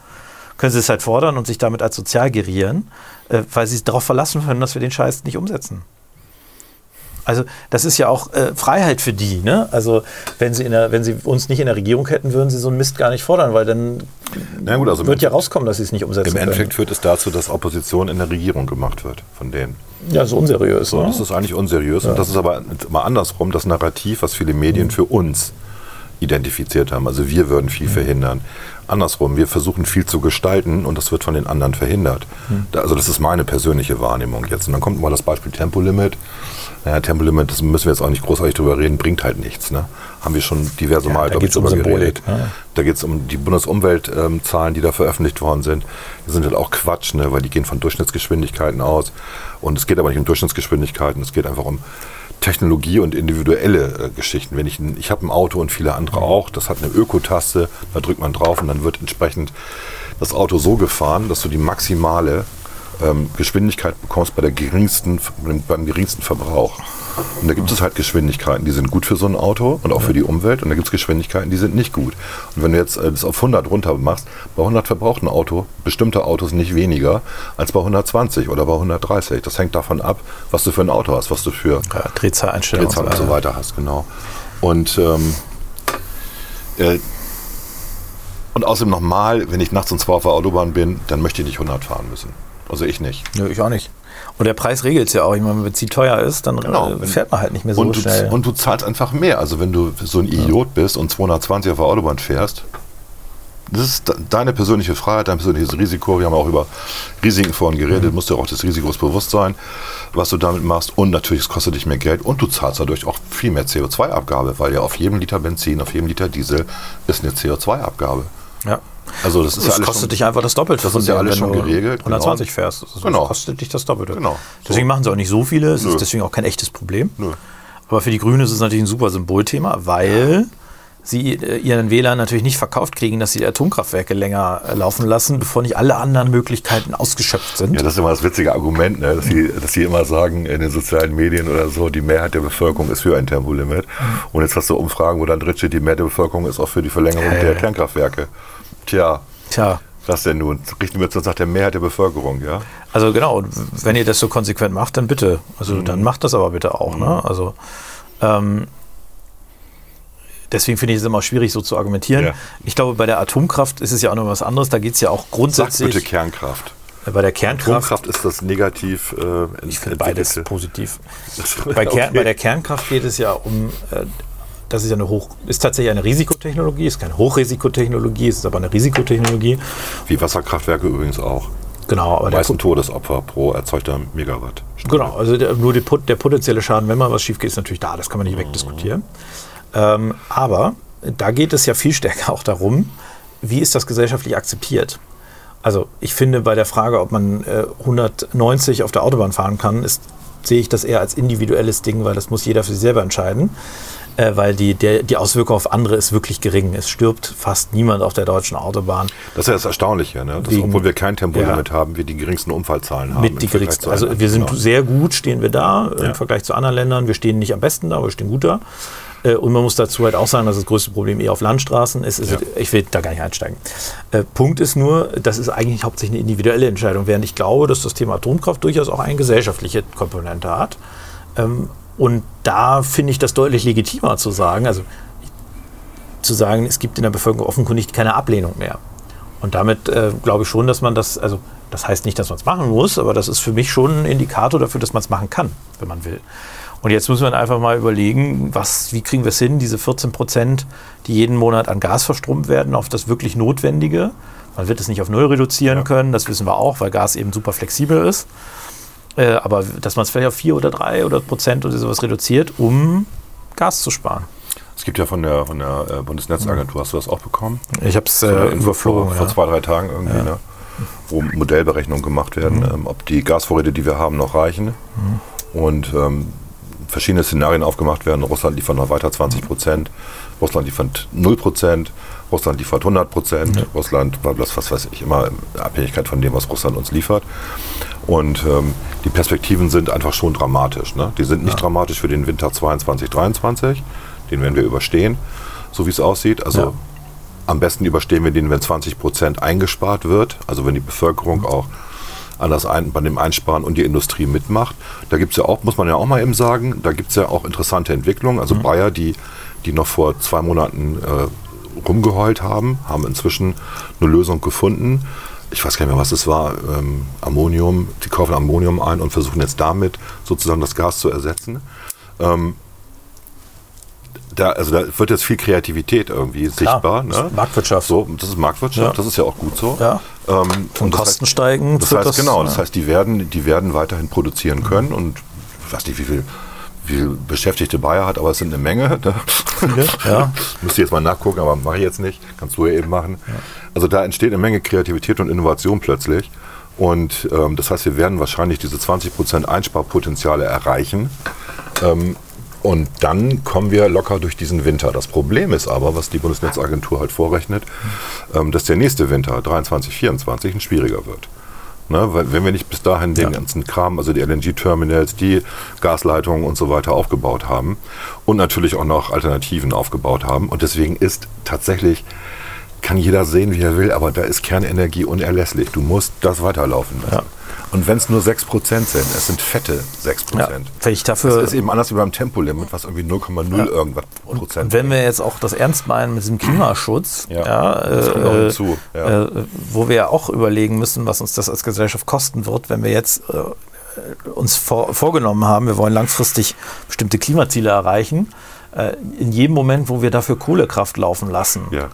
Können sie es halt fordern und sich damit als sozial gerieren, äh, weil sie darauf verlassen können, dass wir den Scheiß nicht umsetzen. Also das ist ja auch äh, Freiheit für die. Ne? Also wenn sie, in der, wenn sie uns nicht in der Regierung hätten, würden sie so einen Mist gar nicht fordern, weil dann gut, also wird ja rauskommen, dass sie es nicht umsetzen Im. Endeffekt führt es dazu, dass Opposition in der Regierung gemacht wird von denen. Ja, so unseriös. So, oder? das ist eigentlich unseriös und das ist aber mal andersrum das Narrativ, was viele Medien für uns identifiziert haben. Also wir würden viel verhindern. Andersrum, wir versuchen viel zu gestalten und das wird von den anderen verhindert. Da- Also das ist meine persönliche Wahrnehmung jetzt. Und dann kommt mal das Beispiel Tempolimit. Naja, Tempolimit, das müssen wir jetzt auch nicht großartig drüber reden, bringt halt nichts. Ne? Haben wir schon diverse Ja, Mal, da glaub ich, geht's um Symbolik, geredet. ne? Da geht es um die Bundesumweltzahlen, die da veröffentlicht worden sind. Die sind halt auch Quatsch, ne? weil die gehen von Durchschnittsgeschwindigkeiten aus. Und es geht aber nicht um Durchschnittsgeschwindigkeiten, es geht einfach um Technologie und individuelle äh, Geschichten. Wenn ich, ein, ich habe ein Auto und viele andere auch, das hat eine Ökotaste, da drückt man drauf und dann wird entsprechend das Auto so gefahren, dass du die maximale ähm, Geschwindigkeit bekommst bei der geringsten, beim geringsten Verbrauch. Und da gibt es halt Geschwindigkeiten, die sind gut für so ein Auto und auch für die Umwelt. Und da gibt es Geschwindigkeiten, die sind nicht gut. Und wenn du jetzt äh, das auf 100 runter machst, bei 100 verbraucht ein Auto, bestimmte Autos nicht weniger als bei 120 oder bei 130. Das hängt davon ab, was du für ein Auto hast, was du für Ja, Drehzahleinstellungen. Drehzahl und so weiter hast, genau. Und, ähm, äh, und außerdem nochmal, wenn ich nachts um zwei auf der Autobahn bin, dann möchte ich nicht 100 fahren müssen. Also ich nicht. Nö, ich auch nicht. Und der Preis regelt es ja auch. Ich meine, wenn Benzin teuer ist, dann Genau. äh, fährt man halt nicht mehr so und, du, schnell. und du zahlst einfach mehr. Also wenn du so ein Idiot bist und 220 auf der Autobahn fährst, das ist de- deine persönliche Freiheit, dein persönliches Risiko. Wir haben auch über Risiken vorhin geredet. Mhm. Musst dir auch des Risikos bewusst sein, was du damit machst. Und natürlich, es kostet dich mehr Geld und du zahlst dadurch auch viel mehr CO2-Abgabe, weil ja auf jedem Liter Benzin, auf jedem Liter Diesel ist eine CO2-Abgabe. ja. Also das Das kostet schon, dich einfach das Doppelte. Das ist ja alles schon geregelt, 120 genau. fährst. Das Genau. kostet dich das Doppelte. Genau. Deswegen machen sie auch nicht so viele. Es Nö. ist deswegen auch kein echtes Problem. Nö. Aber für die Grünen ist es natürlich ein super Symbolthema, weil sie äh, ihren Wählern natürlich nicht verkauft kriegen, dass sie die Atomkraftwerke länger äh, laufen lassen, bevor nicht alle anderen Möglichkeiten ausgeschöpft sind. Ja, das ist immer das witzige Argument, ne? dass, sie, dass sie immer sagen in den sozialen Medien oder so, die Mehrheit der Bevölkerung ist für ein Tempolimit. Und jetzt hast du Umfragen, wo dann drin steht, die Mehrheit der Bevölkerung ist auch für die Verlängerung Ja, der. Kernkraftwerke. Tja, Tja, was denn nun? Richten wir uns nach der Mehrheit der Bevölkerung, ja? also genau, wenn ihr das so konsequent macht, dann bitte. Also Mhm. dann macht das aber bitte auch. Ne? Also ähm, deswegen finde ich es immer schwierig, so zu argumentieren. Ja. Ich glaube, bei der Atomkraft ist es ja auch noch was anderes. Da geht es ja auch Sag grundsätzlich bitte Kernkraft. äh, bei der Kernkraft. Atomkraft ist das negativ äh, Ich finde beides positiv. Bei, Kern, okay. bei der Kernkraft geht es ja um, äh, das ist ja eine Hoch, ist tatsächlich eine Risikotechnologie, ist keine Hochrisikotechnologie, es ist aber eine Risikotechnologie. Wie Wasserkraftwerke übrigens auch. Genau, aber Die der, meisten Todesopfer pro erzeugter Megawatt. genau, also der, nur die, der potenzielle Schaden, wenn mal was schief geht, ist natürlich da, das kann man nicht wegdiskutieren. Ähm, aber da geht es ja viel stärker auch darum, wie ist das gesellschaftlich akzeptiert. Also ich finde bei der Frage, ob man äh, 190 auf der Autobahn fahren kann, ist, sehe ich das eher als individuelles Ding, weil das muss jeder für sich selber entscheiden. Äh, weil die, der, die Auswirkung auf andere ist wirklich gering. Es stirbt fast niemand auf der deutschen Autobahn. Das ist ja das Erstaunliche, ne? dass, Wegen- obwohl wir kein Tempolimit Ja. haben, wir die geringsten Unfallzahlen haben. mit die geringsten. Also wir sind Genau. sehr gut, stehen wir da Ja. im Vergleich zu anderen Ländern. Wir stehen nicht am besten da, aber wir stehen gut da. Äh, Und man muss dazu halt auch sagen, dass das größte Problem eher auf Landstraßen ist. ist Ja. Ich will da gar nicht einsteigen. Äh, Punkt ist nur, das ist eigentlich hauptsächlich eine individuelle Entscheidung, während ich glaube, dass das Thema Atomkraft durchaus auch eine gesellschaftliche Komponente hat. Und da finde ich das deutlich legitimer zu sagen, also zu sagen, es gibt in der Bevölkerung offenkundig keine Ablehnung mehr. Und damit äh, glaube ich schon, dass man das, also das heißt nicht, dass man es machen muss, aber das ist für mich schon ein Indikator dafür, dass man es machen kann, wenn man will. Und jetzt müssen wir einfach mal überlegen, was, wie kriegen wir es hin, diese 14 Prozent, die jeden Monat an Gas verstromt werden, auf das wirklich Notwendige. Man wird es nicht auf Null reduzieren können, das wissen wir auch, weil Gas eben super flexibel ist. Äh, aber dass man es vielleicht auf 4 oder 3 oder Prozent oder sowas reduziert, um Gas zu sparen. Es gibt ja von der, von der äh, Bundesnetzagentur, hast du das auch bekommen? Ich habe es äh, überflogen. Vor, vor ja. zwei, drei Tagen irgendwie, ne? wo Modellberechnungen gemacht werden, Mhm. ähm, ob die Gasvorräte, die wir haben, noch reichen. Und ähm, verschiedene Szenarien aufgemacht werden. Russland liefert noch weiter 20 Prozent, Russland liefert 0 Prozent, Russland liefert 100 Prozent, Russland, bla, bla, was weiß ich, immer in Abhängigkeit von dem, was Russland uns liefert. Und ähm, die Perspektiven sind einfach schon dramatisch. Ne? Die sind nicht dramatisch für den Winter 22, 23, den werden wir überstehen, so wie es aussieht. Also Ja. am besten überstehen wir den, wenn 20 Prozent eingespart wird, also wenn die Bevölkerung auch an das ein, bei dem Einsparen und die Industrie mitmacht. Da gibt es ja auch, muss man ja auch mal eben sagen, da gibt es ja auch interessante Entwicklungen. Also Bayer, die, die noch vor zwei Monaten äh, rumgeheult haben, haben inzwischen eine Lösung gefunden. Ich weiß gar nicht mehr, was es war. Ähm, Ammonium, die kaufen Ammonium ein und versuchen jetzt damit sozusagen das Gas zu ersetzen. Ähm, da, also da wird jetzt viel Kreativität irgendwie sichtbar. das Ne? ist Marktwirtschaft. So, das ist Marktwirtschaft, Ja. das ist ja auch gut so. Ja. Ähm, Von und das Kosten heißt, steigen. das führt heißt, genau, ja. das heißt, die werden, die werden weiterhin produzieren können und ich weiß nicht, wie viel, wie viel Beschäftigte Bayer hat, aber es sind eine Menge. Ne? Viele, ja. Müsste ich jetzt mal nachgucken, aber mache ich jetzt nicht. Kannst du ja eben machen. Also da entsteht eine Menge Kreativität und Innovation plötzlich. Und ähm, das heißt, wir werden wahrscheinlich diese 20% Einsparpotenziale erreichen. Ähm, und dann kommen wir locker durch diesen Winter. Das Problem ist aber, was die Bundesnetzagentur halt vorrechnet, ähm, dass der nächste Winter, 23, 24, ein schwieriger wird. Ne? Weil wenn wir nicht bis dahin den Ja. ganzen Kram, also die LNG-Terminals, die Gasleitungen und so weiter aufgebaut haben und natürlich auch noch Alternativen aufgebaut haben. Und deswegen ist tatsächlich, kann jeder sehen, wie er will, aber da ist Kernenergie unerlässlich. Du musst das weiterlaufen lassen. Ja. Und wenn es nur 6% sind, es sind fette 6%. Ja, wenn ich das dafür ist eben anders wie beim Tempolimit, was irgendwie 0,0 irgendwas Und Prozent wenn wir jetzt auch das ernst meinen mit diesem Klimaschutz, Ja, ja, das kommt noch äh, hinzu, ja. äh, wo wir ja auch überlegen müssen, was uns das als Gesellschaft kosten wird, wenn wir jetzt äh, uns vor, vorgenommen haben, wir wollen langfristig bestimmte Klimaziele erreichen. Äh, in jedem Moment, wo wir dafür Kohlekraft laufen lassen, Ja.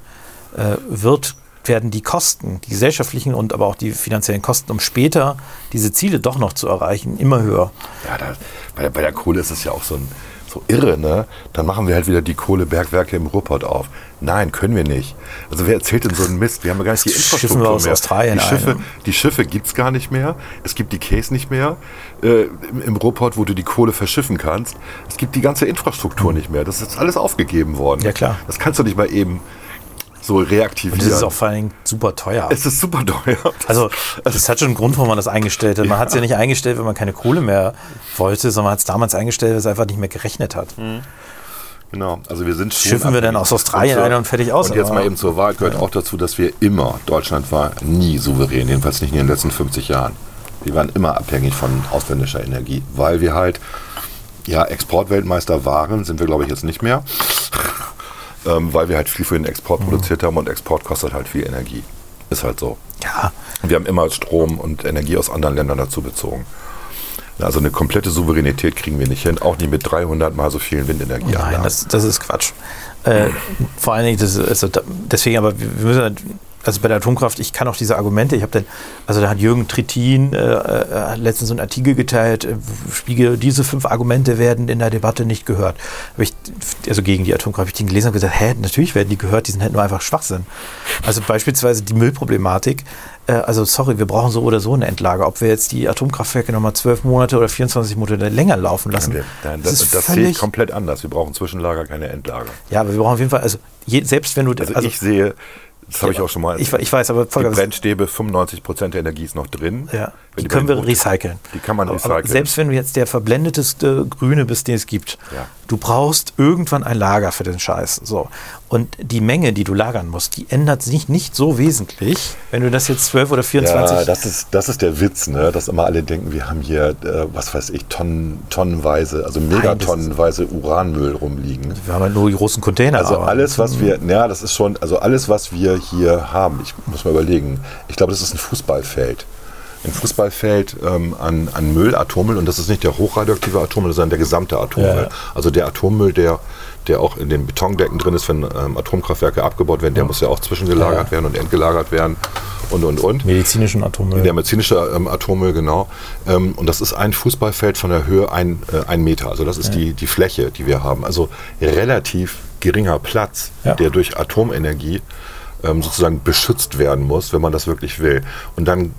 äh, wird, werden die Kosten, die gesellschaftlichen und aber auch die finanziellen Kosten, um später diese Ziele doch noch zu erreichen, immer höher. Ja, da, bei, der- bei der Kohle ist es ja auch so, ein, so irre, ne? Dann machen wir halt wieder die Kohlebergwerke im Ruhrpott auf. Nein, können wir nicht. Also wer erzählt denn so einen Mist? Wir haben ja gar nicht die Infrastruktur wir aus mehr. Australien die Schiffe, ein. die Schiffe gibt es gar nicht mehr. Es gibt die Käse nicht mehr äh, im, im Ruhrpott, wo du die Kohle verschiffen kannst. Es gibt die ganze Infrastruktur nicht mehr. Das ist alles aufgegeben worden. Ja, klar. Das kannst du nicht mal eben so reaktivieren. Und das ist auch vor allen Dingen super teuer. es ist super teuer. Also, das hat schon einen Grund, warum man das eingestellt hat. Man hat es ja nicht eingestellt, wenn man keine Kohle mehr wollte, sondern man hat es damals eingestellt, weil es einfach nicht mehr gerechnet hat. Genau, also wir sind schon Schiffen wir dann aus Australien Und, ein und fertig aus, Und jetzt mal eben zur Wahl gehört auch dazu, dass wir immer, Deutschland war nie souverän, jedenfalls nicht in den letzten 50 Jahren. Wir waren immer abhängig von ausländischer Energie, weil wir halt, ja, Exportweltmeister waren, sind wir glaube ich jetzt nicht mehr, ähm, weil wir halt viel für den Export produziert haben und Export kostet halt viel Energie. Ist halt so. Ja, Wir haben immer Strom und Energie aus anderen Ländern dazu bezogen. Also eine komplette Souveränität kriegen wir nicht hin, auch nicht mit 300 mal so vielen Windenergieanlagen. nein, das, das ist Quatsch. Äh, vor allen Dingen, das ist, also, deswegen, aber wir wir müssen, halt- also bei der Atomkraft, ich kann auch diese Argumente, ich habe dann, also da hat Jürgen Trittin äh, äh, letztens so einen Artikel geteilt, äh, Spiegel, diese fünf Argumente werden in der Debatte nicht gehört. Hab ich, also gegen die Atomkraft, hab ich den gelesen und gesagt, hä, natürlich werden die gehört, die sind halt nur einfach Schwachsinn. Also beispielsweise die Müllproblematik, äh, also sorry, wir brauchen so oder so eine Endlage, ob wir jetzt die Atomkraftwerke nochmal zwölf Monate oder 24 Monate länger laufen lassen. Wir- Nein, das das, ist das sehe ich komplett anders. Wir brauchen Zwischenlager, keine Endlager. Ja, aber wir brauchen auf jeden Fall, also je, selbst wenn du, Also, ich sehe, das habe ich auch schon mal. ich, ich weiß, aber die Volker, Brennstäbe, 95 Prozent der Energie ist noch drin. ja, Wenn die können wir recyceln. Die kann man Aber- recyceln. Aber selbst wenn du jetzt der verblendeteste Grüne bist, den es gibt, Ja. du brauchst irgendwann ein Lager für den Scheiß. So. Und die Menge, die du lagern musst, die ändert sich nicht so wesentlich, wenn du das jetzt 12 oder 24 ja, das ist, das ist der Witz, ne? dass immer alle denken, wir haben hier, äh, was weiß ich, Tonnen, tonnenweise, also megatonnenweise Uranmüll rumliegen. wir haben halt nur die großen Container. Also alles, was wir, ja, das ist schon, also alles, was wir hier haben, ich muss mal überlegen, ich glaube, das ist ein Fußballfeld. Ein Fußballfeld ähm, an, an Müll, Atommüll, und das ist nicht der hochradioaktive Atommüll, sondern der gesamte Atommüll. Ja. Also der Atommüll, der, der auch in den Betondecken drin ist, wenn ähm, Atomkraftwerke abgebaut werden, der muss ja auch zwischengelagert Ja. werden und entgelagert werden und, und, und. medizinischen Atommüll. Der medizinische ähm, Atommüll, genau. Ähm, und das ist ein Fußballfeld von der Höhe ein, äh, ein Meter. Also das ist die, die Fläche, die wir haben. Also relativ geringer Platz, Ja. der durch Atomenergie ähm, sozusagen beschützt werden muss, wenn man das wirklich will. Und dann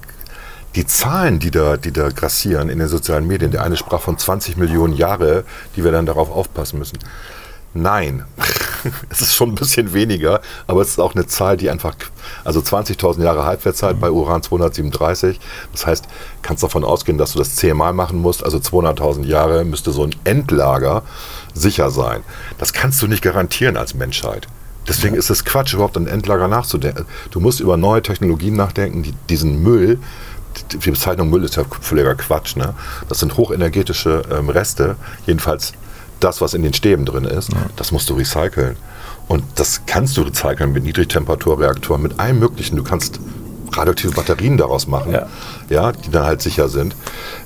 die Zahlen, die da, die da grassieren in den sozialen Medien, der eine sprach von 20 Millionen Jahre, die wir dann darauf aufpassen müssen. Nein, es ist schon ein bisschen weniger, aber es ist auch eine Zahl, die einfach, also 20.000 Jahre Halbwertszeit bei Uran 237. Das heißt, kannst davon ausgehen, dass du das zehnmal machen musst, also 200.000 Jahre müsste so ein Endlager sicher sein. Das kannst du nicht garantieren als Menschheit. Deswegen ist es Quatsch, überhaupt an Endlager nachzudenken. Du musst über neue Technologien nachdenken, die diesen Müll, die die Bezeichnung Müll ist ja völliger Quatsch, ne? Das sind hochenergetische ähm, Reste, jedenfalls das, was in den Stäben drin ist, das musst du recyceln. Und das kannst du recyceln mit Niedrigtemperaturreaktoren, mit allem Möglichen. Du kannst radioaktive Batterien daraus machen, Ja. ja. die dann halt sicher sind.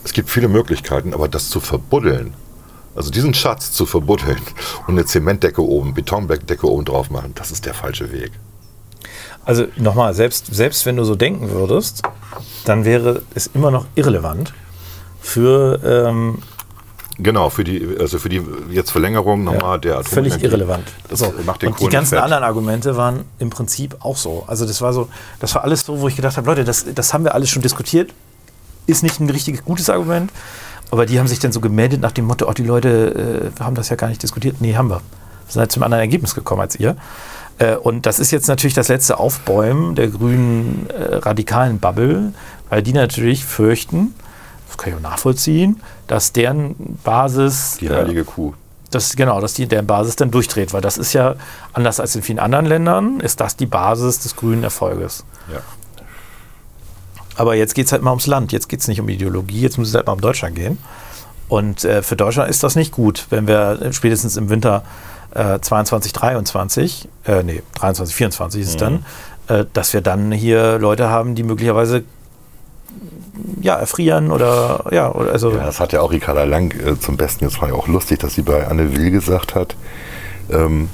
Es gibt viele Möglichkeiten, aber das zu verbuddeln, also diesen Schatz zu verbuddeln und eine Zementdecke oben, Betondecke oben drauf machen, das ist der falsche Weg. Also nochmal, selbst, selbst wenn du so denken würdest, dann wäre es immer noch irrelevant für ähm, Genau, für die, also für die jetzt Verlängerung nochmal der Atomenergie. völlig irrelevant. Das So. macht den Und die Kohlen ganzen fett. anderen Argumente waren im Prinzip auch so. Also das war so, das war alles so, wo ich gedacht habe, Leute, das, das haben wir alles schon diskutiert. Ist nicht ein richtig gutes Argument. Aber die haben sich dann so gemeldet nach dem Motto, oh, die Leute äh, haben das ja gar nicht diskutiert. Nee, haben wir. Wir sind halt zum anderen Ergebnis gekommen als ihr. Äh, und das ist jetzt natürlich das letzte Aufbäumen der grünen äh, radikalen Bubble, weil die natürlich fürchten, das kann ich auch nachvollziehen, dass deren Basis Die äh, heilige Kuh. das, genau, dass die deren Basis dann durchdreht, weil das ist ja anders als in vielen anderen Ländern, ist das die Basis des grünen Erfolges. Ja. Aber jetzt geht es halt mal ums Land, jetzt geht es nicht um Ideologie, jetzt muss es halt mal um Deutschland gehen. Und äh, für Deutschland ist das nicht gut, wenn wir spätestens im Winter äh, 22, 23, äh, nee, 23, 24 ist es dann, äh, dass wir dann hier Leute haben, die möglicherweise ja, erfrieren oder ja, oder also Ja, das hat ja auch Ricarda Lang äh, zum Besten. Jetzt war ja auch lustig, dass sie bei Anne Will gesagt hat, ähm,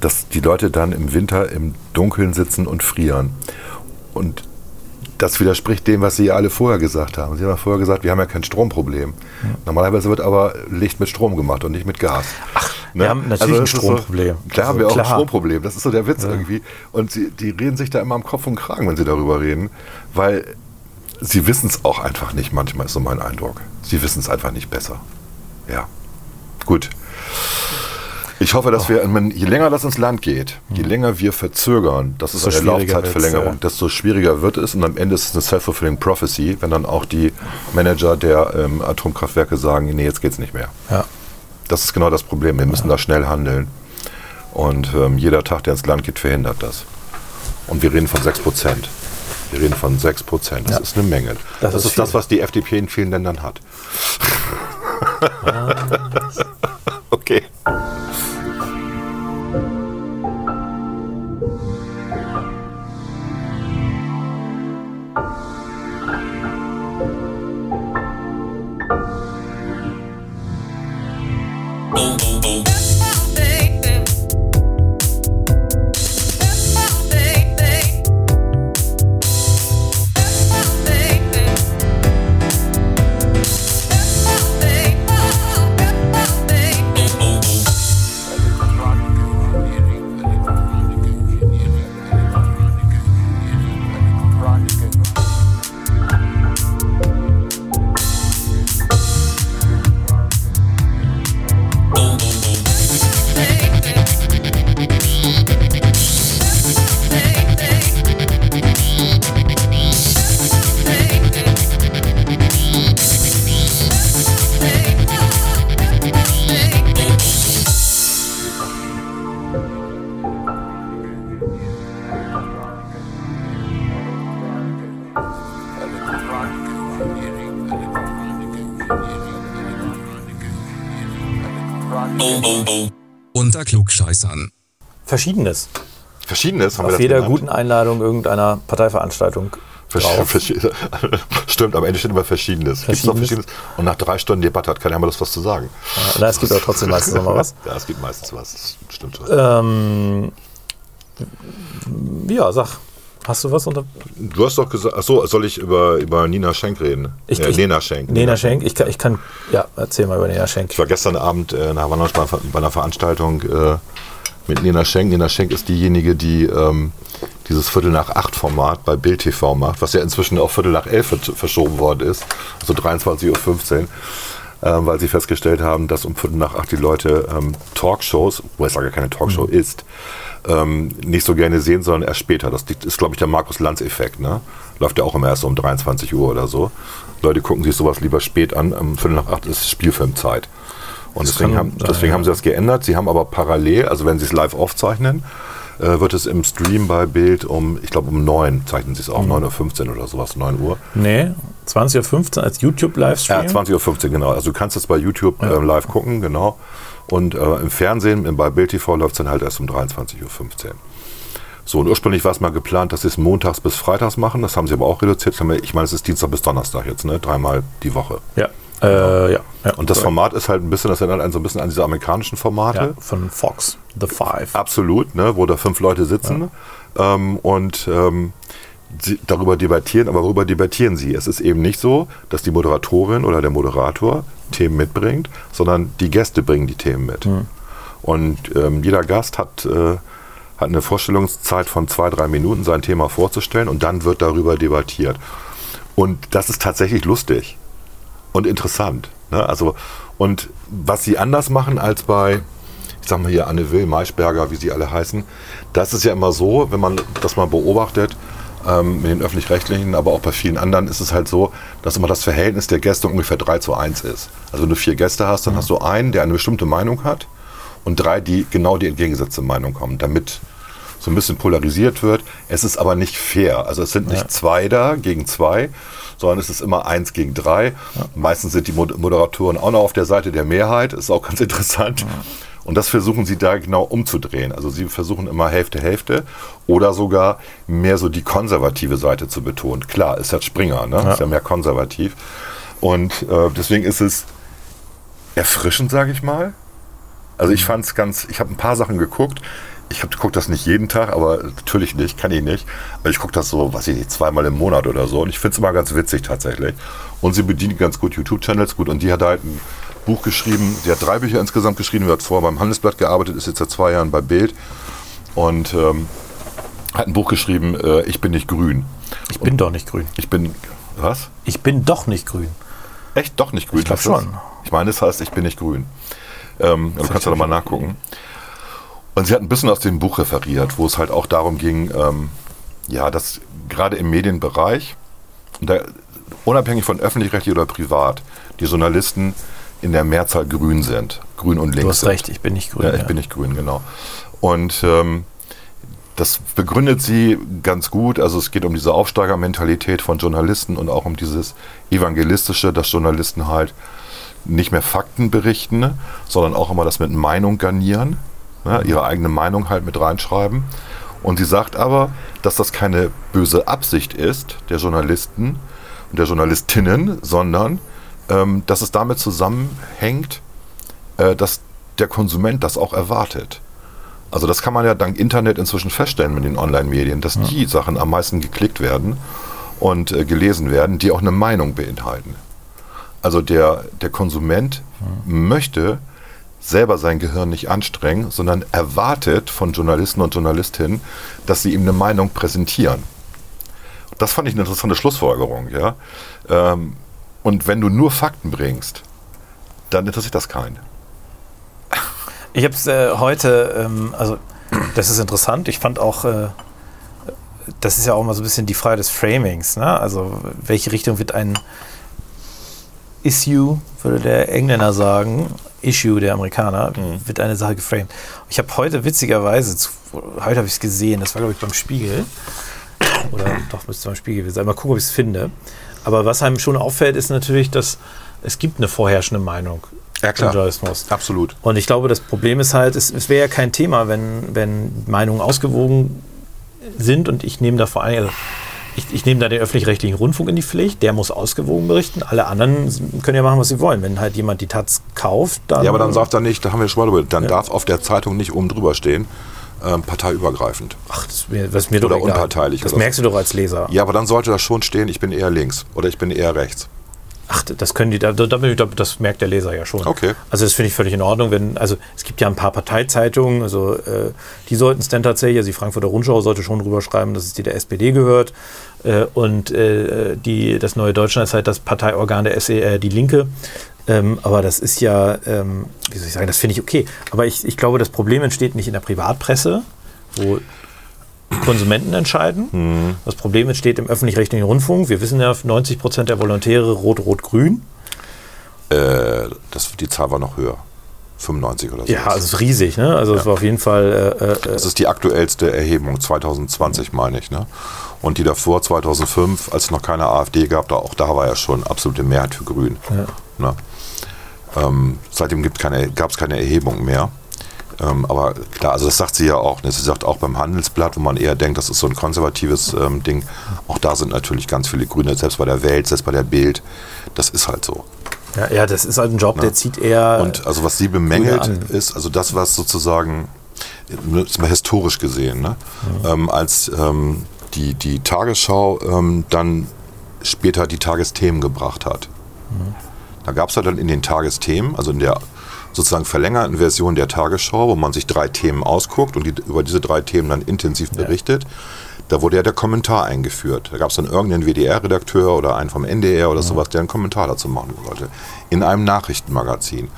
dass die Leute dann im Winter im Dunkeln sitzen und frieren. Und das widerspricht dem, was sie ja alle vorher gesagt haben. Sie haben ja vorher gesagt, wir haben ja kein Stromproblem. Normalerweise wird aber Licht mit Strom gemacht und nicht mit Gas. Ach, wir haben natürlich ein Stromproblem. klar haben Also wir auch ein klar. Stromproblem. Das ist so der Witz irgendwie. Und sie, die reden sich da immer am Kopf und Kragen, wenn sie darüber reden, weil sie wissen es auch einfach nicht manchmal, ist so mein Eindruck. Sie wissen es einfach nicht besser. Ja, gut. Ich hoffe, dass wir, wenn- je länger das ins Land geht, je länger wir verzögern, das ist Desto eine Laufzeitverlängerung, ja. desto schwieriger wird es und am Ende ist es eine self-fulfilling prophecy, wenn dann auch die Manager der ähm, Atomkraftwerke sagen, nee, jetzt geht's nicht mehr. ja. Das ist genau das Problem. Wir müssen da schnell handeln. Und ähm, jeder Tag, der ins Land geht, verhindert das. Und wir reden von 6 Prozent. Wir reden von 6 Prozent. Das Ja. ist eine Menge. Das, Das ist ist, das, was die FDP in vielen Ländern hat. okay. Unter Klugscheißern. Verschiedenes. Verschiedenes haben wir Auf das jeder genannt. guten Einladung irgendeiner Parteiveranstaltung. Versch drauf. Stimmt, am Ende steht immer Verschiedenes. Gibt's noch Verschiedenes? Und nach drei Stunden Debatte hat keiner mehr Lust, was zu sagen. Ja, na, es gibt aber trotzdem meistens noch mal was. Ja, es gibt meistens was. Das stimmt schon. Ähm, ja, sag. Hast du was unter. Du hast doch gesagt, achso, soll ich über, über Nina Schenk reden? Ich- äh, ich- Nena Schenk. Nena Schenk? Ich kann, ich kann. Ja, erzähl mal über Nena Schenk. Ich war gestern Abend äh, nach Wanderung bei, einer Veranstaltung äh, mit Nena Schenk. Nena Schenk ist diejenige, die ähm, dieses Viertel nach acht Format bei Bild TV macht, was ja inzwischen auf Viertel nach elf ver- verschoben worden ist, also 23.15 Uhr, ähm, weil sie festgestellt haben, dass um Viertel nach acht die Leute ähm, Talkshows, wo es ja gar keine Talkshow ist, ähm, nicht so gerne sehen, sondern erst später. Das ist, glaube ich, der Markus-Lanz-Effekt. Ne? Läuft ja auch immer erst um 23 Uhr oder so. Leute gucken sich sowas lieber spät an. Um Viertel nach acht ist Spielfilmzeit. Und deswegen, kann haben, deswegen ja. haben sie das geändert. Sie haben aber parallel, also wenn sie es live aufzeichnen, äh, wird es im Stream bei Bild um, ich glaube um 9, zeichnen sie es Mhm. auch, 9.15 Uhr oder sowas, 9 Uhr. Nee, 20.15 Uhr als YouTube-Livestream. Ja, 20.15 Uhr, genau. Also du kannst es bei YouTube äh, live gucken, genau. Und äh, im Fernsehen, bei Bild TV läuft es dann halt erst um 23.15 Uhr. So, und ursprünglich war es mal geplant, dass sie es montags bis freitags machen. Das haben sie aber auch reduziert. Ich meine, es ist Dienstag bis Donnerstag jetzt, ne? Dreimal die Woche. Ja. Äh, ja. ja. Und das Format ist halt ein bisschen, das erinnert einen so ein bisschen an diese amerikanischen Formate. ja, von Fox, The Five. Absolut, ne, wo da fünf Leute sitzen ähm, und ähm, sie darüber debattieren. Aber worüber debattieren sie? Es ist eben nicht so, dass die Moderatorin oder der Moderator Themen mitbringt, sondern die Gäste bringen die Themen mit. Und ähm, jeder Gast hat, äh, hat eine Vorstellungszeit von zwei, drei Minuten, sein Thema vorzustellen und dann wird darüber debattiert. Und das ist tatsächlich lustig und interessant. Ne? Also, und was sie anders machen als bei, ich sag mal hier Anne Will, Maischberger, wie sie alle heißen, das ist ja immer so, wenn man das mal beobachtet, ähm, mit den öffentlich-rechtlichen, aber auch bei vielen anderen ist es halt so, dass immer das Verhältnis der Gäste ungefähr 3 zu 1 ist. Also wenn du vier Gäste hast, dann hast du einen, der eine bestimmte Meinung hat und drei, die genau die entgegengesetzte Meinung haben, damit so ein bisschen polarisiert wird. Es ist aber nicht fair. Also es sind nicht Ja. zwei da gegen zwei, sondern es ist immer eins gegen drei. Meistens sind die Mod- Moderatoren auch noch auf der Seite der Mehrheit, ist auch ganz interessant. Und das versuchen sie da genau umzudrehen. Also sie versuchen immer Hälfte, Hälfte oder sogar mehr so die konservative Seite zu betonen. Klar, ist ja Springer, ne? ist ja mehr konservativ. Und äh, deswegen ist es erfrischend, sage ich mal. Also ich fand es ganz, ich habe ein paar Sachen geguckt. Ich gucke das nicht jeden Tag, aber natürlich nicht, kann ich nicht. Aber ich gucke das so, weiß ich nicht, zweimal im Monat oder so. Und ich finde es immer ganz witzig tatsächlich. Und sie bedient ganz gut YouTube-Channels gut. Und die hat halt ein Buch geschrieben. Sie hat drei Bücher insgesamt geschrieben. Sie hat vorher beim Handelsblatt gearbeitet, ist jetzt seit zwei Jahren bei Bild. Und ähm, hat ein Buch geschrieben, äh, Ich bin nicht grün. Ich bin doch nicht grün. Ich bin, was? Ich bin doch nicht grün. Echt doch nicht grün? Ich glaub heißt das? schon. Ich meine, es heißt, ich bin nicht grün. Ähm, du kannst ja nochmal nachgucken. Und sie hat ein bisschen aus dem Buch referiert, wo es halt auch darum ging, ähm, ja, dass gerade im Medienbereich, und da, unabhängig von öffentlich-rechtlich oder privat, die Journalisten in der Mehrzahl grün sind. Grün und links. Du hast sind. recht, ich bin nicht grün. Ja, ich bin nicht grün, genau. Und ähm, das begründet sie ganz gut. Also es geht um diese Aufsteigermentalität von Journalisten und auch um dieses evangelistische, dass Journalisten halt nicht mehr Fakten berichten, ne, sondern auch immer das mit Meinung garnieren, ne, ihre eigene Meinung halt mit reinschreiben. Und sie sagt aber, dass das keine böse Absicht ist der Journalisten und der Journalistinnen, sondern ähm, dass es damit zusammenhängt, äh, dass der Konsument das auch erwartet. Also das kann man ja dank Internet inzwischen feststellen mit den Online-Medien, dass die Sachen am meisten geklickt werden und äh, gelesen werden, die auch eine Meinung beinhalten. Also der, der Konsument möchte selber sein Gehirn nicht anstrengen, sondern erwartet von Journalisten und Journalistinnen, dass sie ihm eine Meinung präsentieren. Das fand ich eine interessante Schlussfolgerung, ja. Ähm, und wenn du nur Fakten bringst, dann interessiert das keinen. Ich habe es äh, heute, ähm, also das ist interessant. Ich fand auch, äh, das ist ja auch mal so ein bisschen die Frage des Framings. Ne? Also welche Richtung wird ein Issue, würde der Engländer sagen, Issue der Amerikaner, wird eine Sache geframed. Ich habe heute witzigerweise, zu, heute habe ich es gesehen, das war glaube ich beim Spiegel, oder doch müsste beim Spiegel gewesen sein. Mal gucken, ob ich es finde. Aber was einem schon auffällt, ist natürlich, dass es gibt eine vorherrschende Meinung Ja, klar. Journalismus. Absolut. Und ich glaube, das Problem ist halt, es, es wäre ja kein Thema, wenn, wenn Meinungen ausgewogen sind und ich nehme da vor allem, also ich, ich nehme da den öffentlich-rechtlichen Rundfunk in die Pflicht, der muss ausgewogen berichten. Alle anderen können ja machen, was sie wollen. Wenn halt jemand die Taz kauft, dann. Ja, aber dann sagt er nicht, da haben wir schon mal drüber, dann darf auf der Zeitung nicht oben drüber stehen, ähm, parteiübergreifend. Ach, das mir, das ist mir doch Oder unparteilich Das oder so. merkst du doch als Leser. Ja, aber dann sollte da schon stehen, ich bin eher links oder ich bin eher rechts. Ach, das können die, das merkt der Leser ja schon. Okay. Also das finde ich völlig in Ordnung, wenn, also es gibt ja ein paar Parteizeitungen, also äh, die sollten es dann tatsächlich, also die Frankfurter Rundschau sollte schon drüber schreiben, dass es die der SPD gehört. Äh, und äh, die, das Neue Deutschland ist halt das Parteiorgan der SE, die Linke. Ähm, aber das ist ja, ähm, wie soll ich sagen, das finde ich okay. Aber ich, ich glaube, das Problem entsteht nicht in der Privatpresse, wo Konsumenten entscheiden. Das Problem entsteht im öffentlich-rechtlichen Rundfunk. Wir wissen ja, 90 Prozent der Volontäre rot-rot-grün. Äh, das, die Zahl war noch höher. 95 oder so. Ja, also es ist riesig. Ne? Also es war auf jeden Fall. Äh, äh, das ist die aktuellste Erhebung, 2020 meine ich. Ne? Und die davor, 2005, als es noch keine AfD gab, da, auch da war ja schon absolute Mehrheit für Grün. Ne? Ähm, seitdem gab es keine Erhebung mehr. Ähm, aber klar, also das sagt sie ja auch. Ne? Sie sagt auch beim Handelsblatt, wo man eher denkt, das ist so ein konservatives ähm, Ding, auch da sind natürlich ganz viele Grüne, selbst bei der Welt, selbst bei der Bild. Das ist halt so. ja, ja, das ist halt ein Job, der zieht eher. Und also was sie bemängelt ist, also das, was sozusagen, jetzt mal historisch gesehen, ne? ähm, als ähm, die, die Tagesschau ähm, dann später die Tagesthemen gebracht hat. Da gab es ja dann in den Tagesthemen, also in der sozusagen verlängerten Version der Tagesschau, wo man sich drei Themen ausguckt und die, über diese drei Themen dann intensiv berichtet, da wurde ja der Kommentar eingeführt. Da gab es dann irgendeinen WDR-Redakteur oder einen vom NDR oder sowas, der einen Kommentar dazu machen wollte. In einem Nachrichtenmagazin.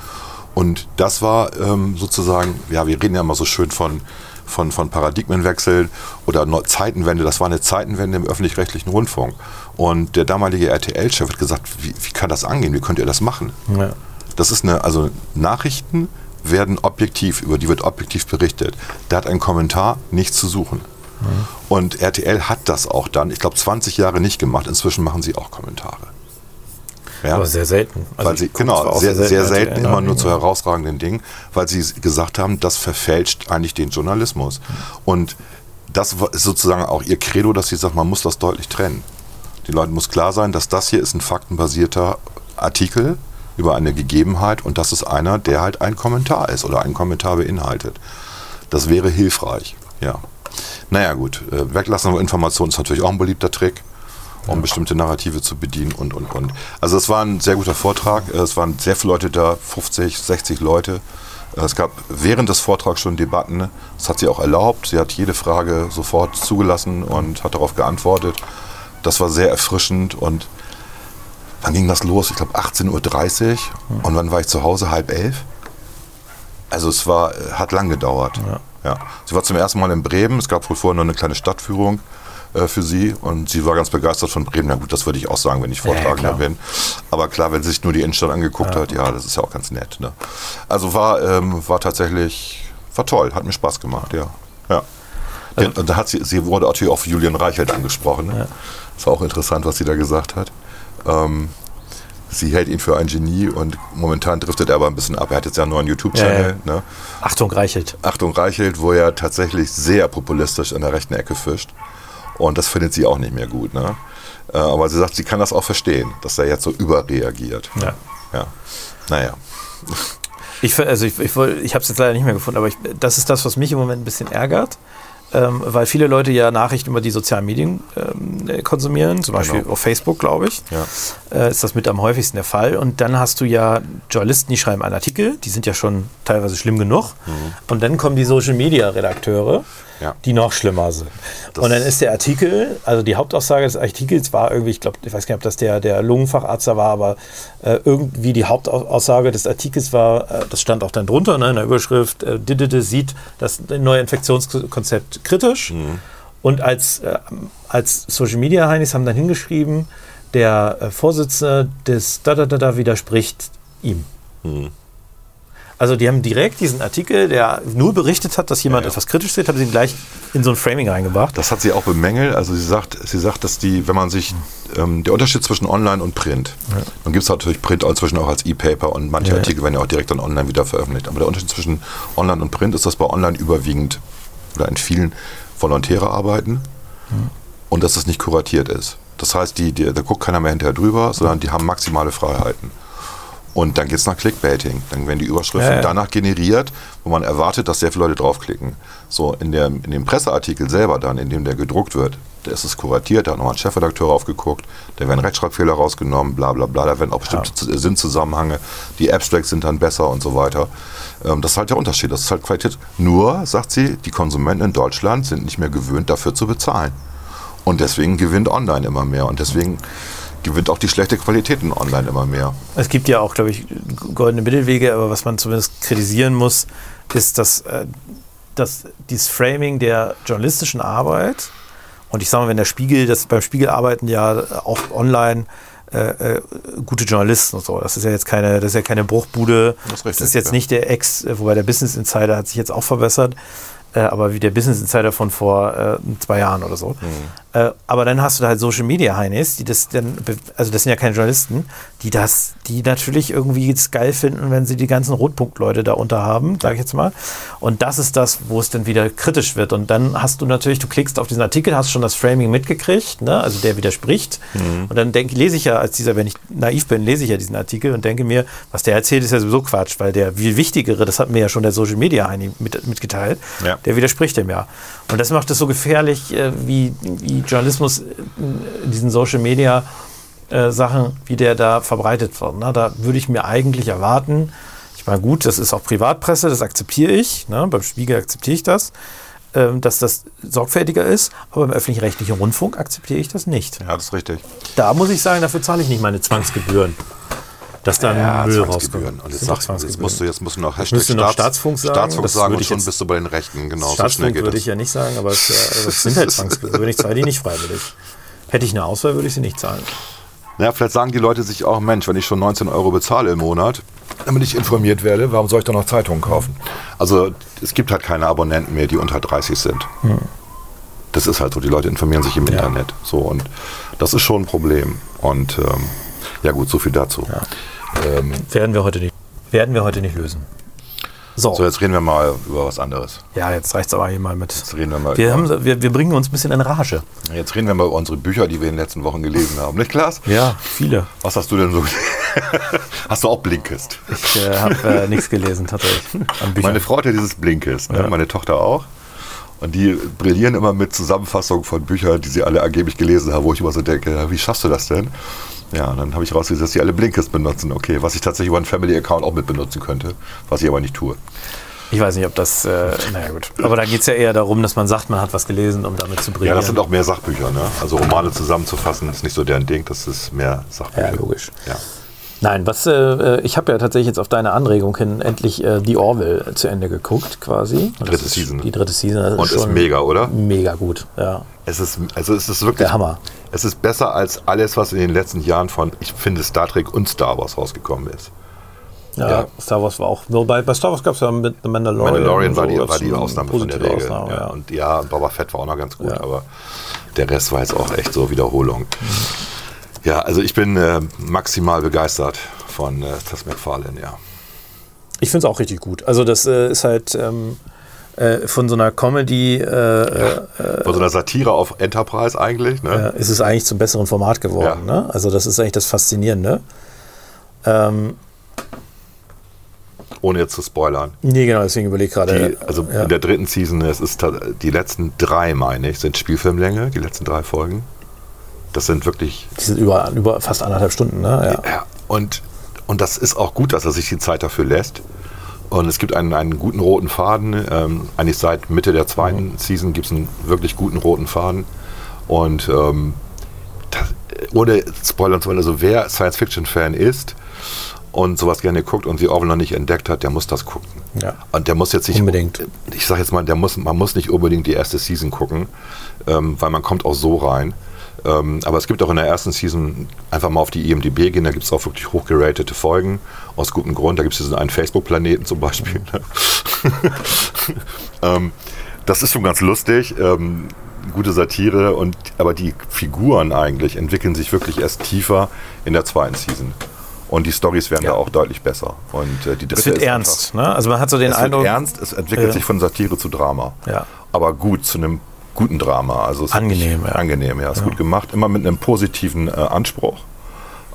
Und das war ähm, sozusagen, ja, wir reden ja immer so schön von, von, von Paradigmenwechsel oder Zeitenwende. Das war eine Zeitenwende im öffentlich-rechtlichen Rundfunk. Und der damalige RTL-Chef hat gesagt, wie, wie kann das angehen? Wie könnt ihr das machen? Ja. Das ist eine, also Nachrichten werden objektiv, über die wird objektiv berichtet. Da hat ein Kommentar nichts zu suchen. Und RTL hat das auch dann, ich glaube, 20 Jahre nicht gemacht. Inzwischen machen sie auch Kommentare. Ja? Aber sehr selten. Also weil sie, genau, auch sehr, sehr selten immer nur zu herausragenden Dingen, weil sie gesagt haben, das verfälscht eigentlich den Journalismus. Und das ist sozusagen auch ihr Credo, dass sie sagt, man muss das deutlich trennen. Den Leuten muss klar sein, dass das hier ist ein faktenbasierter Artikel über eine Gegebenheit und das ist einer, der halt ein Kommentar ist oder einen Kommentar beinhaltet. Das wäre hilfreich, ja. Naja gut, äh, Weglassen von Informationen ist natürlich auch ein beliebter Trick, um bestimmte Narrative zu bedienen und, und, und. Also es war ein sehr guter Vortrag, Äh, es waren sehr viele Leute da, 50, 60 Leute. Äh, Es gab während des Vortrags schon Debatten, das hat sie auch erlaubt, sie hat jede Frage sofort zugelassen und hat darauf geantwortet. Das war sehr erfrischend und wann ging das los? Ich glaube 18.30 Uhr und wann war ich zu Hause? Halb elf? Also es war, äh, hat lang gedauert. Ja. Sie war zum ersten Mal in Bremen. Es gab wohl vorher noch eine kleine Stadtführung äh, für sie und sie war ganz begeistert von Bremen. Na gut, das würde ich auch sagen, wenn ich ja, Vortragender klar. bin. Aber klar, wenn sie sich nur die Innenstadt angeguckt hat, ja, das ist ja auch ganz nett. Ne? Also war, ähm, war tatsächlich, war toll, hat mir Spaß gemacht, ja. Ja. Den, und da hat sie, sie wurde natürlich auch für Julian Reichelt angesprochen. Ne? Das war auch interessant, was sie da gesagt hat. Ähm, sie hält ihn für ein Genie und momentan driftet er aber ein bisschen ab. Er hat jetzt ja einen neuen YouTube-Channel. Ja, Ne? Achtung, Reichelt. Achtung Reichelt, wo er tatsächlich sehr populistisch in der rechten Ecke fischt. Und das findet sie auch nicht mehr gut. Ne? Äh, Aber sie sagt, sie kann das auch verstehen, dass er jetzt so überreagiert. Ja. ja. Naja. Ich, also ich, ich, ich habe es jetzt leider nicht mehr gefunden, aber ich, das ist das, was mich im Moment ein bisschen ärgert, ähm, weil viele Leute ja Nachrichten über die sozialen Medien ähm, äh, konsumieren, zum Beispiel Genau. auf Facebook, glaube ich. Ja. Äh, ist das mit am häufigsten der Fall. Und dann hast du ja Journalisten, die schreiben einen Artikel, die sind ja schon teilweise schlimm genug. Und dann kommen die Social Media Redakteure, Mhm. Ja. die noch schlimmer sind. und dann ist der Artikel, also die Hauptaussage des Artikels war irgendwie, ich glaube, ich weiß gar nicht, ob das der, der Lungenfacharzt da war, aber äh, irgendwie die Hauptaussage des Artikels war, äh, das stand auch dann drunter ne, in der Überschrift, äh, Didede sieht das neue Infektionskonzept kritisch. Und als, äh, als Social Media Heinis haben dann hingeschrieben, der äh, Vorsitzende des da da da da widerspricht ihm. Also die haben direkt diesen Artikel, der nur berichtet hat, dass jemand Ja, ja. etwas kritisch sieht, haben sie ihn gleich in so ein Framing reingebracht. Das hat sie auch bemängelt. Also sie sagt, sie sagt, dass die, wenn man sich ähm, der Unterschied zwischen Online und Print, dann gibt es natürlich Print inzwischen auch als E-Paper und manche Ja. Artikel werden ja auch direkt dann online wieder veröffentlicht. Aber der Unterschied zwischen Online und Print ist, dass bei Online überwiegend oder in vielen Volontäre arbeiten und dass es nicht kuratiert ist. Das heißt, die, die, da guckt keiner mehr hinterher drüber, sondern die haben maximale Freiheiten. Und dann geht es nach Clickbaiting. Dann werden die Überschriften Ja, ja. danach generiert, wo man erwartet, dass sehr viele Leute draufklicken. So, in, der, in dem Presseartikel selber dann, in dem der gedruckt wird, da ist es kuratiert, da hat nochmal ein Chefredakteur aufgeguckt, da werden Rechtschreibfehler rausgenommen, bla bla bla, da werden auch bestimmte Z- Sinnzusammenhänge, die Abstracts sind dann besser und so weiter. Ähm, das ist halt der Unterschied, das ist halt Qualität. Nur, sagt sie, die Konsumenten in Deutschland sind nicht mehr gewöhnt, dafür zu bezahlen. Und deswegen gewinnt online immer mehr und deswegen gewinnt auch die schlechte Qualität in online immer mehr. Es gibt ja auch, glaube ich, goldene Mittelwege, aber was man zumindest kritisieren muss, ist, dass, äh, dass dieses Framing der journalistischen Arbeit und ich sage mal, wenn der Spiegel, das beim Spiegel arbeiten ja auch online äh, äh, gute Journalisten und so. Das ist ja jetzt keine, das ist ja keine Bruchbude. Das ist richtig, ist jetzt ja. nicht der Ex, äh, wobei der Business Insider hat sich jetzt auch verbessert, äh, aber wie der Business Insider von vor äh, zwei Jahren oder so. Äh, aber dann hast du da halt Social Media Heinis, die das dann, also das sind ja keine Journalisten, die das, die natürlich irgendwie es geil finden, wenn sie die ganzen Rotpunktleute da unter haben, sag ich jetzt mal. Und das ist das, wo es dann wieder kritisch wird. Und dann hast du natürlich, du klickst auf diesen Artikel, hast schon das Framing mitgekriegt, ne? also der widerspricht. Und dann denke, lese ich ja, als dieser, wenn ich naiv bin, lese ich ja diesen Artikel und denke mir, was der erzählt, ist ja sowieso Quatsch, weil der viel wichtigere, das hat mir ja schon der Social Media Heini mit, mitgeteilt, Ja. der widerspricht dem ja. Und das macht es so gefährlich, äh, wie, wie Journalismus in diesen Social Media äh, Sachen, wie der da verbreitet wird. Ne? Da würde ich mir eigentlich erwarten, ich meine, gut, das ist auch Privatpresse, das akzeptiere ich, ne? beim Spiegel akzeptiere ich das, ähm, dass das sorgfältiger ist, aber im öffentlich-rechtlichen Rundfunk akzeptiere ich das nicht. Ja, das ist richtig. Da muss ich sagen, dafür zahle ich nicht meine Zwangsgebühren. Dass da Ja, Müll rauskommt. Und jetzt, sind doch sag, jetzt, musst du, jetzt musst du noch Hashtag müsste noch Staatsfunk sagen, Staatsfunk sagen und schon jetzt- bist du bei den Rechten. Genau, so Staatsfunk geht würde das. ich ja nicht sagen, aber es, äh, es sind halt Zwangsgebühren. Wenn ich zahle die nicht freiwillig. Hätte ich eine Auswahl, würde ich sie nicht zahlen. Ja, vielleicht sagen die Leute sich auch, Mensch, wenn ich schon 19 Euro bezahle im Monat, damit ich informiert werde, warum soll ich dann noch Zeitungen kaufen? Also es gibt halt keine Abonnenten mehr, die unter 30 sind. Das ist halt so, die Leute informieren sich im Ja. Internet. So, und das ist schon ein Problem. Und ähm, ja gut, so viel dazu. Ähm, Werden wir heute nicht, werden wir heute nicht lösen. So, so, jetzt reden wir mal über was anderes. ja, jetzt reicht es aber hier mal mit. Jetzt reden wir mal Wir, haben, wir, wir bringen uns ein bisschen in Rage. jetzt reden wir mal über unsere Bücher, die wir in den letzten Wochen gelesen haben. Nicht, Klaas? Ja, viele. Was hast du denn so? hast du auch Blinkist? Ich äh, habe äh, nichts gelesen tatsächlich. Meine Frau hat ja dieses Blinkist, ne? Ja. meine Tochter auch. Und die brillieren immer mit Zusammenfassungen von Büchern, die sie alle angeblich gelesen haben, wo ich immer so denke, wie schaffst du das denn? Ja, und dann habe ich rausgesehen, dass sie alle Blinkist benutzen. Okay, was ich tatsächlich über einen Family-Account auch mit benutzen könnte, was ich aber nicht tue. Ich weiß nicht, ob das, äh, naja gut. Aber da geht es ja eher darum, dass man sagt, man hat was gelesen, um damit zu Ja, brillieren. das sind auch mehr Sachbücher. Ne? Also Romane zusammenzufassen ist nicht so deren Ding, das ist mehr Sachbücher. Ja, logisch. Ja. Nein, was, äh, ich habe ja tatsächlich jetzt auf deine Anregung hin endlich äh, The Orville zu Ende geguckt, quasi. Das Dritte ist Season. Die dritte Season. Das Und ist schon mega, oder? Mega gut, ja. Es ist, also es ist wirklich. Der Hammer. Es ist besser als alles, was in den letzten Jahren von, ich finde, Star Trek und Star Wars rausgekommen ist. Ja, Ja. Star Wars war auch, wobei bei Star Wars gab es ja mit The Mandalorian. Mandalorian und war so, die, war die Ausnahme von der Regel. Ausnahme, ja. ja. Und ja, Boba Fett war auch noch ganz gut, aber der Rest war jetzt auch echt so Wiederholung. Ja, also ich bin äh, maximal begeistert von äh, Tess McFarlane, ja. Ich finde es auch richtig gut. Also das äh, ist halt ähm, äh, von so einer Comedy äh, äh, Von so einer Satire auf Enterprise eigentlich, ne? äh, ist es eigentlich zum besseren Format geworden. Ja. Ne? Also das ist eigentlich das Faszinierende. Ähm, Ohne jetzt zu spoilern. nee, genau, deswegen überlege ich gerade. Die, also ja. in der dritten Season, es ist die letzten drei, meine ich, sind Spielfilmlänge, die letzten drei Folgen. Das sind wirklich die sind über, über fast anderthalb Stunden. Ne? Ja. Ja, und, und das ist auch gut, dass er sich die Zeit dafür lässt. Und es gibt einen, einen guten roten Faden. Ähm, eigentlich seit Mitte der zweiten Mhm. Season gibt es einen wirklich guten roten Faden. Und ähm, das, ohne Spoiler zu wollen, also wer Science-Fiction-Fan ist und sowas gerne guckt und The Orville noch nicht entdeckt hat, der muss das gucken. Ja. Und der muss jetzt nicht Unbedingt. Ich sage jetzt mal, der muss, man muss nicht unbedingt die erste Season gucken, ähm, weil man kommt auch so rein. Ähm, aber es gibt auch in der ersten Season einfach mal auf die IMDb gehen, da gibt es auch wirklich hochgeratete Folgen, aus gutem Grund. Da gibt es diesen einen Facebook-Planeten zum Beispiel. ähm, das ist schon ganz lustig, ähm, gute Satire, und, aber die Figuren eigentlich entwickeln sich wirklich erst tiefer in der zweiten Season. Und die Stories werden Ja. da auch deutlich besser. Und äh, die Das dritte wird ist ernst. Ne? Also man hat so den Einfach, es Eindruck. wird ernst, es entwickelt Ja. sich von Satire zu Drama. Ja. Aber gut, zu einem guten Drama. Also es ist Angenehm, wirklich ja. Angenehm, ja. Ist gut gemacht. Immer mit einem positiven äh, Anspruch.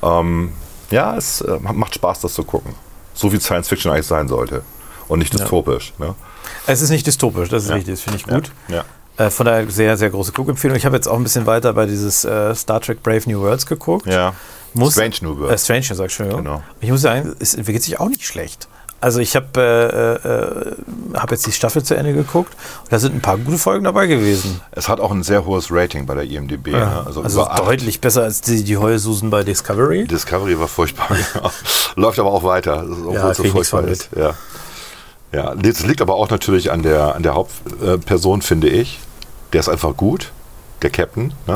Ähm, ja, es äh, macht Spaß, das zu gucken. So wie Science Fiction eigentlich sein sollte. Und nicht dystopisch. Ne? Es ist nicht dystopisch, das ist Ja. richtig, das finde ich gut. Ja. Äh, von daher sehr, sehr große Guckempfehlung. Ich habe jetzt auch ein bisschen weiter bei dieses äh, Star Trek Brave New Worlds geguckt. ja. Muss, Strange New Äh, Worlds. Strange, sag ich schon. Genau. Ich muss sagen, es entwickelt sich auch nicht schlecht. Also ich habe äh, äh, hab jetzt die Staffel zu Ende geguckt und da sind ein paar gute Folgen dabei gewesen. Es hat auch ein sehr hohes Rating bei der IMDb. Ne? Also, Also, deutlich besser als die, die Heulsusen bei Discovery. Discovery war furchtbar. ja. Läuft aber auch weiter, obwohl Ja, es so furchtbar ist. Ja. Ja, das liegt aber auch natürlich an der, an der Hauptperson, finde ich. Der ist einfach gut, der Captain. Ne?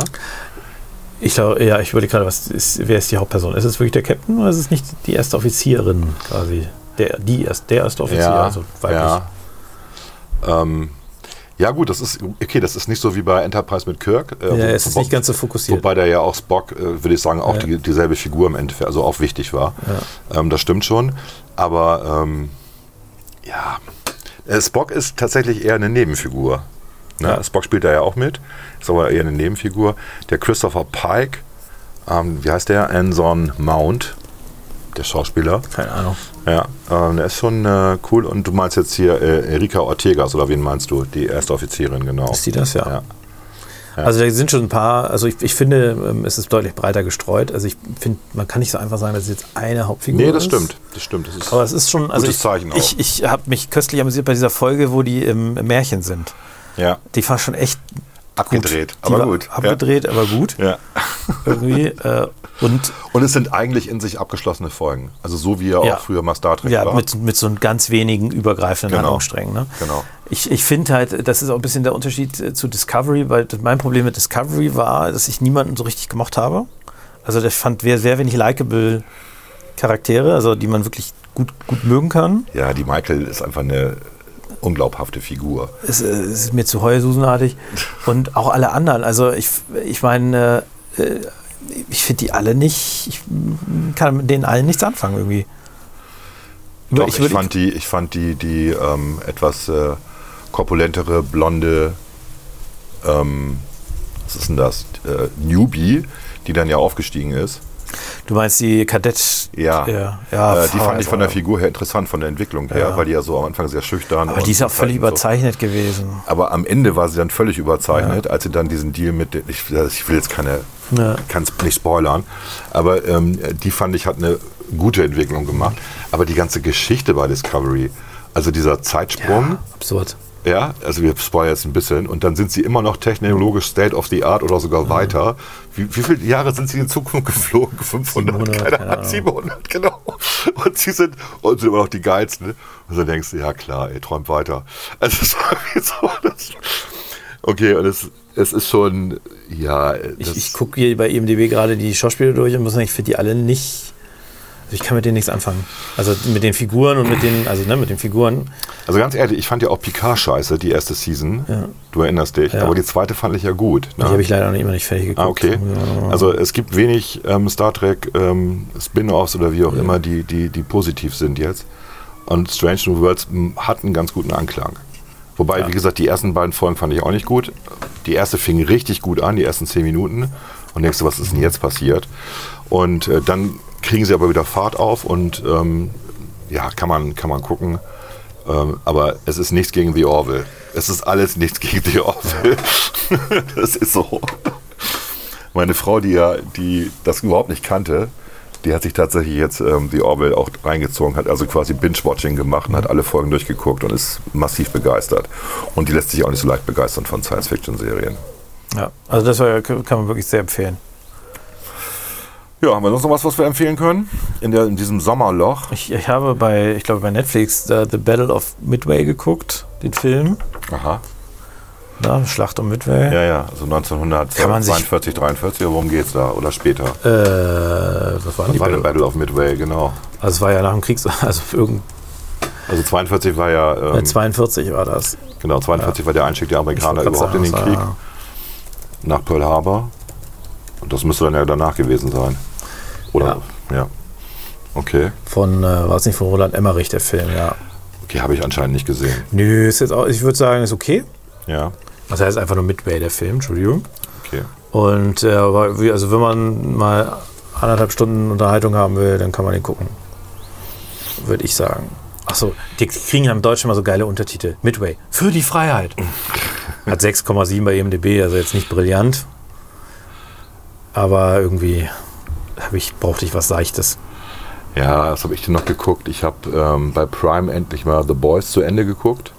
Ich glaube, ja, ich überlege gerade, was ist, wer ist die Hauptperson? Ist es wirklich der Captain oder ist es nicht die erste Offizierin quasi? Der, die erst, der erste Offizier, also weiblich. ja. Ähm, ja gut, das ist okay, das ist nicht so wie bei Enterprise mit Kirk. äh, Ja, es ist nicht ganz so fokussiert. Wobei der ja auch Spock, äh, würde ich sagen, auch Ja. die, dieselbe Figur im Endeffekt, also auch wichtig war. Ähm, das stimmt schon. Aber ähm, ja, äh, Spock ist tatsächlich eher eine Nebenfigur. Ne? Ja. Spock spielt da ja auch mit, ist aber eher eine Nebenfigur. Der Christopher Pike, ähm, wie heißt der? Anson Mount, der Schauspieler. Keine Ahnung. Ja, ähm, der ist schon äh, cool. Und du meinst jetzt hier äh, Erika Ortegas, oder wen meinst du? Die erste Offizierin, genau. Ist die das? Ja. Ja. Also da sind schon ein paar, also ich, ich finde, ähm, es ist deutlich breiter gestreut. Also ich finde, man kann nicht so einfach sagen, dass es jetzt eine Hauptfigur Nee, ist. das stimmt. Das stimmt. Das ist Aber es ist schon, also Gutes ich, Zeichen auch. ich, ich habe mich köstlich amüsiert bei dieser Folge, wo die im Märchen sind. ja, Die war schon echt abgedreht. gut. Aber gut. Abgedreht, aber gut. Ja. irgendwie. Äh, und Und es sind eigentlich in sich abgeschlossene Folgen. Also so wie er Ja. auch früher mal Star Trek ja, war. mit, mit so ganz wenigen übergreifenden Genau. Handlungssträngen. Ne? Genau. Ich, ich finde halt, das ist auch ein bisschen der Unterschied äh, zu Discovery, weil mein Problem mit Discovery war, dass ich niemanden so richtig gemocht habe. Also ich fand sehr, sehr wenig likable Charaktere, also die man wirklich gut, gut mögen kann. Ja, die Michael ist einfach eine unglaubhafte Figur. Es, äh, es ist mir zu heususenartig. Und auch alle anderen. Also ich, ich meine, äh, ich finde die alle nicht, ich kann mit denen allen nichts anfangen irgendwie. Doch, ich, würd- fand die, ich fand die, die ähm, etwas äh, korpulentere, blonde, ähm, was ist denn das? Äh, Newbie, die dann ja aufgestiegen ist. Du meinst die Kadett. Ja. ja, ja äh, die fand ich von der Figur. Her interessant, von der Entwicklung her, Ja. weil die ja so am Anfang sehr schüchtern Aber und die ist auch völlig so. überzeichnet gewesen. Aber am Ende war sie dann völlig überzeichnet, als sie dann diesen Deal mit, ich, ich will jetzt keine, Ja. kann es nicht spoilern, aber ähm, die fand ich hat eine gute Entwicklung gemacht. Aber die ganze Geschichte bei Discovery, also dieser Zeitsprung, absurd. Ja, also wir spoilern jetzt ein bisschen und dann sind sie immer noch technologisch State of the Art oder sogar weiter. Wie, wie viele Jahre sind sie in Zukunft geflogen? 500? 700, keine Ahnung, Ahnung. 700, genau. Und sie sind, und sind immer noch die geilsten. Und dann denkst du, ja klar, ihr träumt weiter. Also es war wie so, das, okay, und es, es ist schon, ja, Ich, ich gucke hier bei IMDb gerade die Schauspieler durch und muss sagen, ich finde die alle nicht. Ich kann mit denen nichts anfangen. Also mit den Figuren und mit den, also ne, mit den Figuren. also ganz ehrlich, ich fand ja auch Picard scheiße, die erste Season. Ja. Du erinnerst dich, Ja. aber die zweite fand ich ja gut. Ne? Die habe ich leider noch immer nicht fertig geguckt. Ah, okay. Ja. Also es gibt wenig ähm, Star Trek ähm, Spin-offs oder wie auch immer, die, die, die positiv sind jetzt. Und Strange New Worlds hat einen ganz guten Anklang. Wobei, wie gesagt, die ersten beiden Folgen fand ich auch nicht gut. Die erste fing richtig gut an, die ersten zehn Minuten. Und denkst du, was ist denn jetzt passiert? Und äh, dann kriegen sie aber wieder Fahrt auf und ähm, ja, kann man, kann man gucken. Ähm, aber es ist nichts gegen The Orville. Es ist alles nichts gegen The Orville. das ist so. Meine Frau, die ja, die das überhaupt nicht kannte, die hat sich tatsächlich jetzt ähm, The Orville auch reingezogen, hat also quasi Binge-Watching gemacht und hat alle Folgen durchgeguckt und ist massiv begeistert. Und die lässt sich auch nicht so leicht begeistern von Science-Fiction-Serien. ja. Also das kann man wirklich sehr empfehlen. Ja, haben wir sonst noch was, was wir empfehlen können? In, der, in diesem Sommerloch? Ich, ich habe bei, ich glaube bei Netflix äh, The Battle of Midway geguckt, den Film. Aha. Na, Schlacht um Midway. Ja, ja, also Kann man sich- 1942, 43, worum geht's da? Oder später? Äh, was war denn die Das war der Battle? Battle of Midway, genau. Also es war ja nach dem Krieg, also irgend, Also 42 war ja, ähm, äh, 42 war das. genau, 42 war der Einstieg der Amerikaner überhaupt grad in den sagen, Krieg das war- nach Pearl Harbor. Und das müsste dann ja danach gewesen sein. Oder? Ja. Okay. Von, äh, war es nicht von Roland Emmerich, der Film, ja. Okay, habe ich anscheinend nicht gesehen. Nö, ist jetzt auch, ich würde sagen, ist okay. Ja, Das heißt einfach nur Midway, der Film, Entschuldigung. okay. Und äh, also wenn man mal anderthalb Stunden Unterhaltung haben will, dann kann man den gucken. Würde ich sagen. Achso, die kriegen ja im Deutschen mal so geile Untertitel. Midway, für die Freiheit. Hat 6,7 bei IMDb, also jetzt nicht brillant. Aber irgendwie hab ich, brauchte ich was Seichtes. Ja, was habe ich denn noch geguckt? Ich habe ähm, bei Prime endlich mal The Boys zu Ende geguckt.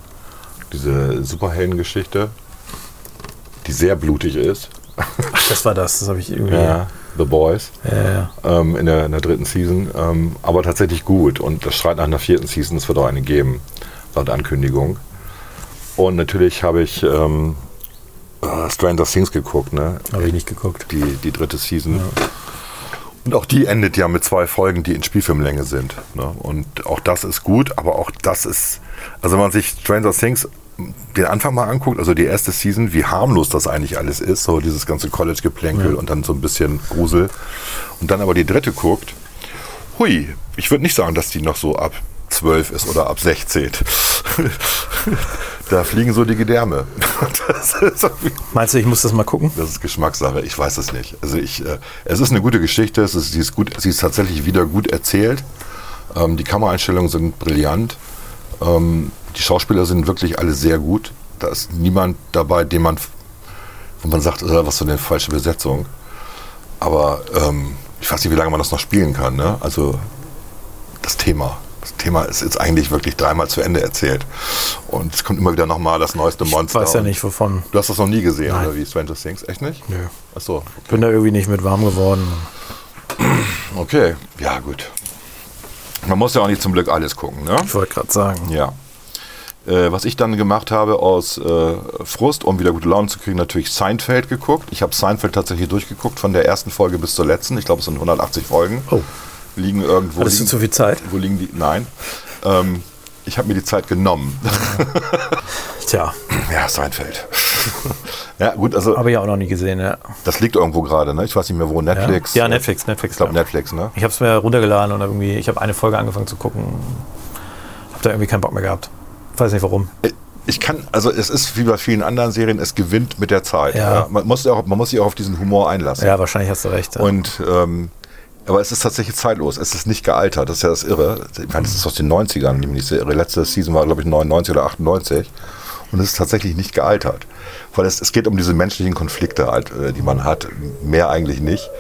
Diese Superheldengeschichte, die sehr blutig ist. Das war das, das habe ich irgendwie. Ja, The Boys. Ja, ja. ähm, in, der, in der dritten Season, ähm, aber tatsächlich gut. Und das schreit nach einer vierten Season, es wird auch eine geben, laut Ankündigung. Und natürlich habe ich ähm, äh, Stranger Things geguckt, ne? Habe ich nicht geguckt. die, die dritte Season. Und auch die endet ja mit zwei Folgen, die in Spielfilmlänge sind. Ne? Und auch das ist gut, aber auch das ist, also wenn man sich Stranger Things den Anfang mal anguckt, also die erste Season, wie harmlos das eigentlich alles ist, so dieses ganze College-Geplänkel und dann so ein bisschen Grusel. Und dann aber die dritte guckt, hui, ich würde nicht sagen, dass die noch so ab 12 ist oder ab 16. da fliegen so die Gedärme. Meinst du, ich muss das mal gucken? das ist Geschmackssache, ich weiß es nicht. Also ich, äh, es ist eine gute Geschichte, es ist, sie, ist gut, sie ist tatsächlich wieder gut erzählt. Ähm, die Kameraeinstellungen sind brillant. Ähm, die Schauspieler sind wirklich alle sehr gut. Da ist niemand dabei, den man, wo man sagt, äh, was für eine falsche Besetzung. Aber ähm, ich weiß nicht, wie lange man das noch spielen kann. Ne? Also das Thema Das Thema ist jetzt eigentlich wirklich dreimal zu Ende erzählt. Und es kommt immer wieder nochmal das neueste Monster. Ich weiß ja nicht, wovon. Du hast das noch nie gesehen, Nein. oder wie? Stranger Things? Echt nicht? Nö. Achso, Bin da irgendwie nicht mit warm geworden. okay. Ja, gut. Man muss ja auch nicht zum Glück alles gucken, ne? Ich wollte gerade sagen. Ja. Äh, was ich dann gemacht habe aus äh, Frust, um wieder gute Laune zu kriegen, natürlich Seinfeld geguckt. Ich habe Seinfeld tatsächlich durchgeguckt, von der ersten Folge bis zur letzten. Ich glaube, es sind 180 Folgen. Oh. Liegen irgendwo. Hattest du liegen, zu viel Zeit? Wo liegen die? Nein. Ähm, ich habe mir die Zeit genommen. Tja, ja, Seinfeld. ja, gut, also habe ich auch noch nie gesehen, ja. das liegt irgendwo gerade, ne? Ich weiß nicht mehr wo. Netflix. Ja, Netflix, Netflix. Ich glaube ja. Netflix, ne? Ich habe es mir runtergeladen und irgendwie, ich habe eine Folge angefangen zu gucken. Habe da irgendwie keinen Bock mehr gehabt. Weiß nicht warum. Ich kann, also es ist wie bei vielen anderen Serien, es gewinnt mit der Zeit. Ja. Man, muss ja auch, man muss sich auch auf diesen Humor einlassen. Ja, wahrscheinlich hast du recht. Ja. Und ähm, aber es ist tatsächlich zeitlos. Es ist nicht gealtert. Das ist ja das Irre. Ich meine, das ist aus den 90ern, wenn ich mich nicht so irre. Letzte Season war, glaube ich, 99 oder 98. Und es ist tatsächlich nicht gealtert. Weil es, es geht um diese menschlichen Konflikte, halt, äh, die man hat. Mehr eigentlich nicht.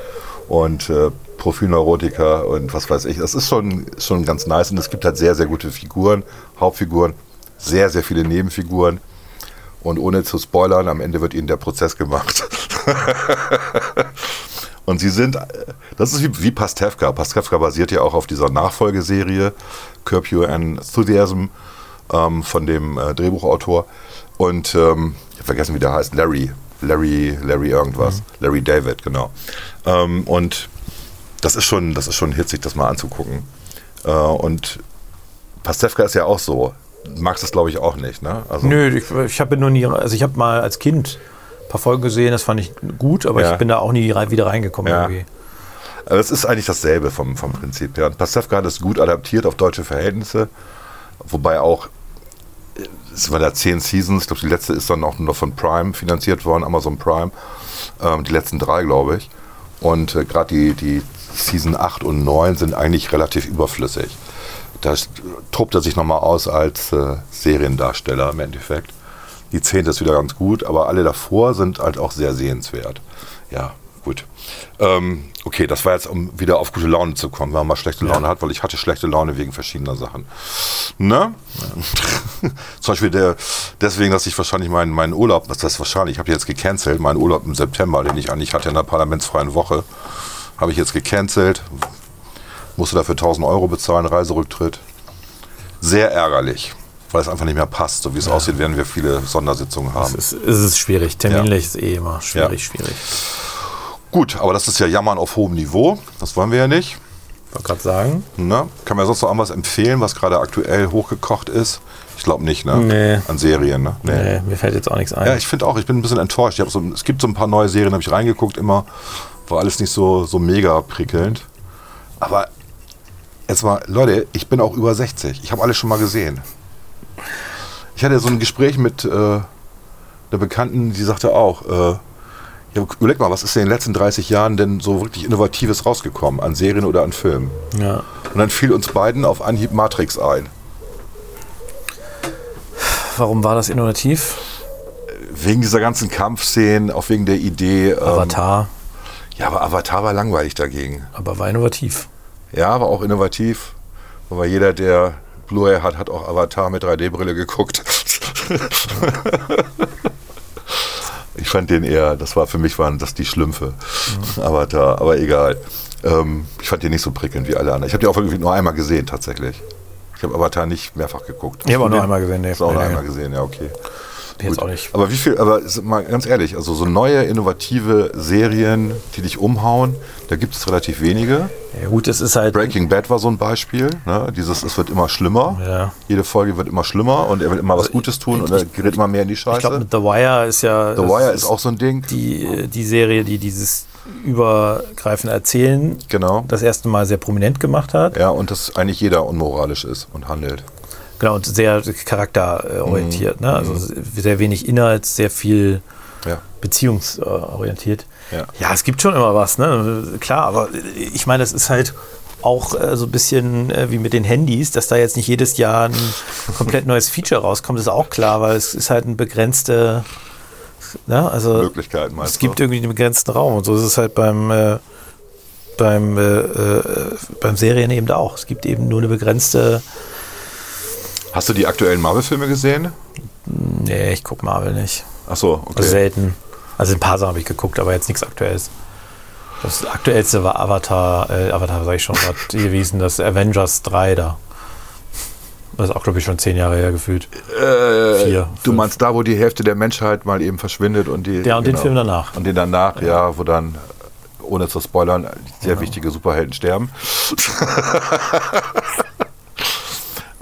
Und äh, Profilneurotiker und was weiß ich. Das ist schon, schon ganz nice. Und es gibt halt sehr, sehr gute Figuren, Hauptfiguren, sehr, sehr viele Nebenfiguren. Und ohne zu spoilern, am Ende wird ihnen der Prozess gemacht. Und sie sind, äh, das ist wie, wie Pastewka. Pastewka basiert ja auch auf dieser Nachfolgeserie Curb Your Enthusiasm ähm, von dem äh, Drehbuchautor. Und ähm, ich habe vergessen, wie der heißt. Larry. Larry, Larry irgendwas. Larry David, genau. Ähm, und das ist schon, das ist schon hitzig, das mal anzugucken. Äh, und Pastewka ist ja auch so. Du magst das, glaube ich, auch nicht, ne? Also, Nö, ich, ich habe nur nie, also ich habe mal als Kind paar Folgen gesehen, das fand ich gut, aber Ja. ich bin da auch nie rein, wieder reingekommen Ja. irgendwie. Aber es ist eigentlich dasselbe vom, vom Prinzip her. Und Pastewka hat es gut adaptiert auf deutsche Verhältnisse, wobei auch, äh, es waren da zehn Seasons, ich glaube, die letzte ist dann auch nur von Prime finanziert worden, Amazon Prime, ähm, die letzten drei, glaube ich. Und äh, gerade die, die Season 8 und 9 sind eigentlich relativ überflüssig. Da st- tobt er sich nochmal aus als äh, Seriendarsteller im Endeffekt. Die 10 ist wieder ganz gut, aber alle davor sind halt auch sehr sehenswert. Ja, gut. Ähm, okay, das war jetzt, um wieder auf gute Laune zu kommen, wenn man mal schlechte Laune hat, weil ich hatte schlechte Laune wegen verschiedener Sachen. Ne? Zum Beispiel der, deswegen, dass ich wahrscheinlich meinen, meinen Urlaub, das heißt wahrscheinlich, ich habe jetzt gecancelt, meinen Urlaub im September, den ich eigentlich hatte in der parlamentsfreien Woche, habe ich jetzt gecancelt, musste dafür 1000 Euro bezahlen, Reiserücktritt. Sehr ärgerlich, weil es einfach nicht mehr passt. So wie es aussieht, werden wir viele Sondersitzungen haben. Es ist, es ist schwierig. Terminlich ist eh immer schwierig, Ja. schwierig. Gut, aber das ist ja Jammern auf hohem Niveau. Das wollen wir ja nicht. Ich wollte gerade sagen. Ne? Kann man sonst noch irgendwas empfehlen, was gerade aktuell hochgekocht ist? Ich glaube nicht, ne? Nee. An Serien, ne? Nee, mir fällt jetzt auch nichts ein. Ja, ich finde auch, ich bin ein bisschen enttäuscht. So, es gibt so ein paar neue Serien, habe ich reingeguckt immer. War alles nicht so, so mega prickelnd. Aber jetzt mal, Leute, ich bin auch über 60. Ich habe alles schon mal gesehen. Ich hatte so ein Gespräch mit äh, einer Bekannten, die sagte auch, äh, ja, überleg mal, was ist in den letzten 30 Jahren denn so wirklich Innovatives rausgekommen an Serien oder an Filmen? ja. Und dann fiel uns beiden auf Anhieb Matrix ein. Warum war das innovativ? Wegen dieser ganzen Kampfszenen, auch wegen der Idee. ähm, Avatar, Ja, aber Avatar war langweilig dagegen. aber war innovativ. Ja, war auch innovativ. Aber jeder, der Blu-ray hat, hat auch Avatar mit 3D-Brille geguckt. ich fand den eher, das war für mich waren das die Schlümpfe. Avatar, aber egal. Ähm, ich fand den nicht so prickelnd wie alle anderen. Ich habe den auch irgendwie nur einmal gesehen, tatsächlich. Ich habe Avatar nicht mehrfach geguckt. Ich habe auch nur einmal gesehen. Nee, du auch nee, nur nee. einmal gesehen, ja, okay. Jetzt auch nicht. Aber wie viel, aber ist mal ganz ehrlich, also so neue, innovative Serien, die dich umhauen, da gibt es relativ wenige. Ja, gut, es ist halt. Breaking Bad war so ein Beispiel. Ne? Dieses, es wird immer schlimmer. Ja. Jede Folge wird immer schlimmer und er will immer was Gutes tun und er gerät immer mehr in die Ich glaube, Scheiße. mit The Wire ist ja. The Wire ist auch so ein Ding. die, die Serie, die dieses übergreifende Erzählen Genau. das erste Mal sehr prominent gemacht hat. Ja, und dass eigentlich jeder unmoralisch ist und handelt. Genau, und sehr charakterorientiert. Mhm. Ne? Also sehr wenig Inhalt, sehr viel Ja. beziehungsorientiert. Ja. Ja, es gibt schon immer was, ne? Klar, aber ich meine, das ist halt auch äh, so ein bisschen äh, wie mit den Handys, dass da jetzt nicht jedes Jahr ein komplett neues Feature rauskommt, ist auch klar, weil es ist halt ein begrenzte, ne? also Möglichkeiten meinst es gibt du? irgendwie einen begrenzten Raum und so ist es halt beim, äh, beim, äh, äh, beim Serien eben auch. Es gibt eben nur eine begrenzte. Hast du die aktuellen Marvel-Filme gesehen? Nee, ich guck Marvel nicht. Ach so, okay. Also selten. Also ein paar Sachen habe ich geguckt, aber jetzt nichts Aktuelles. Das aktuellste war Avatar, äh, Avatar sag ich schon gerade gewesen, das Avengers 3 da. Das ist auch, glaube ich, schon zehn Jahre her gefühlt. Äh, Vier, du fünf. meinst da, wo die Hälfte der Menschheit mal eben verschwindet und die. Ja, und den Film danach. Und den danach, ja, wo dann, ohne zu spoilern, sehr wichtige Superhelden sterben.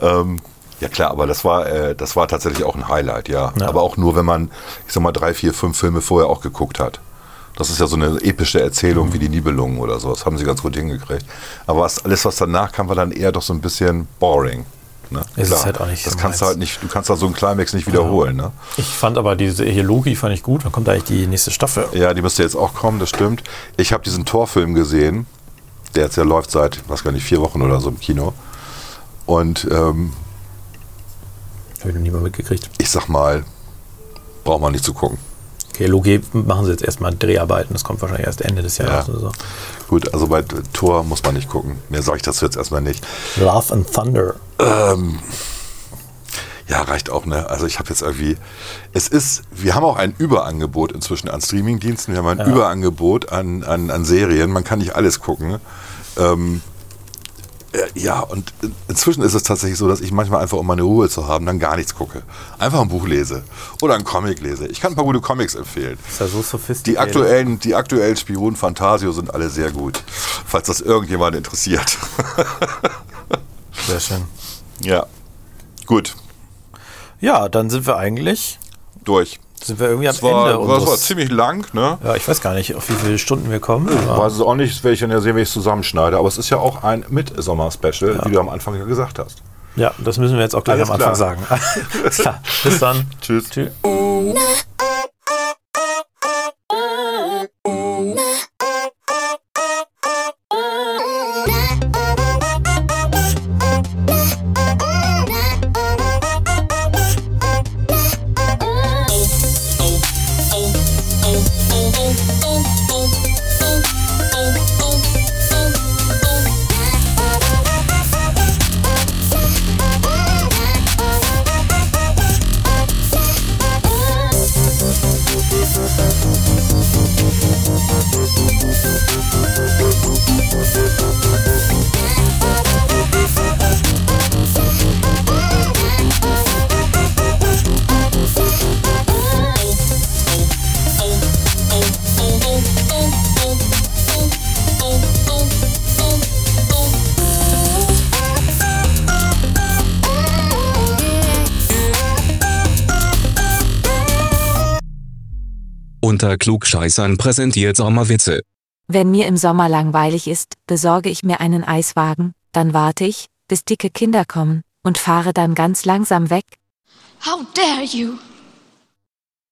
ähm, ja klar, aber das war, äh, das war tatsächlich auch ein Highlight, ja. Ja. Aber auch nur, wenn man, ich sag mal, drei, vier, fünf Filme vorher auch geguckt hat. Das ist ja so eine epische Erzählung Mhm. wie die Nibelungen oder so. Das haben sie ganz gut hingekriegt. Aber was, alles, was danach kam, war dann eher doch so ein bisschen boring. Ne? Ist es halt auch nicht Das so kannst du halt nicht, du kannst da so einen Climax nicht wiederholen. Ne? Ich fand aber diese hier Loki fand ich gut. Dann kommt eigentlich die nächste Staffel. Ja, die müsste jetzt auch kommen, das stimmt. Ich habe diesen Torfilm gesehen, der jetzt ja läuft seit, was gar nicht, vier Wochen oder so im Kino. Und ähm, Habe ich noch nie mal mitgekriegt. ich sag mal, braucht man nicht zu gucken. Okay, Loki machen sie jetzt erstmal Dreharbeiten. Das kommt wahrscheinlich erst Ende des Jahres Ja. oder so. Gut, also bei Tor muss man nicht gucken. Mehr sage ich dazu jetzt erstmal nicht. Love and Thunder. Ja, reicht auch, ne? Also ich habe jetzt irgendwie, es ist, wir haben auch ein Überangebot inzwischen an Streamingdiensten, wir haben ein Überangebot an, an, an Serien, man kann nicht alles gucken. Ähm, äh, ja, und in- inzwischen ist es tatsächlich so, dass ich manchmal einfach, um meine Ruhe zu haben, dann gar nichts gucke. Einfach ein Buch lese oder ein Comic lese. Ich kann ein paar gute Comics empfehlen. Ist ja so Die sophisticated. aktuellen, die aktuellen Spionen Fantasio sind alle sehr gut, falls das irgendjemand interessiert. Sehr schön. ja, gut, Ja, dann sind wir eigentlich, durch. Sind wir irgendwie am Das war, Ende das war unseres... ziemlich lang, ne? ja, ich weiß gar nicht, auf wie viele Stunden wir kommen. aber- Weiß es auch nicht, das werde ich dann ja sehen, wenn ich es zusammenschneide. Aber es ist ja auch ein Mitsommer-Special, wie du am Anfang ja gesagt hast. Ja, das müssen wir jetzt auch gleich Alles am Anfang klar. sagen. Alles klar. Bis dann. Tschüss. Tschüss. Unter Klugscheißern präsentiert Sommerwitze. Wenn mir im Sommer langweilig ist, besorge ich mir einen Eiswagen, dann warte ich, bis dicke Kinder kommen, und fahre dann ganz langsam weg. How dare you!